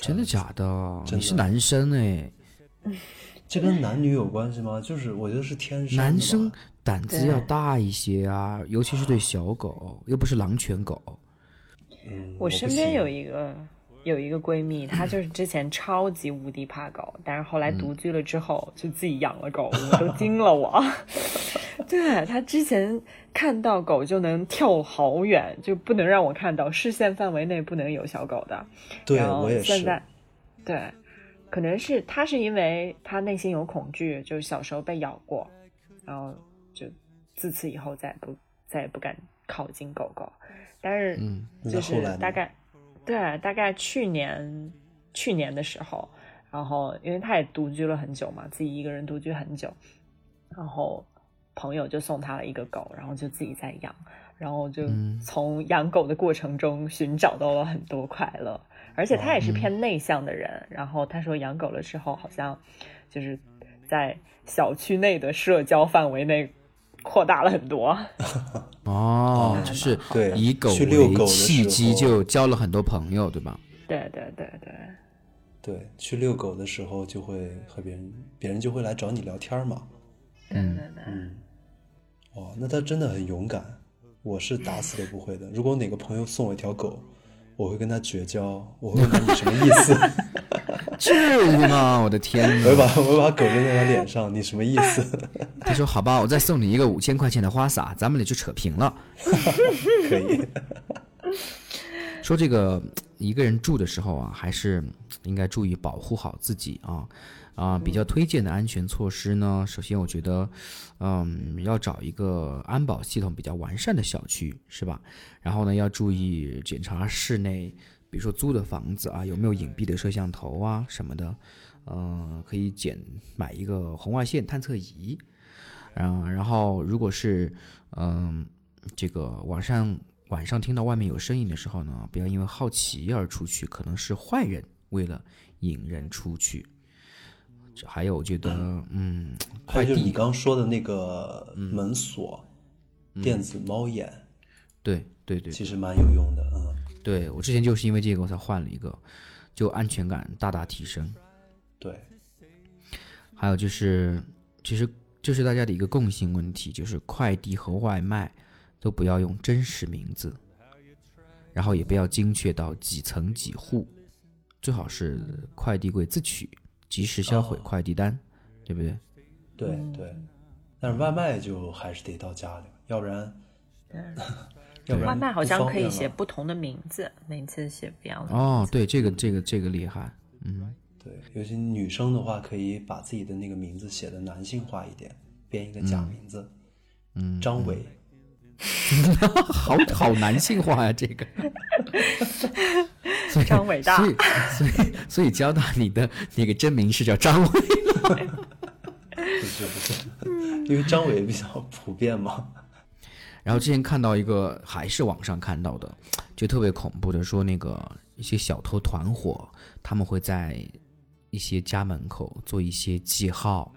真的假的？你是男生哎。这跟男女有关系吗？就是我觉得是天生。男生胆子要大一些啊，尤其是对小狗，又不是狼犬狗。嗯，我身边有一个有一个闺蜜，她就是之前超级无敌怕狗，但是后来独居了之后，就自己养了狗，我都惊了我。对她之前看到狗就能跳好远，就不能让我看到，视线范围内不能有小狗的。对，我也是。对，可能是她是因为她内心有恐惧，就是小时候被咬过，然后就自此以后再也不再也不敢靠近狗狗。但是就是大概。对，大概去年去年的时候，然后因为他也独居了很久嘛，自己一个人独居很久，然后朋友就送他了一个狗，然后就自己在养，然后就从养狗的过程中寻找到了很多快乐，而且他也是偏内向的人，然后他说养狗了之后，好像就是在小区内的社交范围内。扩大了很多 哦，就是对以狗为契机就交了很多朋友，对吧？对对对对对，去遛狗的时候就会和别人，别人就会来找你聊天嘛。嗯嗯，哦，那他真的很勇敢，我是打死都不会的。如果哪个朋友送我一条狗，我会跟他绝交，我会问他你什么意思？至于吗？我的天！我把我把狗扔在他脸上，你什么意思？他说：“好吧，我再送你一个五千块钱的花洒，咱们俩就扯平了。”可以。说这个一个人住的时候啊，还是应该注意保护好自己啊啊！比较推荐的安全措施呢，首先我觉得，嗯，要找一个安保系统比较完善的小区，是吧？然后呢，要注意检查室内。比如说租的房子啊，有没有隐蔽的摄像头啊什么的，嗯，可以捡买一个红外线探测仪，嗯，然后如果是嗯这个晚上晚上听到外面有声音的时候呢，不要因为好奇而出去，可能是坏人为了引人出去。还有我觉得，嗯，快递你刚说的那个门锁，电子猫眼，对对对，其实蛮有用的，嗯。对我之前就是因为这个我才换了一个，就安全感大大提升。对，还有就是，其实就是大家的一个共性问题，就是快递和外卖都不要用真实名字，然后也不要精确到几层几户，最好是快递柜自取，及时销毁快递单，对不对？对对，但是外卖就还是得到家里，要不然。外卖好像可以写不同的名字，每次写不一样的。哦，对，这个这个这个厉害，嗯，对，尤其女生的话，可以把自己的那个名字写的男性化一点，编一个假名字，嗯，张伟，好好男性化呀，这个，张伟大，所以所以所以交大你的那个真名是叫张伟，不是不是，因为张伟比较普遍嘛。然后之前看到一个，还是网上看到的，就特别恐怖的，说那个一些小偷团伙，他们会在一些家门口做一些记号，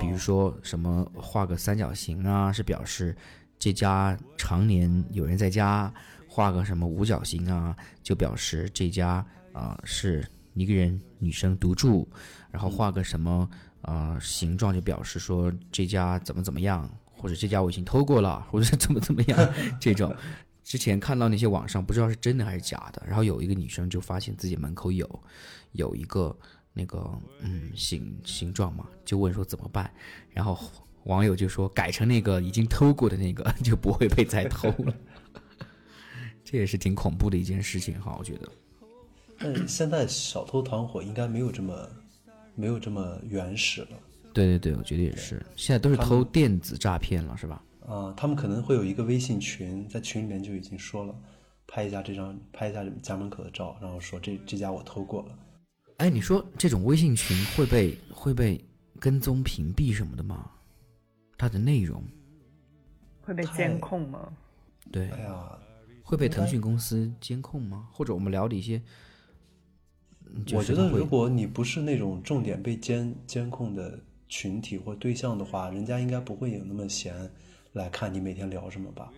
比如说什么画个三角形啊，是表示这家常年有人在家；画个什么五角星啊，就表示这家啊是一个人女生独住；然后画个什么啊形状，就表示说这家怎么怎么样。或者这家我已经偷过了，或者是怎么怎么样，这种之前看到那些网上不知道是真的还是假的，然后有一个女生就发现自己门口有有一个那个嗯形形状嘛，就问说怎么办，然后网友就说改成那个已经偷过的那个 就不会被再偷了，这也是挺恐怖的一件事情哈，我觉得。嗯，现在小偷团伙应该没有这么没有这么原始了。对对对，我觉得也是，现在都是偷电子诈骗了，是吧？啊，他们可能会有一个微信群，在群里面就已经说了，拍一下这张，拍一下家门口的照，然后说这这家我偷过了。哎，你说这种微信群会被会被跟踪屏蔽什么的吗？它的内容会被监控吗？对，哎呀，会被腾讯公司监控吗？或者我们聊的一些，我觉得如果你不是那种重点被监监控的。群体或对象的话，人家应该不会有那么闲来看你每天聊什么吧？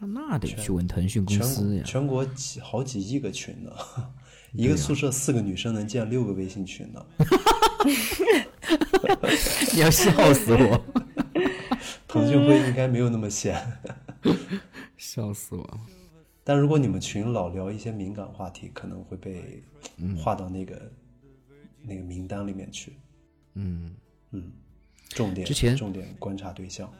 那得去问腾讯公司呀。全国几好几亿个群呢，一个宿舍四个女生能建六个微信群呢。你要笑死我！腾讯会应该没有那么闲，笑死我！但如果你们群老聊一些敏感话题，可能会被划到那个、那个名单里面去。嗯嗯，重点之前重点观察对象。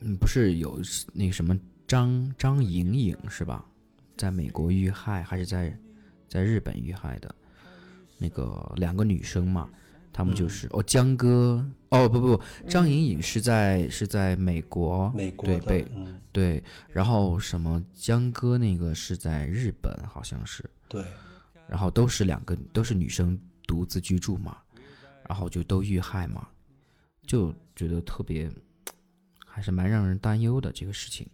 嗯，不是有那个什么张张莹颖是吧？在美国遇害还是在在日本遇害的？那个两个女生嘛，她们就是、哦江歌哦不不不，张莹颖是在、是在美国，美国对被、嗯对，然后什么江哥那个是在日本好像是，对，然后都是两个都是女生独自居住嘛，然后就都遇害嘛，就觉得特别还是蛮让人担忧的这个事情。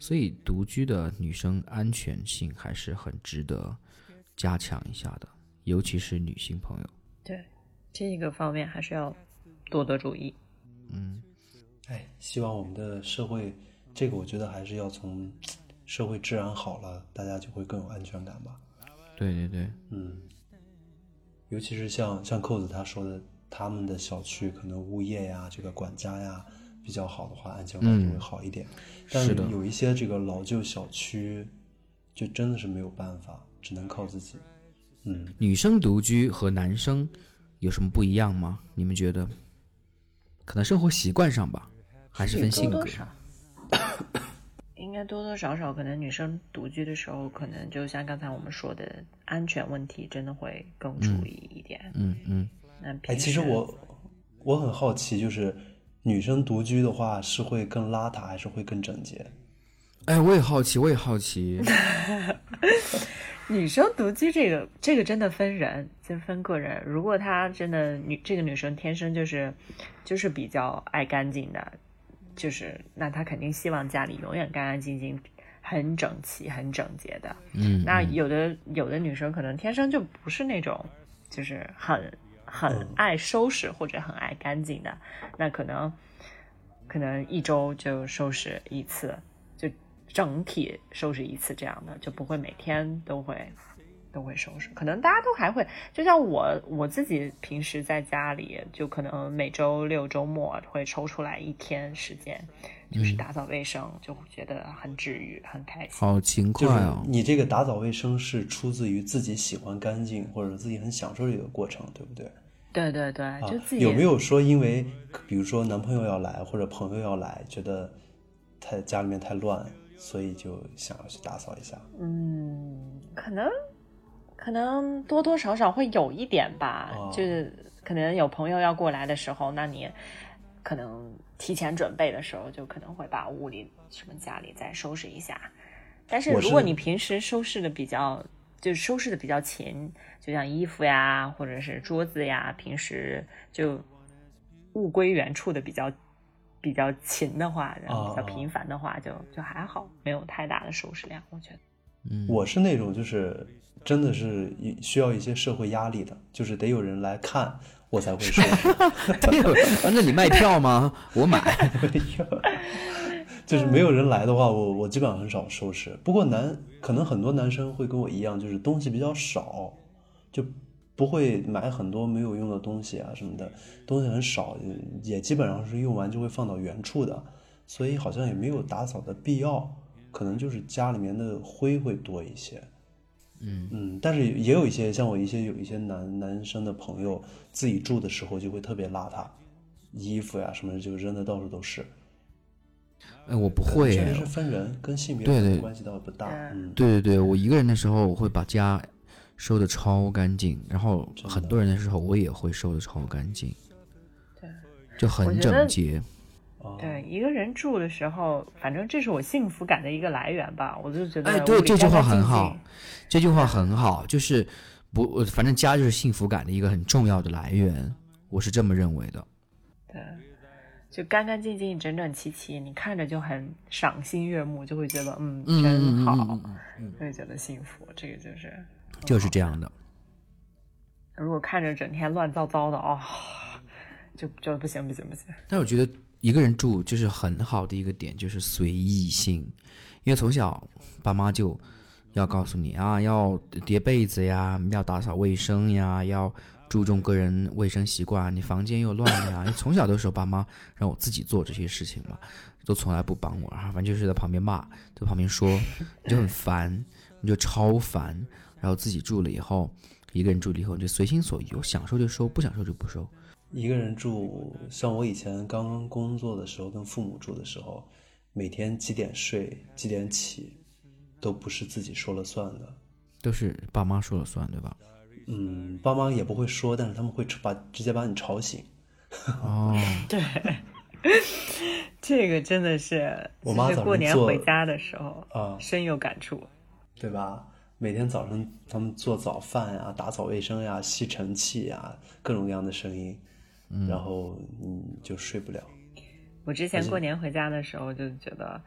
所以独居的女生安全性还是很值得加强一下的，尤其是女性朋友。对，这个方面还是要多多注意。嗯，哎，希望我们的社会，这个我觉得还是要从社会治安好了，大家就会更有安全感吧。对对对，嗯，尤其是像像扣子他说的，他们的小区可能物业呀、这个管家呀比较好的话，安全感就会好一点。但是的有一些这个老旧小区，就真的是没有办法，只能靠自己。嗯，女生独居和男生有什么不一样吗？你们觉得？可能生活习惯上吧，还是分性格该多多少少，可能女生独居的时候，可能就像刚才我们说的，安全问题真的会更注意一点。嗯嗯。那哎，其实我我很好奇，就是女生独居的话，是会更邋遢，还是会更整洁？哎，我也好奇，我也好奇。女生独居这个这个真的分人，就分个人。如果她真的女这个女生天生就是就是比较爱干净的，就是那她肯定希望家里永远干干净净、很整齐、很整洁的。嗯，那嗯。有的有的女生可能天生就不是那种就是很很爱收拾或者很爱干净的，那可能可能一周就收拾一次，就整体收拾一次这样的，就不会每天都会都会收拾。可能大家都还会，就像我我自己平时在家里，就可能每周六周末会抽出来一天时间，就是嗯打扫卫生，就会觉得很治愈，很开心。好勤快就是哦。你这个打扫卫生是出自于自己喜欢干净，或者自己很享受这个过程，对不对？对对对，啊就自，己有没有说因为比如说男朋友要来或者朋友要来，觉得太家里面太乱，所以就想要去打扫一下？嗯，可能可能多多少少会有一点吧，哦就是可能有朋友要过来的时候，那你可能提前准备的时候，就可能会把屋里什么家里再收拾一下。但是如果你平时收拾的比较，就是收拾的比较勤，就像衣服呀，或者是桌子呀，平时就物归原处的比较比较勤的话，然后比较哦频繁的话，就就还好，没有太大的收拾量，我觉得。嗯，我是那种就是真的是需要一些社会压力的，就是得有人来看我才会收拾。对，啊，那你卖票吗？我买。就是没有人来的话，我我基本上很少收拾。不过男可能很多男生会跟我一样，就是东西比较少，就不会买很多没有用的东西啊什么的，东西很少，也基本上是用完就会放到原处的，所以好像也没有打扫的必要，可能就是家里面的灰会多一些。嗯嗯，但是也有一些像我一些有一些男男生的朋友，自己住的时候就会特别邋遢，衣服呀什么就扔的到处都是。哎，我不会哎确实是分人，跟性别对对关系倒不大。嗯，对对对，我一个人的时候，我会把家收的超干净，然后很多人的时候，我也会收的超干净，对，就很整洁。对，一个人住的时候，反正这是我幸福感的一个来源吧。我就觉得，哎，对，这句话很好，这句话很好，就是不，呃反正家就是幸福感的一个很重要的来源，我是这么认为的。对，就干干净净、整整齐齐，你看着就很赏心悦目，就会觉得嗯嗯真好，嗯嗯嗯会觉得幸福。这个就是就是这样的。如果看着整天乱糟糟的哦，就就不行不行不行。但我觉得一个人住就是很好的一个点，就是随意性，因为从小爸妈就要告诉你啊，要叠被子呀，要打扫卫生呀，要注重个人卫生习惯，你房间又乱了呀。你从小的时候，爸妈让我自己做这些事情嘛，都从来不帮我啊，反正就是在旁边骂，在旁边说，你就很烦，你就超烦。然后自己住了以后，一个人住了以后，你就随心所欲，想收就收，不想收就不收。一个人住，像我以前刚刚工作的时候，跟父母住的时候，每天几点睡，几点起，都不是自己说了算的，都是爸妈说了算，对吧？嗯，爸妈也不会说，但是他们会把直接把你吵醒。哦，对，这个真的是，我妈过年回家的时候啊，深有感触，对吧？每天早上他们做早饭呀、打扫卫生呀、吸尘器呀，各种各样的声音，然后你就睡不了。我之前过年回家的时候就觉得，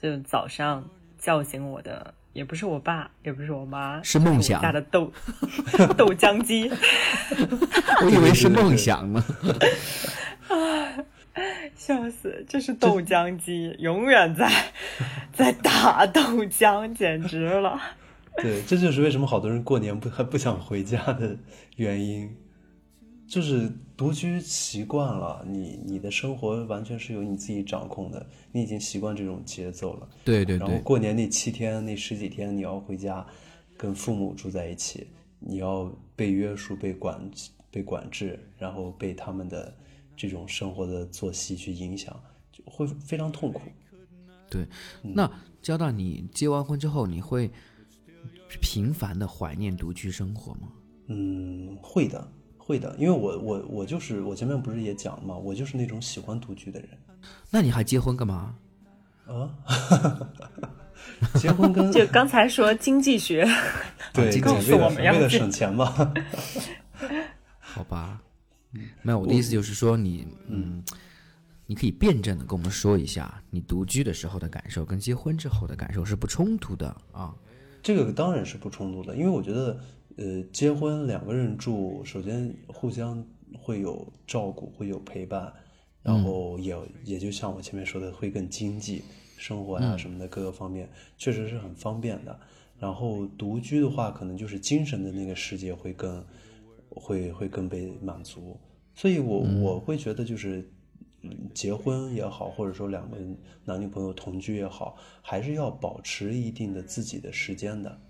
就早上叫醒我的。也不是我爸，也不是我妈，是梦想家的豆 豆浆机。我以为是梦想呢。啊，笑死！这是豆浆机，永远在在打豆浆，简直了。对，这就是为什么好多人过年不还不想回家的原因。就是独居习惯了，你你的生活完全是由你自己掌控的，你已经习惯这种节奏了。对对对。然后过年那七天、那十几天，你要回家，跟父母住在一起，你要被约束、被管、被管制，然后被他们的这种生活的作息去影响，就会非常痛苦。对，那交大你结完婚之后，你会频繁的怀念独居生活吗？嗯，会的。会的，因为我我我就是我前面不是也讲了吗？我就是那种喜欢独居的人。那你还结婚干嘛？啊？结婚跟 就刚才说经济学，对，告诉我们为了省钱嘛。好吧，没有我的意思就是说你嗯，你可以辩证的跟我们说一下，你独居的时候的感受跟结婚之后的感受是不冲突的啊。这个当然是不冲突的，因为我觉得。呃，结婚两个人住，首先互相会有照顾，会有陪伴，然后也也就像我前面说的，会更经济，生活呀什么的各个方面确实是很方便的。然后独居的话，可能就是精神的那个世界会更会会更被满足。所以我我会觉得，就是结婚也好，或者说两个男女朋友同居也好，还是要保持一定的自己的时间的。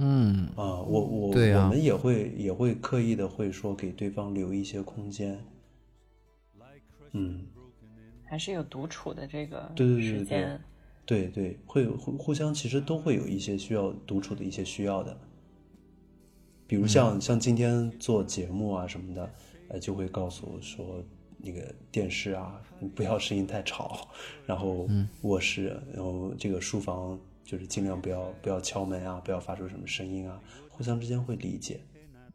嗯。啊，我我我们也会也会刻意的会说给对方留一些空间，嗯，还是有独处的这个对对对对对对，会互互相其实都会有一些需要独处的一些需要的，比如像像今天做节目啊什么的，呃，就会告诉说那个电视啊，不要声音太吵，然后卧室，然后这个书房。就是尽量不要不要敲门啊，不要发出什么声音啊，互相之间会理解。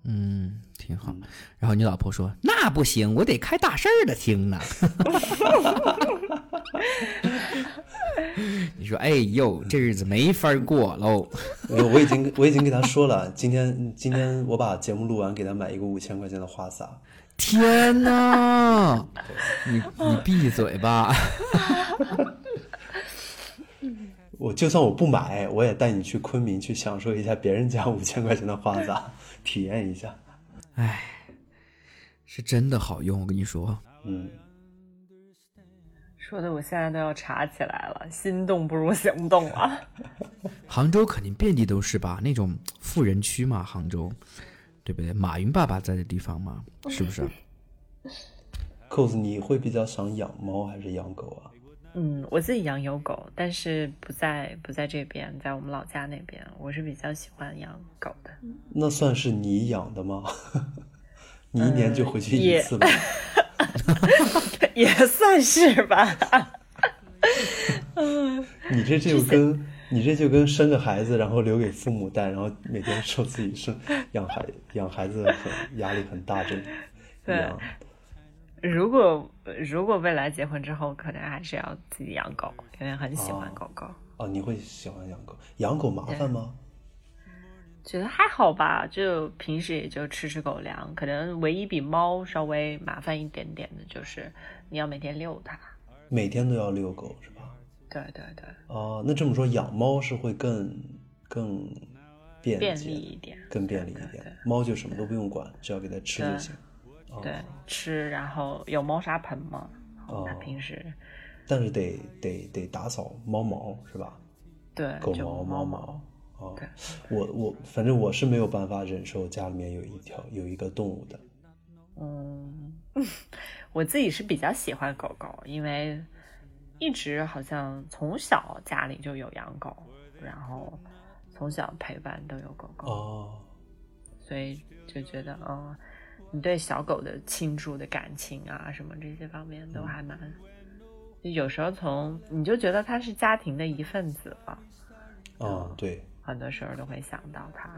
嗯，挺好。然后你老婆说：“那不行，我得开大声的听呢。”你说：“哎呦，这日子没法过喽。”我我已经我已经给他说了，今天今天我把节目录完，给他买一个五千块钱的花洒。天哪！你你闭嘴吧。我就算我不买，我也带你去昆明去享受一下别人家五千块钱的花 洒，体验一下。哎，是真的好用，我跟你说。嗯，说的我现在都要查起来了，心动不如行动啊！杭州肯定遍地都是吧？那种富人区嘛，杭州，对不对？马云爸爸在的地方嘛，是不是？扣子，你会比较想养猫还是养狗啊？嗯，我自己养有狗，但是不在不在这边，在我们老家那边。我是比较喜欢养狗的。那算是你养的吗？你一年就回去一次吗？也算是吧。嗯你这就跟你这就跟生个孩子，然后留给父母带，然后每天说自己生养孩养孩子很压力很大，这样。如果如果未来结婚之后，可能还是要自己养狗，因为很喜欢狗狗。哦，你会喜欢养狗？养狗麻烦吗？觉得还好吧，就平时也就吃吃狗粮。可能唯一比猫稍微麻烦一点点的就是你要每天遛它。每天都要遛狗是吧？对对对。哦，那这么说养猫是会更更便便利一点，更便利一点。猫就什么都不用管，只要给它吃就行。对，吃，然后有猫砂盆嘛，它平时，但是得得得打扫猫毛是吧？对，狗毛、猫毛。哦，我我反正我是没有办法忍受家里面有一条有一个动物的。嗯，我自己是比较喜欢狗狗，因为一直好像从小家里就有养狗，然后从小陪伴都有狗狗，哦，所以就觉得，嗯，你对小狗的倾注的感情啊，什么这些方面都还蛮，有时候从你就觉得它是家庭的一份子了。啊，对。很多时候都会想到它，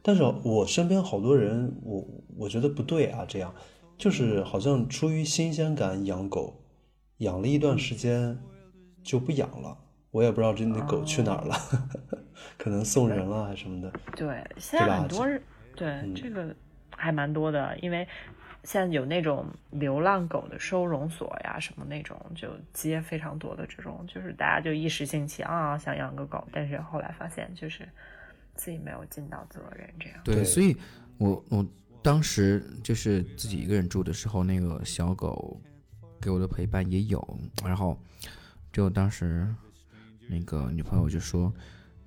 但是我身边好多人，我我觉得不对啊，这样就是好像出于新鲜感养狗，养了一段时间就不养了，我也不知道这那狗去哪儿了，可能送人了还是什么的。对，现在很多人对这个还蛮多的，因为。现在有那种流浪狗的收容所呀，什么那种就接非常多的这种，就是大家就一时兴起啊，想养个狗，但是后来发现就是自己没有尽到责任，这样。对，所以我我当时就是自己一个人住的时候，那个小狗给我的陪伴也有，然后就当时那个女朋友就说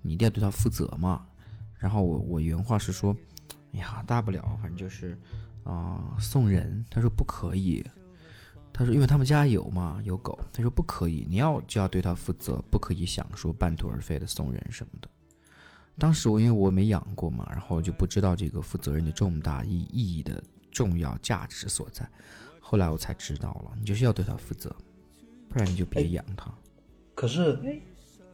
你一定要对它负责嘛，然后我我原话是说，哎呀，大不了反正就是。啊，送人？他说不可以。他说，因为他们家有嘛，有狗。他说不可以，你要就要对它负责，不可以想说半途而废的送人什么的。当时我因为我没养过嘛，然后就不知道这个负责任的重大意意义的重要价值所在。后来我才知道了，你就是要对它负责，不然你就别养它。可是。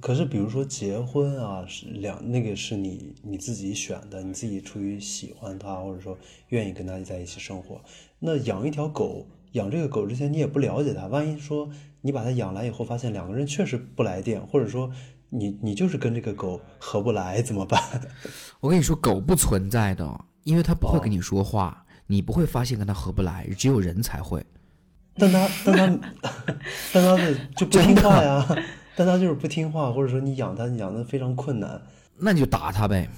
可是，比如说结婚啊，是两那个是你你自己选的，你自己出于喜欢他，或者说愿意跟他在一起生活。那养一条狗，养这个狗之前你也不了解它，万一说你把它养来以后，发现两个人确实不来电，或者说你你就是跟这个狗合不来，怎么办？我跟你说，狗不存在的，因为它不会跟你说话，你不会发现跟它合不来，只有人才会。但它但它 但它的就不听话呀。但他就是不听话，或者说你养他养的非常困难，那你就打他呗。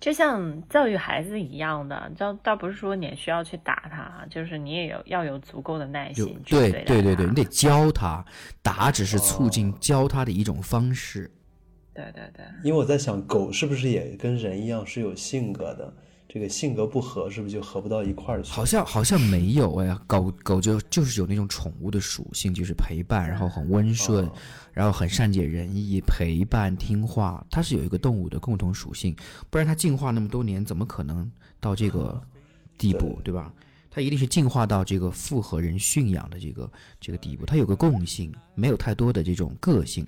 就像教育孩子一样的，倒倒不是说你需要去打他，就是你也有要有足够的耐心。对对对对，你得教他，打只是促进教他的一种方式。对对对，因为我在想，狗是不是也跟人一样是有性格的？这个性格不合，是不是就合不到一块儿去？好像好像没有哎，狗狗就就是有那种宠物的属性，就是陪伴，然后很温顺，然后很善解人意，陪伴听话，它是有一个动物的共同属性，不然它进化那么多年，怎么可能到这个地步，对吧？它一定是进化到这个符合人驯养的这个这个地步，它有个共性，没有太多的这种个性。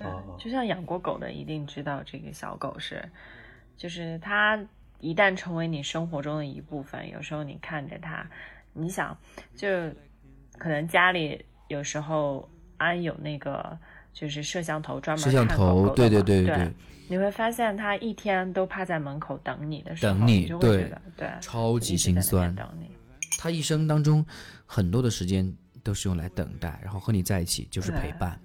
哦，就像养过狗的一定知道，这个小狗是，就是它。一旦成为你生活中的一部分，有时候你看着它，你想，就可能家里有时候安有那个就是摄像头专门摄像头，对对对对对，你会发现他一天都趴在门口等你的时候，等你，对对，超级心酸。等你，它一生当中很多的时间都是用来等待，然后和你在一起就是陪伴。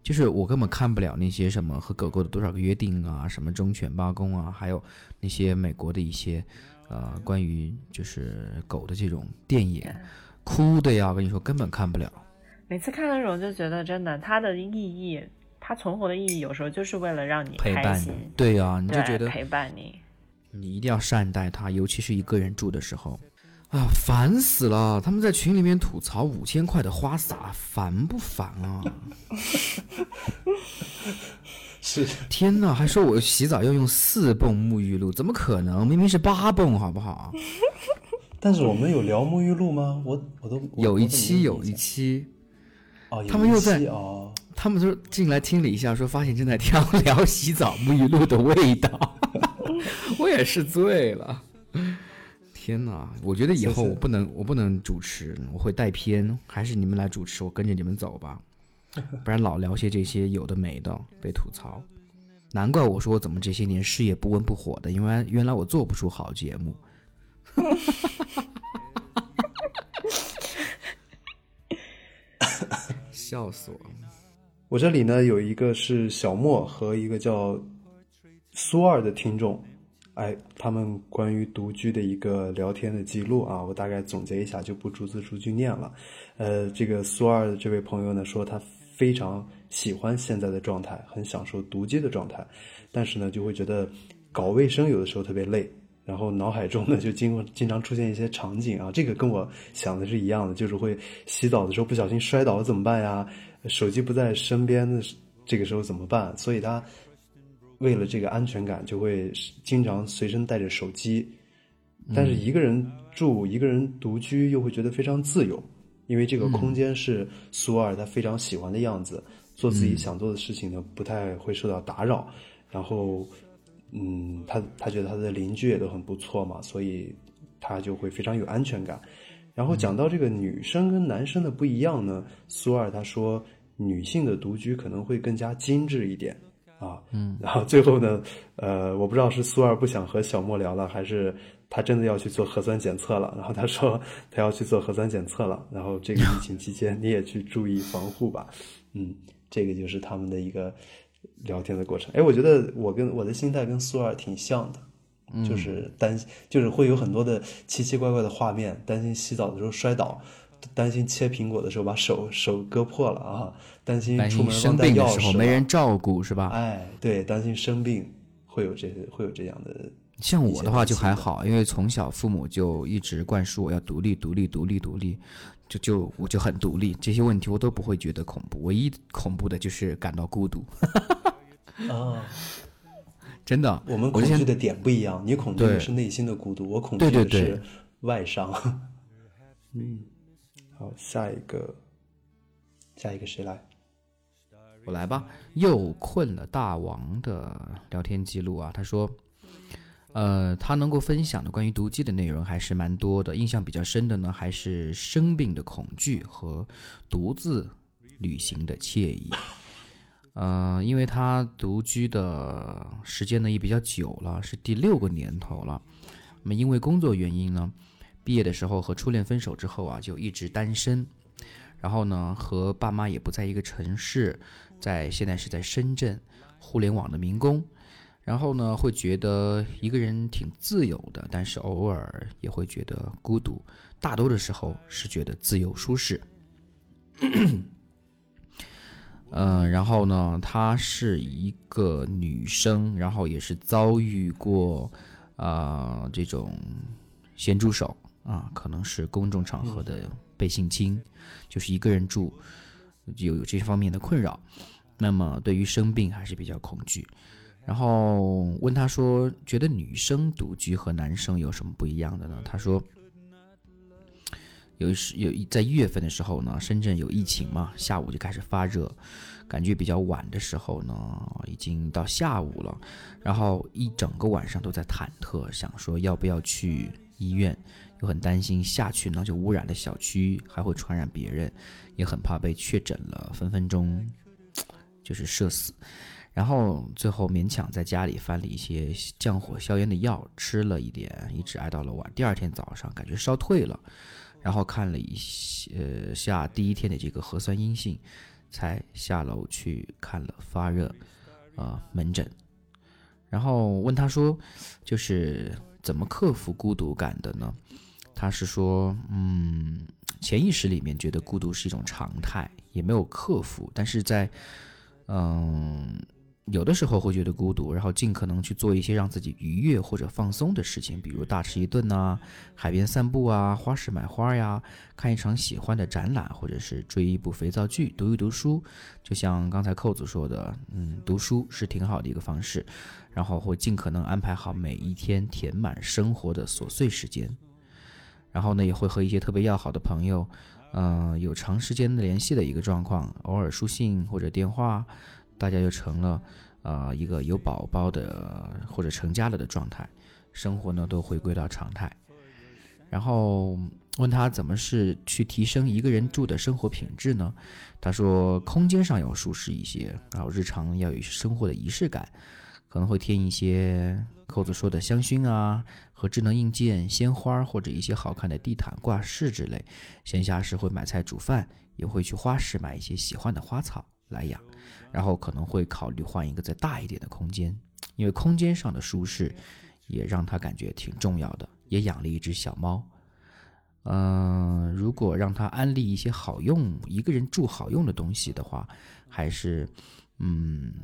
就是我根本看不了那些什么和狗狗的多少个约定啊，什么忠犬八公啊，还有那些美国的一些，呃，关于就是狗的这种电影，哭的呀，我跟你说根本看不了。每次看的时候就觉得真的，它的意义，它存活的意义有时候就是为了让你陪伴你。对呀，你就觉得陪伴你，你一定要善待它，尤其是一个人住的时候。啊，烦死了！他们在群里面吐槽五千块的花洒，烦不烦啊？是，天哪！还说我洗澡要用四泵沐浴露，怎么可能？明明是八泵，好不好？但是我们有聊沐浴露吗？我我都有一期有一期，哦，他们又在哦，他们就进来听了一下，说发现正在挑聊洗澡沐浴露的味道，我也是醉了。天哪！我觉得以后我不能，我不能主持，我会带偏，还是你们来主持，我跟着你们走吧，不然老聊些这些有的没的，被吐槽。难怪我说我怎么这些年事业不温不火的，因为原来我做不出好节目。笑死我！我这里呢有一个是小莫和一个叫苏二的听众，哎，他们关于独居的一个聊天的记录啊，我大概总结一下，就不逐字逐句念了。呃，这个苏二的这位朋友呢，说他非常喜欢现在的状态，很享受独居的状态，但是呢，就会觉得搞卫生有的时候特别累。然后脑海中呢就经经常出现一些场景啊，这个跟我想的是一样的，就是会洗澡的时候不小心摔倒了怎么办呀？手机不在身边的这个时候怎么办？所以他为了这个安全感，就会经常随身带着手机。但是一个人住，一个人独居，又会觉得非常自由，因为这个空间是苏尔他非常喜欢的样子，做自己想做的事情呢，不太会受到打扰，然后。嗯，他他觉得他的邻居也都很不错嘛，所以他就会非常有安全感。然后讲到这个女生跟男生的不一样呢，苏二他说女性的独居可能会更加精致一点啊。嗯，然后最后呢，呃，我不知道是苏二不想和小莫聊了，还是他真的要去做核酸检测了。然后他说他要去做核酸检测了。然后这个疫情期间你也去注意防护吧。嗯，这个就是他们的一个。聊天的过程，哎，我觉得我跟我的心态跟苏二挺像的，就是担心，就是会有很多的奇奇怪怪的画面，担心洗澡的时候摔倒，担心切苹果的时候把手手割破了啊，担心出门忘带钥匙没人照顾是吧？哎，对，担心生病会有这会有这样的。像我的话就还好，因为从小父母就一直灌输我要独立、独立、独立、独立，就就我就很独立，这些问题我都不会觉得恐怖，唯一恐怖的就是感到孤独。啊，真的，我们恐惧的点不一样。你恐惧的是内心的孤独，我恐惧的是外伤。嗯，好，下一个，下一个谁来？我来吧。又困了大王的聊天记录啊，他说，呃，他能够分享的关于毒鸡的内容还是蛮多的，印象比较深的呢，还是生病的恐惧和独自旅行的惬意。呃，因为他独居的时间呢也比较久了，是第六个年头了。那么因为工作原因呢，毕业的时候和初恋分手之后啊，就一直单身。然后呢，和爸妈也不在一个城市，在现在是在深圳，互联网的民工。然后呢，会觉得一个人挺自由的，但是偶尔也会觉得孤独。大多的时候是觉得自由舒适。嗯，然后呢，她是一个女生，然后也是遭遇过，啊，这种咸猪手啊，可能是公众场合的被性侵，就是一个人住，有有这方面的困扰。那么对于生病还是比较恐惧。然后问他说，觉得女生独居和男生有什么不一样的呢？他说。有时有在一月份的时候呢，深圳有疫情嘛，下午就开始发热，感觉比较晚的时候呢，已经到下午了，然后一整个晚上都在忐忑，想说要不要去医院，又很担心下去呢就污染了小区，还会传染别人，也很怕被确诊了，分分钟就是社死，然后最后勉强在家里翻了一些降火消炎的药，吃了一点，一直挨到了晚，第二天早上感觉烧退了。然后看了一些下第一天的这个核酸阴性，才下楼去看了发热，啊门诊，然后问他说，就是怎么克服孤独感的呢？他是说，嗯，潜意识里面觉得孤独是一种常态，也没有克服，但是在，嗯。有的时候会觉得孤独，然后尽可能去做一些让自己愉悦或者放松的事情，比如大吃一顿呐，海边散步啊，花市买花呀，看一场喜欢的展览，或者是追一部肥皂剧，读一读书。就像刚才扣子说的，嗯，读书是挺好的一个方式，然后会尽可能安排好每一天填满生活的琐碎时间，然后呢，也会和一些特别要好的朋友，嗯，有长时间的联系的一个状况，偶尔书信或者电话。大家就成了，呃，一个有宝宝的或者成家了的状态，生活呢都回归到常态。然后问他怎么是去提升一个人住的生活品质呢？他说空间上要舒适一些，然后日常要有生活的仪式感，可能会添一些扣子说的香薰啊和智能硬件、鲜花或者一些好看的地毯、挂饰之类。闲暇时会买菜煮饭，也会去花市买一些喜欢的花草来养。然后可能会考虑换一个再大一点的空间，因为空间上的舒适也让他感觉挺重要的，也养了一只小猫。嗯，如果让他安利一些好用一个人住好用的东西的话，还是嗯，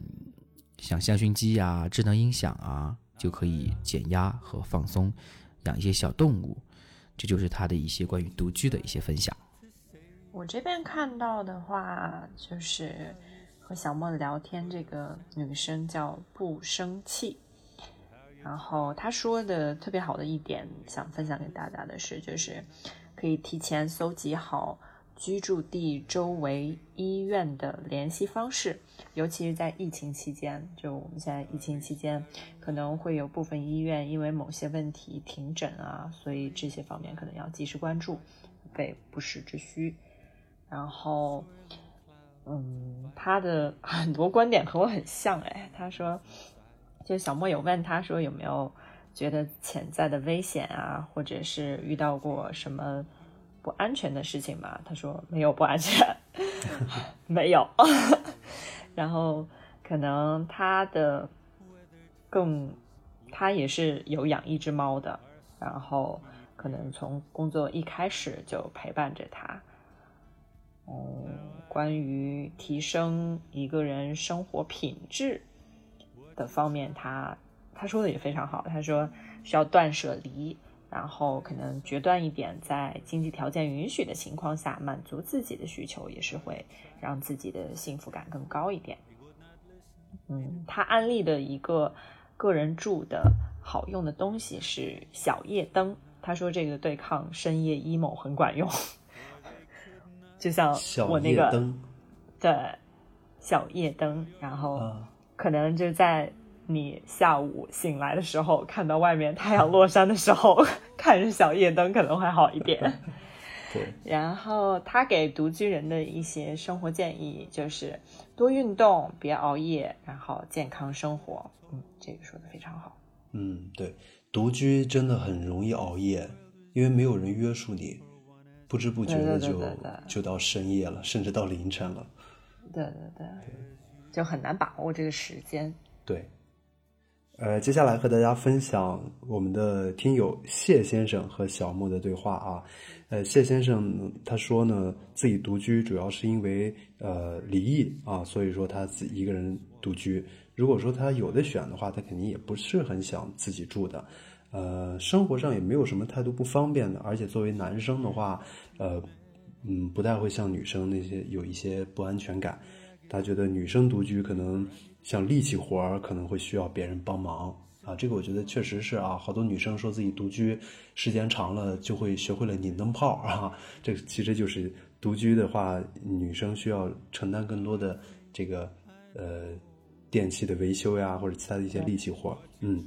像香薰机啊、智能音响啊，就可以减压和放松。养一些小动物，这就是他的一些关于独居的一些分享。我这边看到的话，就是和小莫聊天，这个女生叫不生气。然后她说的特别好的一点，想分享给大家的是，就是可以提前搜集好。居住地周围医院的联系方式，尤其是在疫情期间，就我们现在疫情期间，可能会有部分医院因为某些问题停诊啊，所以这些方面可能要及时关注，备不时之需。然后，嗯，他的 很多观点和我很像，哎，他说，就小莫有问他说有没有觉得潜在的危险啊，或者是遇到过什么。不安全的事情嘛？他说没有不安全，没有。然后可能他的更，他也是有养一只猫的，然后可能从工作一开始就陪伴着他。嗯，关于提升一个人生活品质的方面，他他说的也非常好。他说需要断舍离。然后可能决断一点，在经济条件允许的情况下，满足自己的需求，也是会让自己的幸福感更高一点。嗯，他安利的一个个人住的好用的东西是小夜灯，他说这个对抗深夜 emo 很管用，就像我那个灯对小夜灯，然后可能就在。你下午醒来的时候，看到外面太阳落山的时候，看着小夜灯可能会好一点。对。然后他给独居人的一些生活建议就是多运动，别熬夜，然后健康生活。嗯，这个说的非常好。嗯，对，独居真的很容易熬夜，因为没有人约束你，不知不觉的就就到深夜了，甚至到凌晨了。对对对，就很难把握这个时间。对。呃，接下来和大家分享我们的听友谢先生和小莫的对话啊。呃，谢先生他说呢，自己独居主要是因为呃离异啊，所以说他自己一个人独居。如果说他有的选的话，他肯定也不是很想自己住的。呃，生活上也没有什么太多不方便的，而且作为男生的话，呃，嗯，不太会像女生那些有一些不安全感。他觉得女生独居可能。像力气活儿可能会需要别人帮忙啊，这个我觉得确实是啊，好多女生说自己独居时间长了就会学会了拧灯泡啊，这其实就是独居的话，女生需要承担更多的这个呃电器的维修呀，或者其他的一些力气活儿，嗯，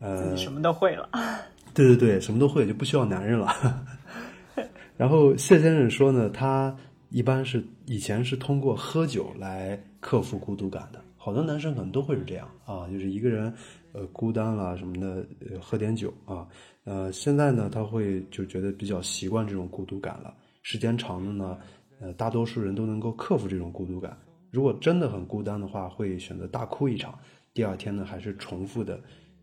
呃，什么都会了，对对对，什么都会就不需要男人了。然后谢先生说呢，他一般是以前是通过喝酒来克服孤独感的。好多男生可能都会是这样啊，就是一个人，呃，孤单了什么的，呃，喝点酒啊，呃，现在呢，他会就觉得比较习惯这种孤独感了。时间长了呢，呃，大多数人都能够克服这种孤独感。如果真的很孤单的话，会选择大哭一场，第二天呢，还是重复的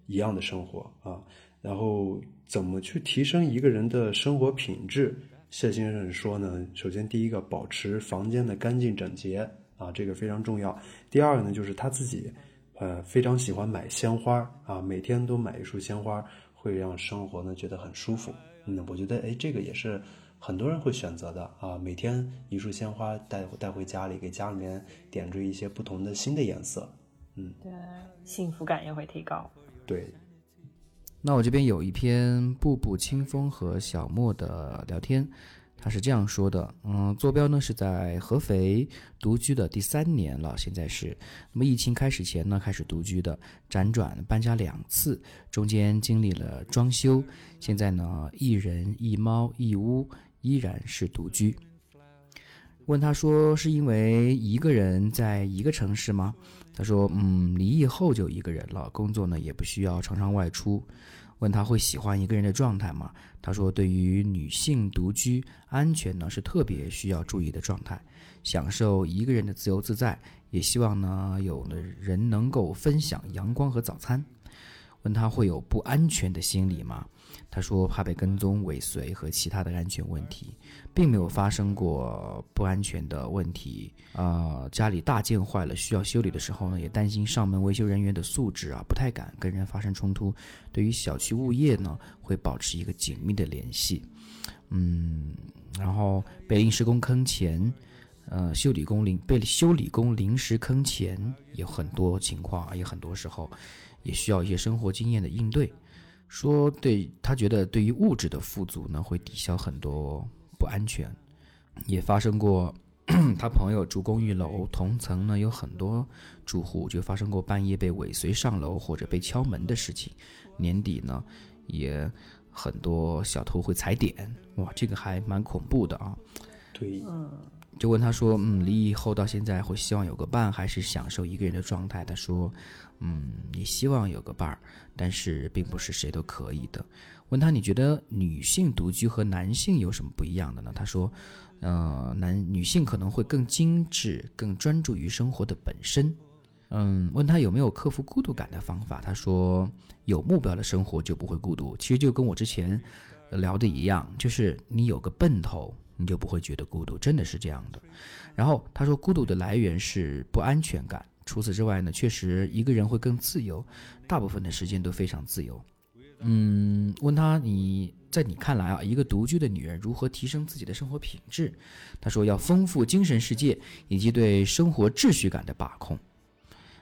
一样的生活啊。然后怎么去提升一个人的生活品质？谢先生说呢，首先第一个，保持房间的干净整洁。啊，这个非常重要。第二个呢，就是他自己，呃，非常喜欢买鲜花啊，每天都买一束鲜花，会让生活呢觉得很舒服。嗯，我觉得，哎，这个也是很多人会选择的啊，每天一束鲜花带带回家里，给家里面点缀一些不同的新的颜色。嗯，对，幸福感也会提高。对。那我这边有一篇步步清风和小莫的聊天。他是这样说的，嗯，坐标呢是在合肥独居的第三年了，现在是。那么疫情开始前呢，开始独居的，辗转搬家两次，中间经历了装修，现在呢一人一猫一屋，依然是独居。问他说是因为一个人在一个城市吗？他说，嗯，离异后就一个人了，工作呢也不需要常常外出。问他会喜欢一个人的状态吗？他说，对于女性独居，安全呢是特别需要注意的状态，享受一个人的自由自在，也希望呢有的人能够分享阳光和早餐。问他会有不安全的心理吗？他说怕被跟踪、尾随和其他的安全问题，并没有发生过不安全的问题。啊，家里大件坏了需要修理的时候呢，也担心上门维修人员的素质啊，不太敢跟人发生冲突。对于小区物业呢，会保持一个紧密的联系。嗯，然后被临时工坑钱，呃，修理工临被修理工临时坑钱，有很多情况，也很多时候。也需要一些生活经验的应对，说对他觉得对于物质的富足呢，会抵消很多不安全。也发生过 他朋友住公寓楼，同层呢有很多住户，就发生过半夜被尾随上楼或者被敲门的事情。年底呢，也很多小偷会踩点，哇，这个还蛮恐怖的啊。对，嗯。就问他说，嗯，离异后到现在会希望有个伴，还是享受一个人的状态？他说，嗯，你希望有个伴儿，但是并不是谁都可以的。问他，你觉得女性独居和男性有什么不一样的呢？他说，呃，男女性可能会更精致，更专注于生活的本身。嗯，问他有没有克服孤独感的方法？他说，有目标的生活就不会孤独。其实就跟我之前聊的一样，就是你有个奔头。你就不会觉得孤独，真的是这样的。然后他说，孤独的来源是不安全感。除此之外呢，确实一个人会更自由，大部分的时间都非常自由。嗯，问他你在你看来啊，一个独居的女人如何提升自己的生活品质？他说要丰富精神世界以及对生活秩序感的把控。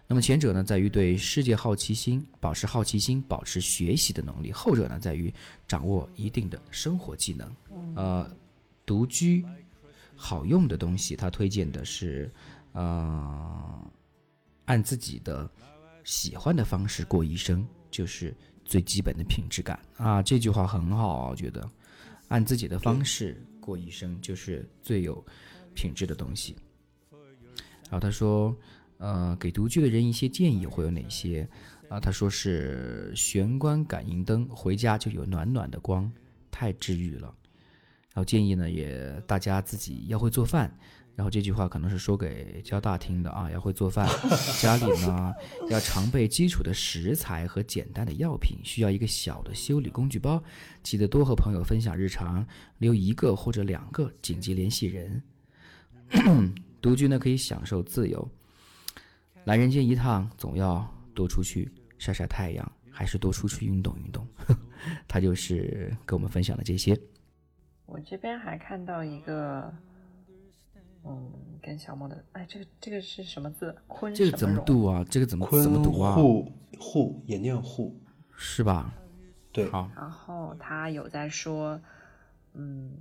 那么前者呢，在于对世界好奇心，保持好奇心，保持学习的能力；后者呢，在于掌握一定的生活技能。呃。独居好用的东西，他推荐的是，呃，按自己的喜欢的方式过一生，就是最基本的品质感啊。这句话很好，我觉得，按自己的方式过一生，就是最有品质的东西。然后他说，呃，给独居的人一些建议会有哪些啊？他说是玄关感应灯，回家就有暖暖的光，太治愈了。然后建议呢，也大家自己要会做饭。然后这句话可能是说给交大听的啊，要会做饭。家里呢要常备基础的食材和简单的药品，需要一个小的修理工具包。记得多和朋友分享日常，留一个或者两个紧急联系人。独居呢可以享受自由，来人间一趟，总要多出去晒晒太阳，还是多出去运动运动。他就是跟我们分享的这些。我这边还看到一个，嗯，跟小莫的，哎，这个这个是什么字？坤这个怎么读啊？这个怎么怎么读啊？户户也念户，是吧？对。好。然后他有在说，嗯，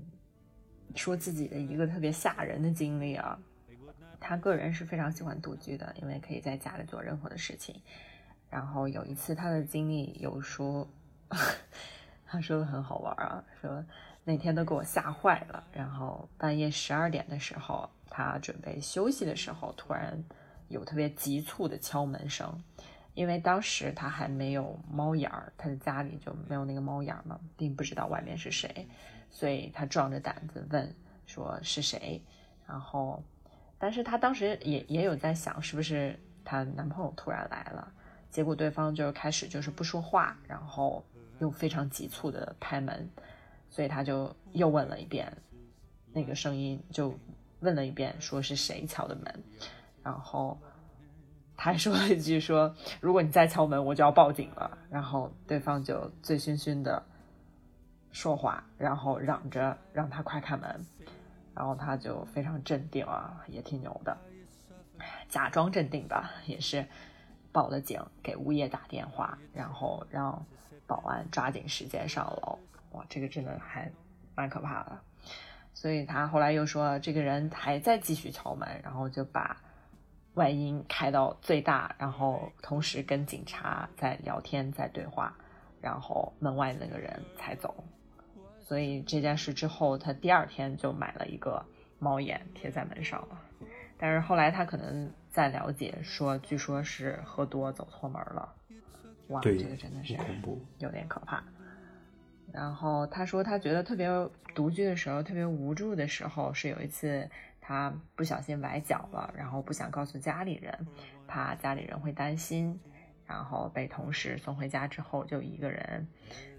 说自己的一个特别吓人的经历啊。他个人是非常喜欢独居的，因为可以在家里做任何的事情。然后有一次他的经历有说，他说的很好玩啊，说。那天都给我吓坏了。然后半夜十二点的时候，他准备休息的时候，突然有特别急促的敲门声。因为当时他还没有猫眼儿，他的家里就没有那个猫眼儿嘛，并不知道外面是谁，所以他壮着胆子问说是谁。然后，但是他当时也也有在想，是不是她男朋友突然来了？结果对方就开始就是不说话，然后又非常急促的拍门。所以他就又问了一遍，那个声音就问了一遍，说是谁敲的门，然后他还说了一句说，如果你再敲门，我就要报警了。然后对方就醉醺醺的说话，然后嚷着让他快开门，然后他就非常镇定啊，也挺牛的，假装镇定吧，也是报了警，给物业打电话，然后让保安抓紧时间上楼。哇，这个真的还蛮可怕的，所以他后来又说，这个人还在继续敲门，然后就把外音开到最大，然后同时跟警察在聊天，在对话，然后门外那个人才走。所以这件事之后，他第二天就买了一个猫眼贴在门上了。但是后来他可能在了解说，据说是喝多走错门了。哇，这个真的是恐怖，有点可怕。然后他说，他觉得特别独居的时候，特别无助的时候，是有一次他不小心崴脚了，然后不想告诉家里人，怕家里人会担心，然后被同事送回家之后，就一个人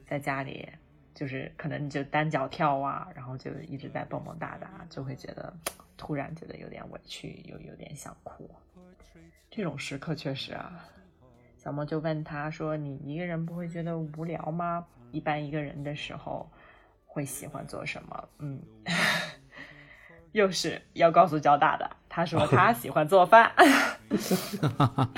在家里，就是可能就单脚跳啊，然后就一直在蹦蹦哒哒，就会觉得突然觉得有点委屈，又有点想哭。这种时刻确实啊，小莫就问他说：“你一个人不会觉得无聊吗？”一般一个人的时候会喜欢做什么？嗯，又是要告诉交大的。他说他喜欢做饭，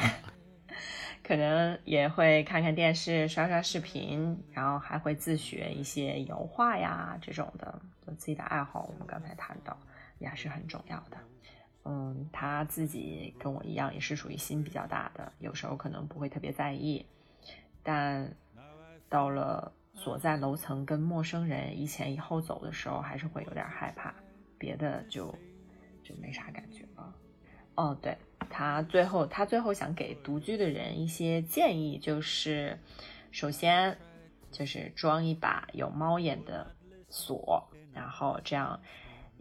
可能也会看看电视、刷刷视频，然后还会自学一些油画呀这种的，就自己的爱好。我们刚才谈到也是很重要的。嗯，他自己跟我一样，也是属于心比较大的，有时候可能不会特别在意，但到了。锁在楼层跟陌生人一前一后走的时候，还是会有点害怕，别的就就没啥感觉了。哦，对他最后他最后想给独居的人一些建议，就是首先就是装一把有猫眼的锁，然后这样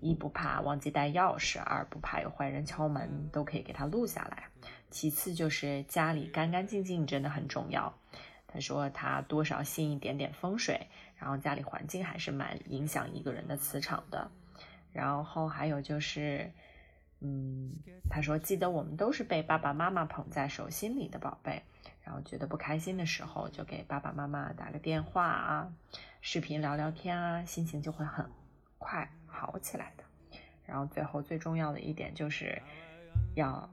一不怕忘记带钥匙，二不怕有坏人敲门，都可以给他录下来。其次就是家里干干净净真的很重要。他说他多少信一点点风水，然后家里环境还是蛮影响一个人的磁场的。然后还有就是，嗯，他说记得我们都是被爸爸妈妈捧在手心里的宝贝，然后觉得不开心的时候就给爸爸妈妈打个电话啊，视频聊聊天啊，心情就会很快好起来的。然后最后最重要的一点就是要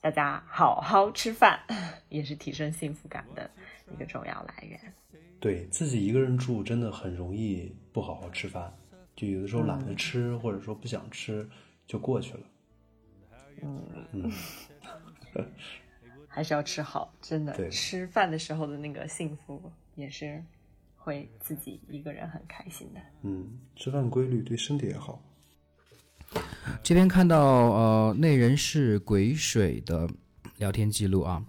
大家好好吃饭，也是提升幸福感的。一个重要来源，对自己一个人住真的很容易不好好吃饭，就有的时候懒得吃，或者说不想吃，就过去了。嗯嗯，还是要吃好，真的。吃饭的时候的那个幸福，也是会自己一个人很开心的。嗯，吃饭规律对身体也好。这边看到呃，那人是鬼水的聊天记录啊，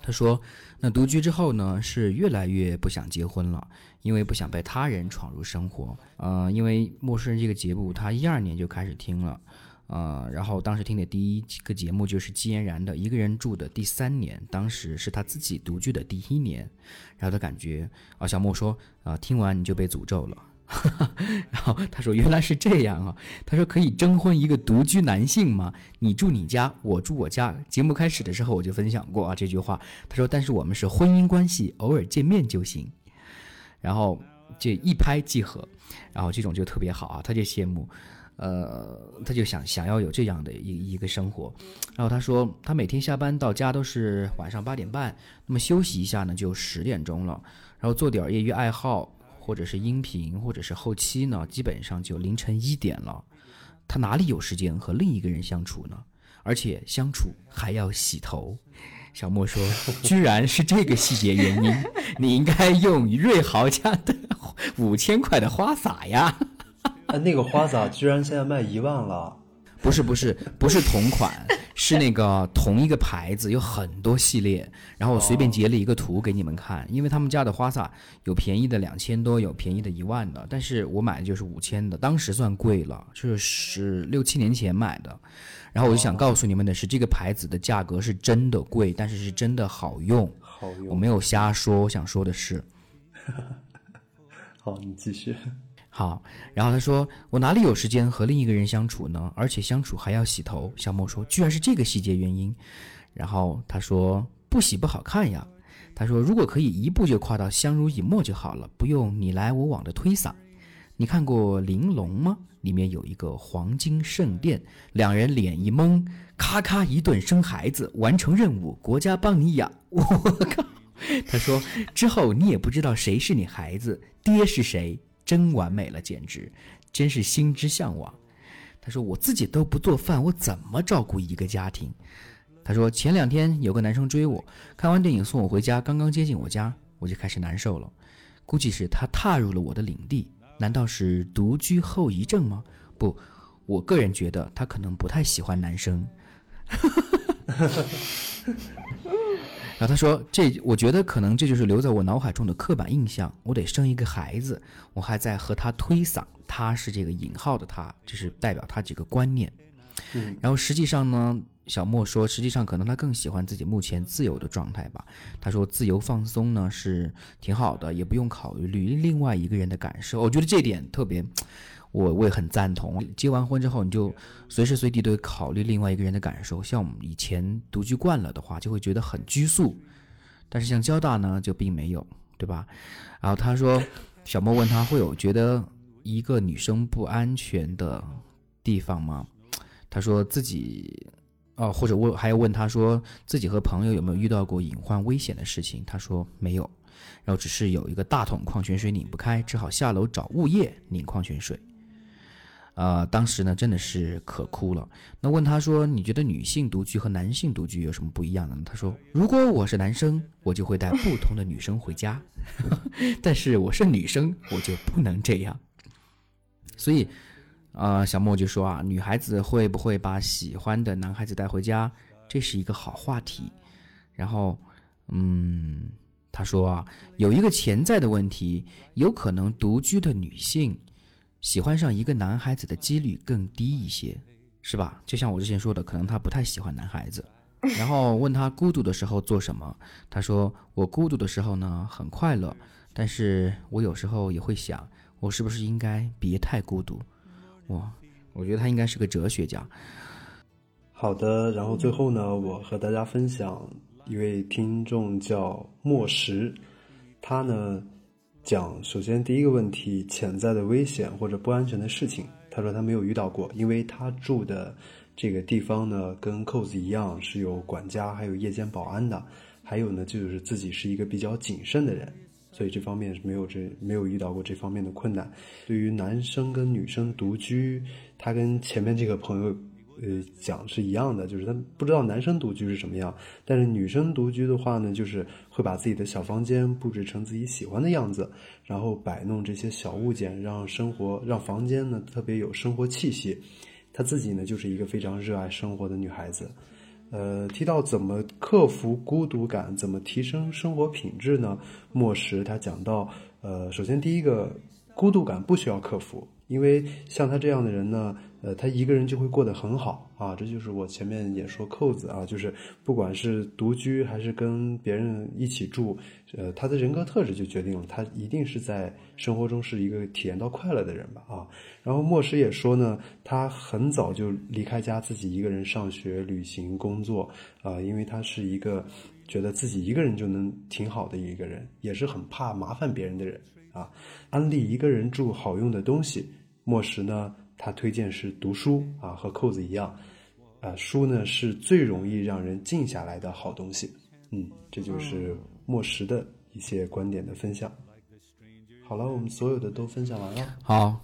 他说。那独居之后呢，是越来越不想结婚了，因为不想被他人闯入生活。呃，因为《陌生人》这个节目，他一二年就开始听了，呃，然后当时听的第一个节目就是季嫣然的《一个人住的第三年》，当时是他自己独居的第一年，然后他感觉啊，小莫说啊，听完你就被诅咒了。然后他说：“原来是这样啊！”他说：“可以征婚一个独居男性吗？你住你家，我住我家。”节目开始的时候我就分享过啊这句话。他说：“但是我们是婚姻关系，偶尔见面就行。”然后就一拍即合，然后这种就特别好啊，他就羡慕，呃，他就想想要有这样的一一个生活。然后他说，他每天下班到家都是晚上八点半，那么休息一下呢就十点钟了，然后做点业余爱好。或者是音频，或者是后期呢，基本上就凌晨一点了。他哪里有时间和另一个人相处呢？而且相处还要洗头。小莫说：“居然是这个细节原因，你应该用瑞豪家的五千块的花洒呀。”那个花洒居然现在卖一万了。不是不是不是同款，是那个同一个牌子，有很多系列。然后我随便截了一个图给你们看，因为他们家的花洒有便宜的两千多，有便宜的一万的，但是我买的就是五千的，当时算贵了，就是十六七年前买的。然后我就想告诉你们的是，这个牌子的价格是真的贵，但是是真的好用。好用，我没有瞎说。我想说的是，好，你继续。好，然后他说：“我哪里有时间和另一个人相处呢？而且相处还要洗头。”小莫说：“居然是这个细节原因。”然后他说：“不洗不好看呀。”他说：“如果可以一步就跨到相濡以沫就好了，不用你来我往的推搡。”你看过《玲珑》吗？里面有一个黄金圣殿，两人脸一蒙，咔咔一顿生孩子，完成任务，国家帮你养。我靠！他说之后你也不知道谁是你孩子，爹是谁。真完美了，简直，真是心之向往。他说：“我自己都不做饭，我怎么照顾一个家庭？”他说：“前两天有个男生追我，看完电影送我回家，刚刚接近我家，我就开始难受了。估计是他踏入了我的领地，难道是独居后遗症吗？不，我个人觉得他可能不太喜欢男生。”然后他说：“这我觉得可能这就是留在我脑海中的刻板印象。我得生一个孩子，我还在和他推搡，他是这个引号的他，这是代表他几个观念。嗯，然后实际上呢，小莫说，实际上可能他更喜欢自己目前自由的状态吧。他说自由放松呢是挺好的，也不用考虑另外一个人的感受。我觉得这点特别。”我我也很赞同，结完婚之后，你就随时随地都考虑另外一个人的感受。像我们以前独居惯了的话，就会觉得很拘束。但是像交大呢，就并没有，对吧？然后他说，小莫问他会有觉得一个女生不安全的地方吗？他说自己，哦，或者问还要问他说自己和朋友有没有遇到过隐患危险的事情？他说没有，然后只是有一个大桶矿泉水拧不开，只好下楼找物业拧矿泉水。呃，当时呢，真的是可哭了。那问他说：“你觉得女性独居和男性独居有什么不一样呢？”他说：“如果我是男生，我就会带不同的女生回家；但是我是女生，我就不能这样。”所以，呃，小莫就说啊，女孩子会不会把喜欢的男孩子带回家，这是一个好话题。然后，嗯，他说啊，有一个潜在的问题，有可能独居的女性。喜欢上一个男孩子的几率更低一些，是吧？就像我之前说的，可能他不太喜欢男孩子。然后问他孤独的时候做什么，他说：“我孤独的时候呢，很快乐，但是我有时候也会想，我是不是应该别太孤独？”哇，我觉得他应该是个哲学家。好的，然后最后呢，我和大家分享一位听众叫莫石，他呢。讲，首先第一个问题，潜在的危险或者不安全的事情，他说他没有遇到过，因为他住的这个地方呢，跟扣子一样是有管家，还有夜间保安的，还有呢就是自己是一个比较谨慎的人，所以这方面是没有这没有遇到过这方面的困难。对于男生跟女生独居，他跟前面这个朋友。呃，讲是一样的，就是他不知道男生独居是什么样，但是女生独居的话呢，就是会把自己的小房间布置成自己喜欢的样子，然后摆弄这些小物件，让生活让房间呢特别有生活气息。她自己呢就是一个非常热爱生活的女孩子。呃，提到怎么克服孤独感，怎么提升生活品质呢？莫石他讲到，呃，首先第一个，孤独感不需要克服。因为像他这样的人呢，呃，他一个人就会过得很好啊。这就是我前面也说扣子啊，就是不管是独居还是跟别人一起住，呃，他的人格特质就决定了他一定是在生活中是一个体验到快乐的人吧啊。然后莫石也说呢，他很早就离开家，自己一个人上学、旅行、工作啊，因为他是一个觉得自己一个人就能挺好的一个人，也是很怕麻烦别人的人。啊，安利一个人住好用的东西。莫石呢，他推荐是读书啊，和扣子一样，啊，书呢是最容易让人静下来的好东西。嗯，这就是莫石的一些观点的分享。好了，我们所有的都分享完了。好。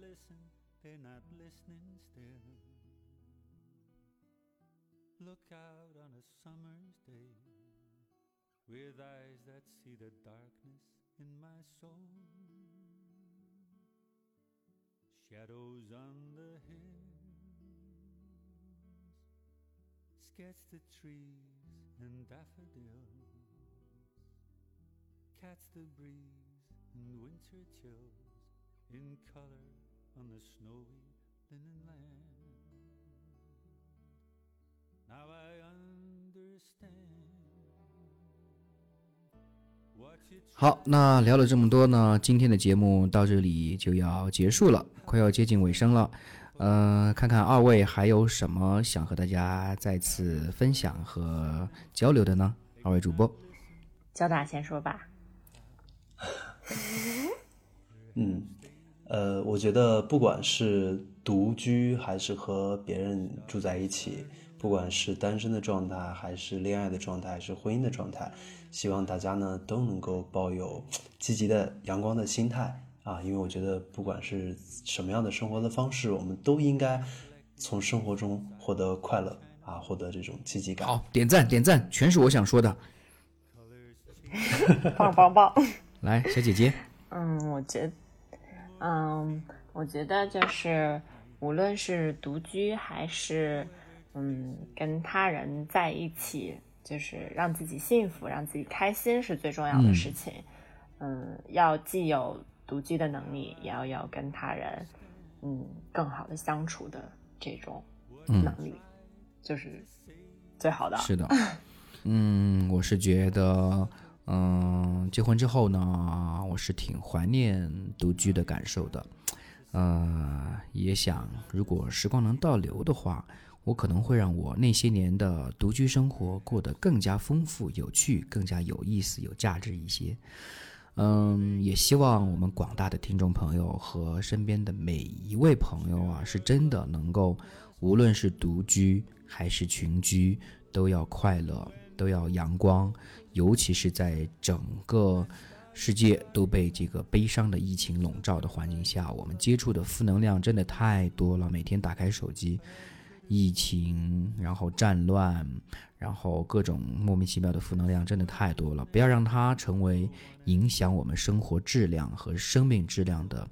Listen, they're not listening still. Look out on a summer's day with eyes that see the darkness in my soul. Shadows on the hills sketch the trees and daffodils, catch the breeze and winter chills in color on the snowy linen land. Now I understand. 好，那聊了这么多呢，今天的节目到这里就要结束了，快要接近尾声了。呃，看看二位还有什么想和大家再次分享和交流的呢？二位主播，交大先说吧。嗯，呃，我觉得不管是独居还是和别人住在一起，不管是单身的状态还是恋爱的状态还是婚姻的状态，希望大家呢都能够抱有积极的阳光的心态啊，因为我觉得不管是什么样的生活的方式，我们都应该从生活中获得快乐啊，获得这种积极感。好，点赞点赞，全是我想说的。棒棒棒！来，小姐姐。嗯，我觉，嗯，我觉得就是无论是独居还是嗯跟他人在一起，就是让自己幸福、让自己开心是最重要的事情。嗯，要既有独居的能力，也要有跟他人嗯更好的相处的这种能力，就是最好的。是的。嗯，我是觉得。嗯，结婚之后呢，我是挺怀念独居的感受的，呃，也想如果时光能倒流的话，我可能会让我那些年的独居生活过得更加丰富、有趣、更加有意思、有价值一些。嗯，也希望我们广大的听众朋友和身边的每一位朋友啊，是真的能够，无论是独居还是群居，都要快乐，都要阳光。尤其是在整个世界都被这个悲伤的疫情笼罩的环境下，我们接触的负能量真的太多了。每天打开手机，疫情，然后战乱，然后各种莫名其妙的负能量真的太多了。不要让它成为影响我们生活质量和生命质量的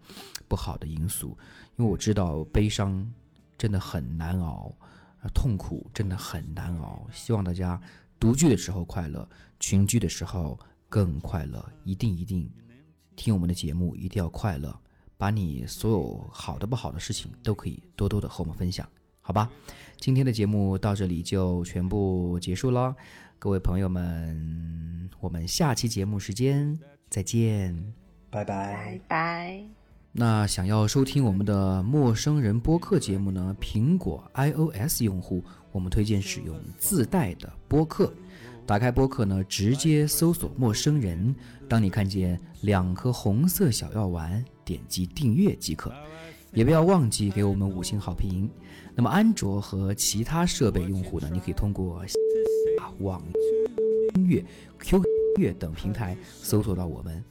不好的因素。因为我知道悲伤真的很难熬，痛苦真的很难熬。希望大家独居的时候快乐。群居的时候更快乐，一定一定听我们的节目，一定要快乐，把你所有好的不好的事情都可以多多的和我们分享，好吧？今天的节目到这里就全部结束了，各位朋友们，我们下期节目时间再见，拜拜拜拜。那想要收听我们的陌生人播客节目呢？苹果 iOS 用户，我们推荐使用自带的播客。打开播客呢，直接搜索“陌生人”。当你看见两颗红色小药丸，点击订阅即可。也不要忘记给我们五星好评。那么，安卓和其他设备用户呢，你可以通过网音乐、QQ 音乐等平台搜索到我们。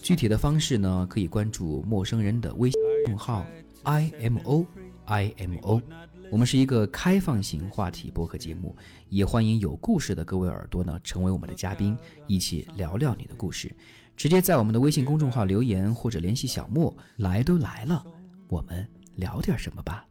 具体的方式呢，可以关注陌生人的微信公众号 imo imo。我们是一个开放型话题播客节目。也欢迎有故事的各位耳朵呢，成为我们的嘉宾，一起聊聊你的故事。直接在我们的微信公众号留言或者联系小莫。来都来了，我们聊点什么吧。